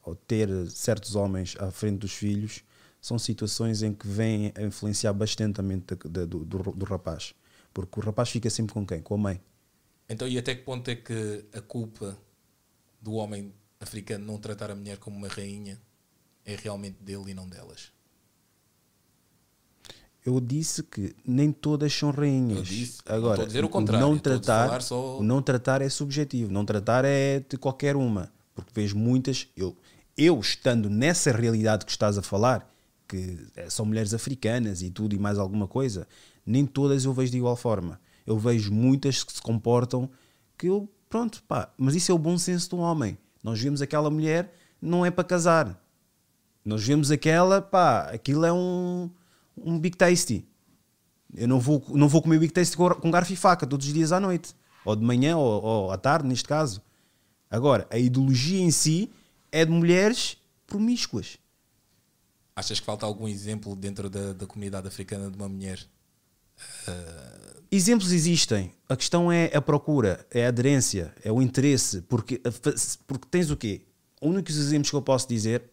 Speaker 3: ou ter certos homens à frente dos filhos são situações em que vêm a influenciar bastante a mente do, do, do rapaz. Porque o rapaz fica sempre com quem? Com a mãe.
Speaker 4: Então, e até que ponto é que a culpa do homem africano não tratar a mulher como uma rainha é realmente dele e não delas?
Speaker 3: Eu disse que nem todas são rainhas. Eu
Speaker 4: disse,
Speaker 3: Agora,
Speaker 4: não dizer o contrário.
Speaker 3: Não tratar,
Speaker 4: só...
Speaker 3: Não tratar é subjetivo. Não tratar é de qualquer uma. Porque vejo muitas. Eu, eu estando nessa realidade que estás a falar, que é, são mulheres africanas e tudo e mais alguma coisa, nem todas eu vejo de igual forma eu vejo muitas que se comportam que eu, pronto, pá, mas isso é o bom senso um homem. Nós vemos aquela mulher, não é para casar. Nós vemos aquela, pá, aquilo é um, um Big Tasty. Eu não vou, não vou comer Big Tasty com, garfo e faca todos os dias à noite, ou de manhã, ou, ou à tarde, neste caso. Agora, a ideologia em si é de mulheres promíscuas.
Speaker 4: Achas que falta algum exemplo dentro da, da comunidade africana de uma mulher uh,
Speaker 3: Exemplos existem. A questão é a procura, é a aderência, é o interesse. Porque, porque tens o quê? Únicos exemplos que eu posso dizer,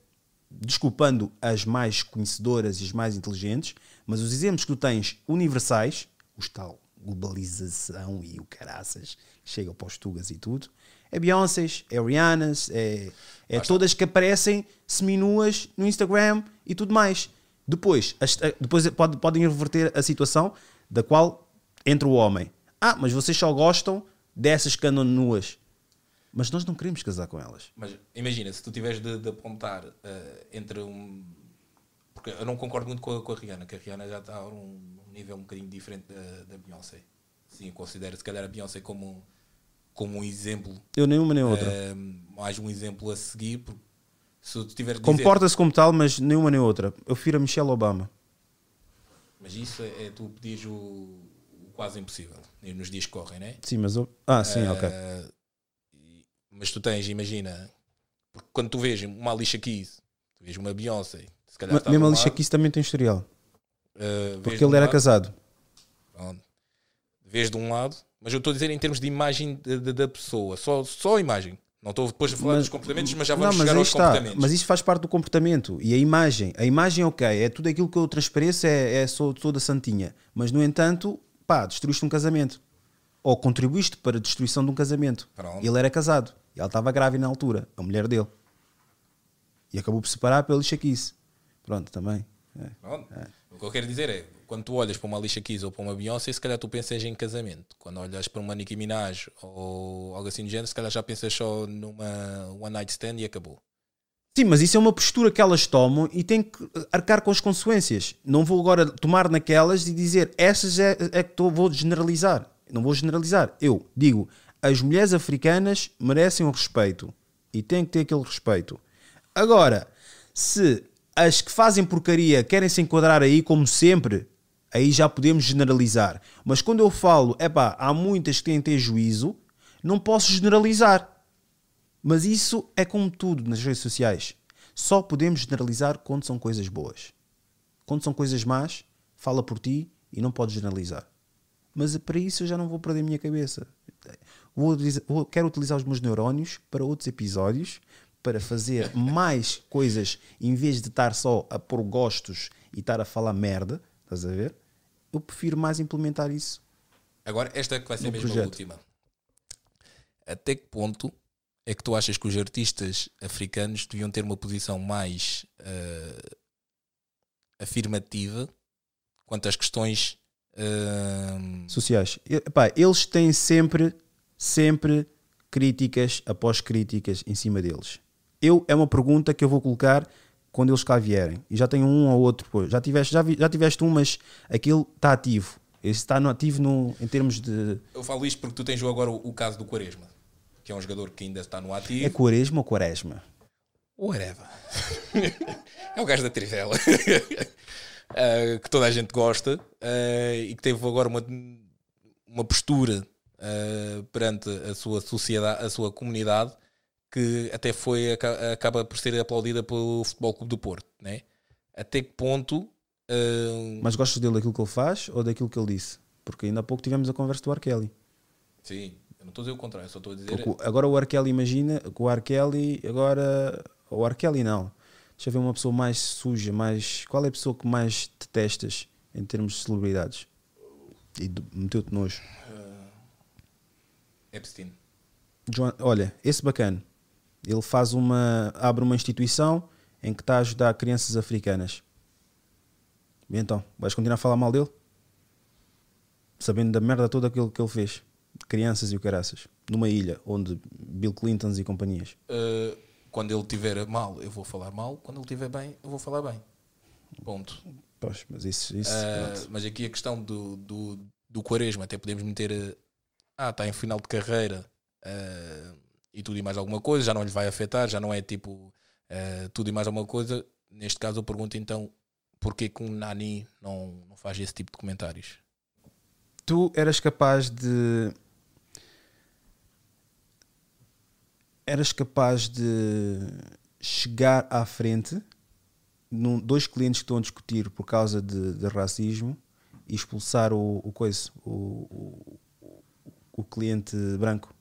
Speaker 3: desculpando as mais conhecedoras e as mais inteligentes, mas os exemplos que tu tens universais, os tal globalização e o caraças, chega para os tugas e tudo, é Beyoncé, é Rihanna, é, é todas que aparecem seminuas no Instagram e tudo mais. Depois, as, depois pode, podem reverter a situação da qual entre o homem. Ah, mas vocês só gostam dessas que andam nuas. Mas nós não queremos casar com elas.
Speaker 4: Mas imagina, se tu tiveres de, de apontar uh, entre um. Porque eu não concordo muito com a, com a Rihanna, que a Rihanna já está a um, nível um bocadinho diferente da, da Beyoncé. Sim, considero se calhar a Beyoncé como, como um exemplo.
Speaker 3: Eu nenhuma nem outra.
Speaker 4: Uh, mais um exemplo a seguir. Porque se tu tiver
Speaker 3: Comporta-se como tal, mas nenhuma nem outra. Eu prefiro a Michelle Obama.
Speaker 4: Mas isso é, é tu pedires o quase impossível nos dias que correm, né?
Speaker 3: Sim, mas. Eu... Ah, sim, uh, ok.
Speaker 4: Mas tu tens, imagina, porque quando tu vês uma Alicia Keys Tu vês uma Beyoncé. Se calhar
Speaker 3: Mas
Speaker 4: está
Speaker 3: mesmo
Speaker 4: lado,
Speaker 3: aqui isso também tem historial.
Speaker 4: uh,
Speaker 3: Porque
Speaker 4: de um
Speaker 3: ele era
Speaker 4: lado,
Speaker 3: casado.
Speaker 4: pronto, Vês de um lado, mas eu estou a dizer em termos de imagem de- de- da pessoa, só, só a imagem. Não estou depois a falar
Speaker 3: Mas-
Speaker 4: dos comportamentos, mas já
Speaker 3: Não,
Speaker 4: vamos
Speaker 3: mas
Speaker 4: chegar aos
Speaker 3: está.
Speaker 4: comportamentos.
Speaker 3: Mas isso faz parte do comportamento. E a imagem. A imagem, ok, é tudo aquilo que eu transpareço, é, é sou toda santinha. Mas, no entanto, pá, destruíste um casamento. Ou contribuíste para a destruição de um casamento.
Speaker 4: Pronto.
Speaker 3: Ele era casado. E ela estava grávida na altura, a mulher dele. E acabou por separar pela lixa-quice. Pronto, também. É.
Speaker 4: Pronto. O que eu quero dizer é, quando tu olhas para uma Alicia Keys ou para uma Beyoncé, se calhar tu pensas em casamento. Quando olhas para uma Nicki Minaj ou algo assim do género, se calhar já pensas só numa one night stand e acabou.
Speaker 3: Sim, mas isso é uma postura que elas tomam e têm que arcar com as consequências. Não vou agora tomar naquelas e dizer essas é, é que tô, vou generalizar. Não vou generalizar. Eu digo, as mulheres africanas merecem o respeito e têm que ter aquele respeito. Agora, se as que fazem porcaria querem se enquadrar aí como sempre, aí já podemos generalizar. Mas quando eu falo, epá, há muitas que têm que ter juízo, não posso generalizar. Mas isso é como tudo nas redes sociais. Só podemos generalizar quando são coisas boas. Quando são coisas más, fala por ti e não podes generalizar. Mas para isso eu já não vou perder a minha cabeça. Vou vou- quero utilizar os meus neurónios para outros episódios, para fazer mais coisas, em vez de estar só a pôr gostos e estar a falar merda, estás a ver? Eu prefiro mais implementar isso.
Speaker 4: Agora, esta é que vai ser mesmo a última. Até que ponto é que tu achas que os artistas africanos deviam ter uma posição mais eh, afirmativa quanto às questões
Speaker 3: sociais. Epá, eles têm sempre, sempre críticas após críticas em cima deles. Eu é uma pergunta que eu vou colocar quando eles cá vierem. E já tenho um ou outro. pô. Já tiveste, já, vi- já tiveste um, mas aquilo está ativo. Esse está no ativo no, em termos de.
Speaker 4: Eu falo isto porque tu tens agora o, o caso do Quaresma, que é um jogador que ainda está no
Speaker 3: É
Speaker 4: ativo.
Speaker 3: quaresma ou quaresma?
Speaker 4: Whatever. é o gajo da Trivela. Eh, que toda a gente gosta eh, e que teve agora uma, uma postura eh, perante a sua sociedade, a sua comunidade, que até foi aca- acaba por ser aplaudida pelo Futebol Clube do Porto, né? Até que ponto
Speaker 3: Mas gostas dele daquilo que ele faz ou daquilo que ele disse? Porque ainda há pouco tivemos a conversa do R. Kelly.
Speaker 4: sim, eu não estou a dizer o contrário, só estou a dizer
Speaker 3: Porque agora o R. Kelly imagina que o R. Kelly agora. O R. Kelly não. Deixa eu ver uma pessoa mais suja, mais. Qual é a pessoa que mais detestas em termos de celebridades? E meteu-te nojo.
Speaker 4: Epstein.
Speaker 3: Joan- olha, esse bacana. Ele faz uma. abre uma instituição em que está a ajudar crianças africanas. E então, vais continuar a falar mal dele? Sabendo da merda toda aquilo que ele fez. Crianças e o caraças. Numa ilha onde Bill Clintons e companhias.
Speaker 4: Eh, quando ele estiver mal, eu vou falar mal. Quando ele estiver bem, eu vou falar bem. Ponto.
Speaker 3: Pois, mas isso. isso pronto.
Speaker 4: mas aqui a questão do, do, do Quaresma, até podemos meter. Ah, está em final de carreira ah, e tudo e mais alguma coisa, já não lhe vai afetar, já não é tipo ah, tudo e mais alguma coisa. Neste caso, eu pergunto então: porquê que um Nani não, não faz esse tipo de comentários?
Speaker 3: tu eras capaz de. Eras capaz de chegar à frente num, dois clientes que estão a discutir por causa de, de racismo e expulsar o, o coisa, o, o, o cliente branco.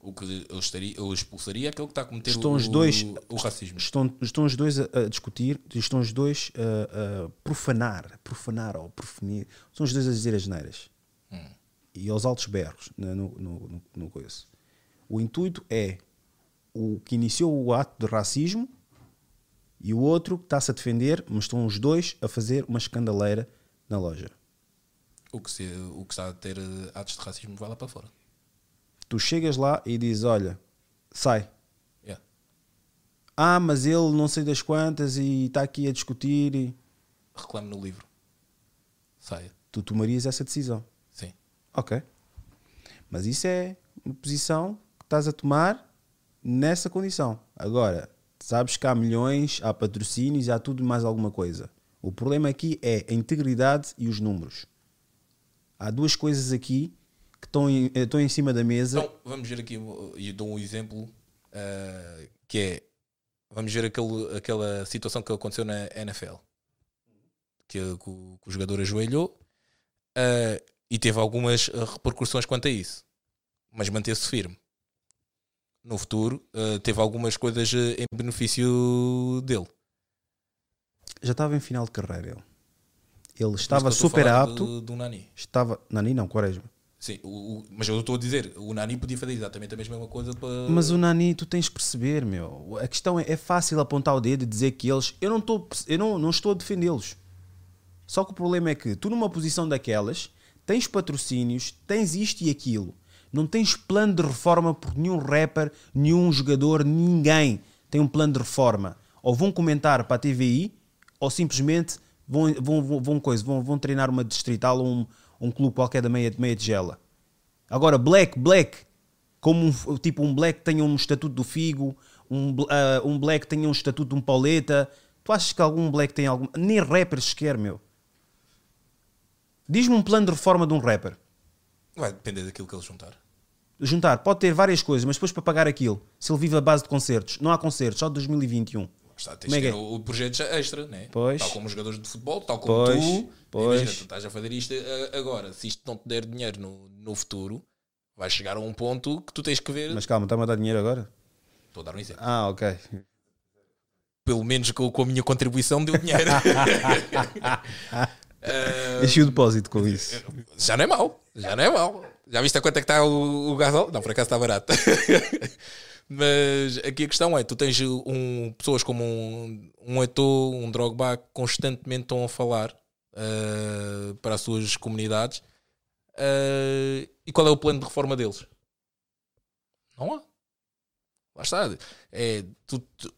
Speaker 4: O que eu, estaria, eu expulsaria é aquele que está a cometer
Speaker 3: Estão
Speaker 4: o,
Speaker 3: os dois-
Speaker 4: o, racismo.
Speaker 3: Estão, estão os dois a, a discutir, estão os dois a, a profanar, profanar ou profanir, estão os dois a dizer as neiras. E aos altos berros né, no, no, no, no coisa. O intuito é o que iniciou o ato de racismo e o outro que está-se a defender, mas estão os dois a fazer uma escandaleira na loja.
Speaker 4: O que, se, o que está a ter eh, atos de racismo vai lá para fora.
Speaker 3: Tu chegas lá e dizes: Olha, sai.
Speaker 4: Yeah.
Speaker 3: Ah, mas ele não sei das quantas e está aqui a discutir. E...
Speaker 4: Reclame no livro. Saia.
Speaker 3: Tu tomarias essa decisão.
Speaker 4: Sim.
Speaker 3: Ok. Mas isso é uma posição que estás a tomar nessa condição. Agora, sabes que há milhões, há patrocínios, há tudo mais alguma coisa. O problema aqui é a integridade e os números. Há duas coisas aqui que estão em, eh, estão em cima da mesa.
Speaker 4: Então, vamos ver aqui, e dou um exemplo uh, que é vamos ver aquele, aquela situação que aconteceu na NFL. Que, que o, que o jogador ajoelhou ah, e teve algumas repercussões quanto a isso. Mas manteve-se firme. No futuro, ah, teve algumas coisas ah, em benefício dele.
Speaker 3: Já estava em final de carreira ele. Ele estava super apto.
Speaker 4: Do, do Nani.
Speaker 3: Estava. Nani não, Quaresma.
Speaker 4: Sim, o- o- mas eu estou a dizer, o Nani podia fazer exatamente a mesma coisa para.
Speaker 3: Mas o Nani, tu tens que perceber, meu. A questão é, é fácil apontar o dedo e dizer que eles. Eu não estou, eu não, não estou a defendê-los. Só que o problema é que tu, numa posição daquelas, tens patrocínios, tens isto e aquilo. Não tens plano de reforma por nenhum rapper, nenhum jogador, ninguém tem um plano de reforma. Ou vão comentar para a TVI, ou simplesmente vão, vão, vão, vão, coisa, vão, vão treinar uma distrital ou um, um clube qualquer da meia, meia tigela. Agora, Black, Black, como um, tipo um Black tenha um estatuto do Figo, um, ah, um Black tenha um estatuto de um Pauleta. Tu achas que algum Black tem algum. Nem rappers sequer, meu. Diz-me um plano de reforma de um rapper.
Speaker 4: Vai depender daquilo que ele juntar.
Speaker 3: Juntar, pode ter várias coisas, mas depois para pagar aquilo, se ele vive a base de concertos, não há concertos, só de 2021.
Speaker 4: Está, tens
Speaker 3: é
Speaker 4: de ter
Speaker 3: é?
Speaker 4: o, o projeto extra, né?
Speaker 3: Pois.
Speaker 4: tal como os jogadores de futebol, tal como
Speaker 3: Pois,
Speaker 4: tu.
Speaker 3: pois.
Speaker 4: Imagina, tu estás a fazer isto eh, agora. Se isto não te der dinheiro no, no futuro, vais chegar a um ponto que tu tens que ver.
Speaker 3: Mas calma, está-me a dar dinheiro agora?
Speaker 4: Estou a dar um exemplo.
Speaker 3: Ah, ok.
Speaker 4: Pelo menos com, com a minha contribuição deu dinheiro.
Speaker 3: Enchi o depósito com isso.
Speaker 4: já não é mau. Já não é mau. Já viste a quanto é que está o, o? Não, por acaso está barato. Mas aqui a questão é: tu tens um, pessoas como um, um Eto'o, um Drogba, que constantemente estão a falar eh, para as suas comunidades. Eh, e qual é o plano de reforma deles? Não há. Lá está. É, tu, tu,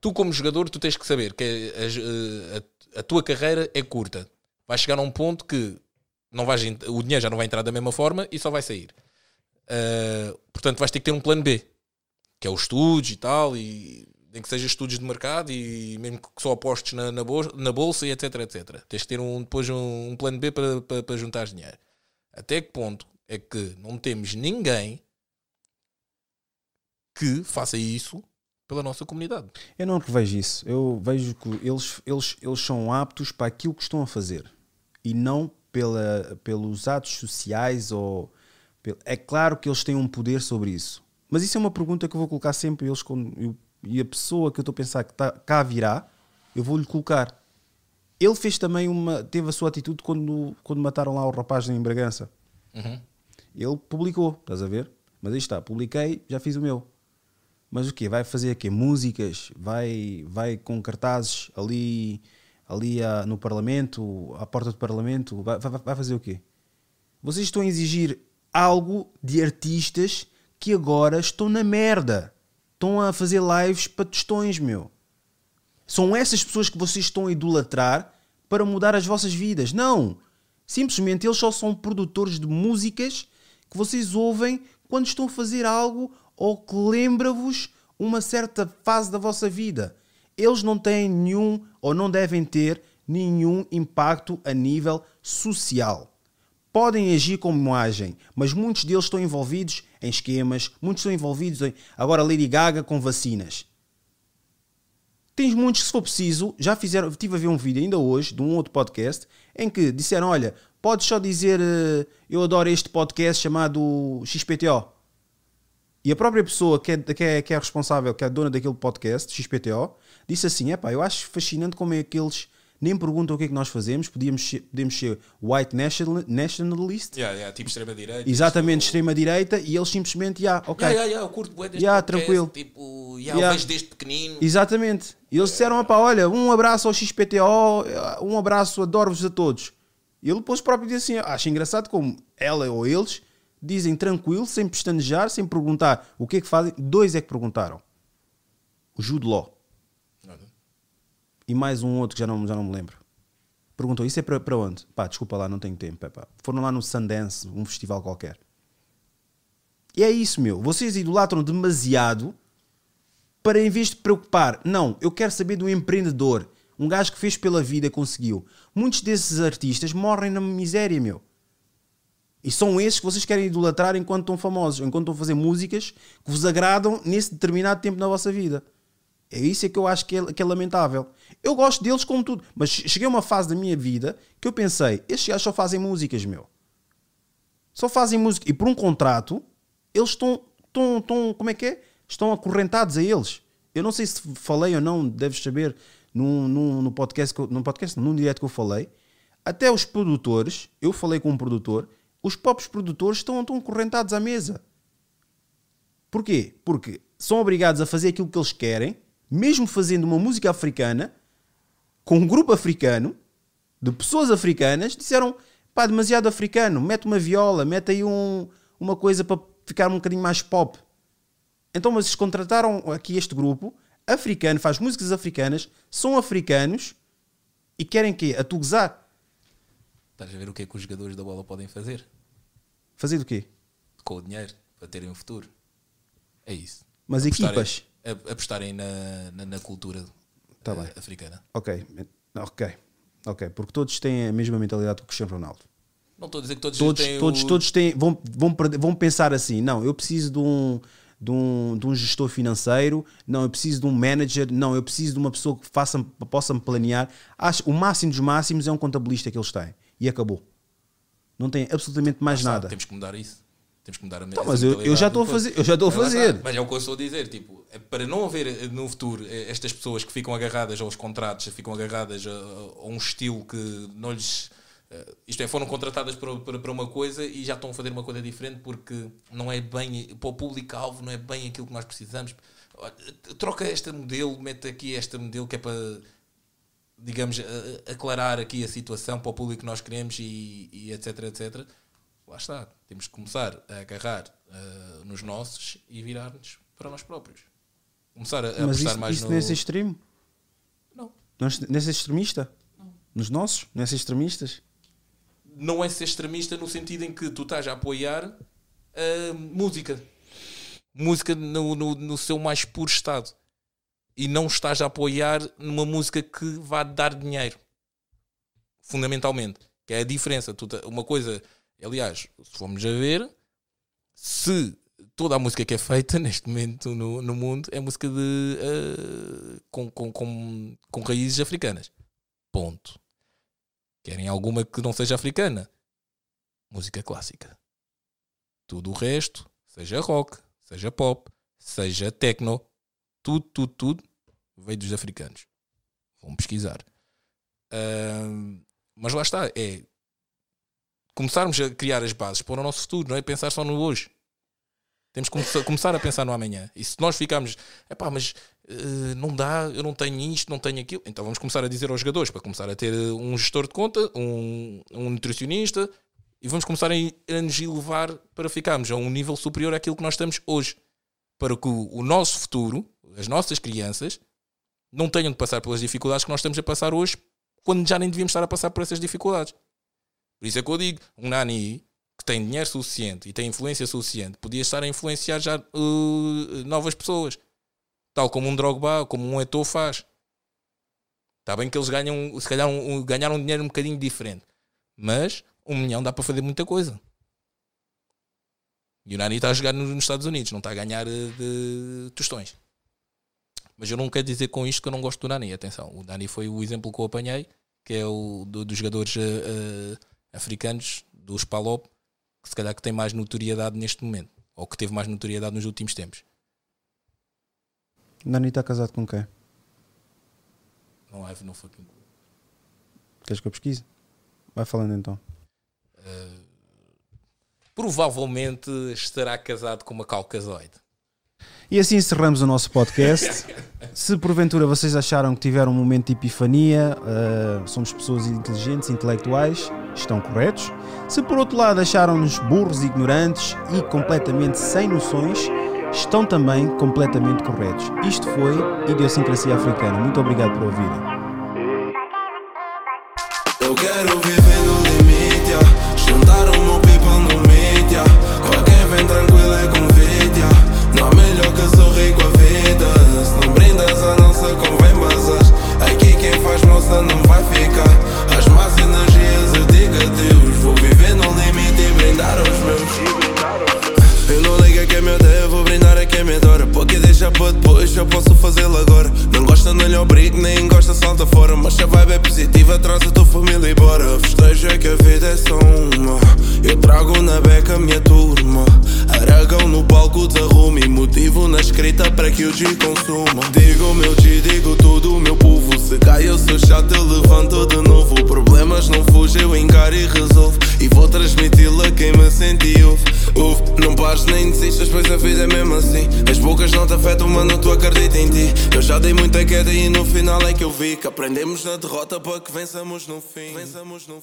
Speaker 4: tu como jogador, tu tens que saber que a, a- a tua carreira é curta. Vai chegar a um ponto que não vais, o dinheiro já não vai entrar da mesma forma e só vai sair. Uh, portanto, vais ter que ter um plano B, que é os estudos e tal, e nem que seja estudos de mercado e mesmo que só apostes na, na, bolsa, na bolsa e etc, etc. Tens que ter um, depois um, um plano B para, para, para juntar dinheiro. Até que ponto é que não temos ninguém que faça isso pela nossa comunidade?
Speaker 3: Eu não revejo isso. Eu vejo que eles, eles, eles são aptos para aquilo que estão a fazer e não pela, pelos atos sociais ou é claro que eles têm um poder sobre isso. Mas isso é uma pergunta que eu vou colocar sempre a eles quando eu- e a pessoa que eu estou a pensar que tá, cá virá, eu vou-lhe colocar. Ele fez também uma. teve a sua atitude quando, quando mataram lá o rapaz em Bragança.
Speaker 4: Uhum.
Speaker 3: Ele publicou, estás a ver? Mas aí está, publiquei, já fiz o meu. Mas o quê? Vai fazer o quê? Músicas? Vai, vai com cartazes ali, ali ah, no Parlamento, à porta do Parlamento? Vai, vai, vai fazer o quê? Vocês estão a exigir algo de artistas que agora estão na merda. Estão a fazer lives para tostões, meu. São essas pessoas que vocês estão a idolatrar para mudar as vossas vidas. Não! Simplesmente eles só são produtores de músicas que vocês ouvem quando estão a fazer algo ou que lembra-vos uma certa fase da vossa vida. Eles não têm nenhum ou não devem ter nenhum impacto a nível social. Podem agir como agem, mas muitos deles estão envolvidos em esquemas, muitos estão envolvidos em. Agora, Lady Gaga com vacinas. Tens muitos se for preciso, já fizeram. Estive a ver um vídeo ainda hoje de um outro podcast em que disseram: Olha, podes só dizer eh, eu adoro este podcast chamado XPTO. E a própria pessoa que é, que, é, que é responsável, que é a dona daquele podcast, XPTO, disse assim: Epá, eu acho fascinante como é que eles nem perguntam o que é que nós fazemos, podíamos ser, podemos ser white national, nationalist,
Speaker 4: Yeah, yeah, tipo extrema-direita.
Speaker 3: exatamente
Speaker 4: isto-
Speaker 3: extrema-direita, e eles simplesmente, já, ok.
Speaker 4: Yeah, yeah, yeah, eu curto bué deste
Speaker 3: Yeah,
Speaker 4: podcast,
Speaker 3: tranquilo.
Speaker 4: Tipo, yeah,
Speaker 3: Yeah.
Speaker 4: eu vejo desde pequenino.
Speaker 3: Exatamente. E eles disseram: "Epá, olha, um abraço ao XPTO, um abraço, adoro-vos a todos. E ele depois próprio disse assim: acho engraçado como ela ou eles dizem tranquilo, sem pestanejar, sem perguntar o que é que fazem. Dois é que perguntaram: o Jude Law e mais um outro que já não, já não me lembro. Perguntou: Isso é para, para onde? Pá, desculpa lá, não tenho tempo. Epá. Foram lá no Sundance, um festival qualquer. E é isso, meu. Vocês idolatram demasiado para em vez de preocupar, não, eu quero saber do empreendedor, um gajo que fez pela vida e conseguiu. Muitos desses artistas morrem na miséria, meu. E são esses que vocês querem idolatrar enquanto estão famosos, enquanto estão a fazer músicas que vos agradam nesse determinado tempo na vossa vida. É isso é que eu acho que é, que é lamentável. Eu gosto deles como tudo, mas cheguei a uma fase da minha vida que eu pensei, estes gajos só fazem músicas, meu. Só fazem música. E por um contrato, eles estão, estão, estão como é que é? Estão acorrentados a eles. Eu não sei se falei ou não, deves saber, num, num, no podcast, que eu- num podcast, num direto que eu falei. Até os produtores, eu falei com um produtor, os próprios produtores estão, estão acorrentados à mesa. Porquê? Porque são obrigados a fazer aquilo que eles querem, mesmo fazendo uma música africana, com um grupo africano, de pessoas africanas, disseram, pá, demasiado africano, mete uma viola, mete aí um, uma coisa para ficar um bocadinho mais pop. Então, mas eles contrataram aqui este grupo, africano, faz músicas africanas, são africanos e querem quê? A tu gozar.
Speaker 4: Estás a ver o que é que os jogadores da bola podem fazer
Speaker 3: Fazer do quê?
Speaker 4: com o dinheiro para terem um futuro? É isso.
Speaker 3: Mas
Speaker 4: Apostarem-
Speaker 3: equipas.
Speaker 4: Apostarem na, na, na cultura
Speaker 3: Tá
Speaker 4: eh, africana.
Speaker 3: Ok, ok, ok, porque todos têm a mesma mentalidade que o Cristiano Ronaldo.
Speaker 4: Não estou a dizer que todos,
Speaker 3: Todos,
Speaker 4: têm
Speaker 3: todos,
Speaker 4: o-
Speaker 3: todos têm, vão, vão, vão pensar assim: não, eu preciso de um, de, um, de um gestor financeiro, não, eu preciso de um manager, não, eu preciso de uma pessoa que faça, possa me planear. Acho, o máximo dos máximos é um contabilista que eles têm. E acabou. Não tem absolutamente mais nada.
Speaker 4: Temos que mudar isso. Temos que mudar a essa
Speaker 3: mas eu- eu já estou a fazer- eu já estou a fazer.
Speaker 4: está. Mas é o que eu estou a dizer, tipo, é para não haver eh, no futuro eh, estas pessoas que ficam agarradas aos contratos, ficam agarradas a, a um estilo que não lhes. eh, Isto é, foram contratadas para, para, para uma coisa e já estão a fazer uma coisa diferente porque não é bem. Para o público-alvo, não é bem aquilo que nós precisamos. Troca este modelo, mete aqui este modelo que é para digamos, aclarar aqui a situação para o público que nós queremos e, e etc, etc. Lá está. Temos que começar a agarrar ah, nos nossos e virar-nos para nós próprios. Começar a, a
Speaker 3: mas isso,
Speaker 4: mais
Speaker 3: isso
Speaker 4: no...
Speaker 3: nesse extremo?
Speaker 4: Não.
Speaker 3: Nesse extremista? Nos nossos? Nesses extremistas?
Speaker 4: Não é ser extremista no sentido em que tu estás a apoiar a música. Música no, no, no seu mais puro estado. E não estás a apoiar numa música que vá dar dinheiro. Fundamentalmente. Que é a diferença. Uma coisa, aliás, se formos a ver, se toda a música que é feita neste momento no, no mundo é música de, eh, com, com, com, com raízes africanas. Ponto. Querem alguma que não seja africana? Música clássica. Tudo o resto, seja rock, seja pop, seja techno, tudo, tudo, tudo veio dos africanos. Vão pesquisar. Ahm, mas lá está, é começarmos a criar as bases para o nosso futuro, não é pensar só no hoje. Temos que começar- a pensar no amanhã. E se nós ficarmos, epá, mas eh, não dá, eu não tenho isto, não tenho aquilo, então vamos começar a dizer aos jogadores para começar a ter eh, um gestor de conta, um, um nutricionista e vamos começar a, a nos elevar para ficarmos a um nível superior àquilo que nós estamos hoje. Para que o, o nosso futuro, as nossas crianças, não tenham de passar pelas dificuldades que nós estamos a passar hoje, quando já nem devíamos estar a passar por essas dificuldades. Por isso é que eu digo, um Nani que tem dinheiro suficiente e tem influência suficiente, podia estar a influenciar já uh, novas pessoas. Tal como um Drogba, como um Eto'o faz. Está bem que eles ganham, se calhar, um- um- ganharam dinheiro um bocadinho diferente. Mas um milhão dá para fazer muita coisa. E o Nani está a jogar nos Estados Unidos, não está a ganhar eh, de tostões. Mas eu não quero dizer com isto que eu não gosto do Nani. Atenção, o Nani foi o exemplo que eu apanhei, que é o do- dos jogadores eh, eh, africanos, dos Palop, que se calhar que tem mais notoriedade neste momento, ou que teve mais notoriedade nos últimos tempos.
Speaker 3: Nani está casado com quem?
Speaker 4: Não há no fucking.
Speaker 3: Queres que eu pesquise? Vai falando então.
Speaker 4: Provavelmente estará casado com uma caucasoide.
Speaker 3: E assim encerramos o nosso podcast. Se porventura vocês acharam que tiveram um momento de epifania, eh, somos pessoas inteligentes, intelectuais, estão corretos. Se por outro lado acharam-nos burros, ignorantes e completamente sem noções, estão também completamente corretos. Isto foi Idiosincrasia Africana. Muito obrigado por ouvirem.
Speaker 5: Eu quero viver convém bazar. Aqui quem faz moça não vai ficar quem me adora Porque deixa para depois, eu posso fazê-lo agora melhor briga, nem gosta, salta fora. Mas se a vibe é positiva, traz a tua família embora. Festeja que a vida é só uma. Eu trago na beca a minha turma. Aragão no palco, desarrume. Motivo na escrita para que o G consuma. Digo meu G, digo tudo o meu povo. Se cai, eu sou chato, eu levanto de novo. Problemas não fugem, eu encaro e resolvo. E vou transmiti-lo a quem me sentiu. Uf, não pares nem desistas, pois a vida é mesmo assim. As bocas não te afetam, mano, tu acredita em ti. Eu já dei muita queda e no final é que eu vi que aprendemos na derrota para que vençamos no fim. Vençamos no fim.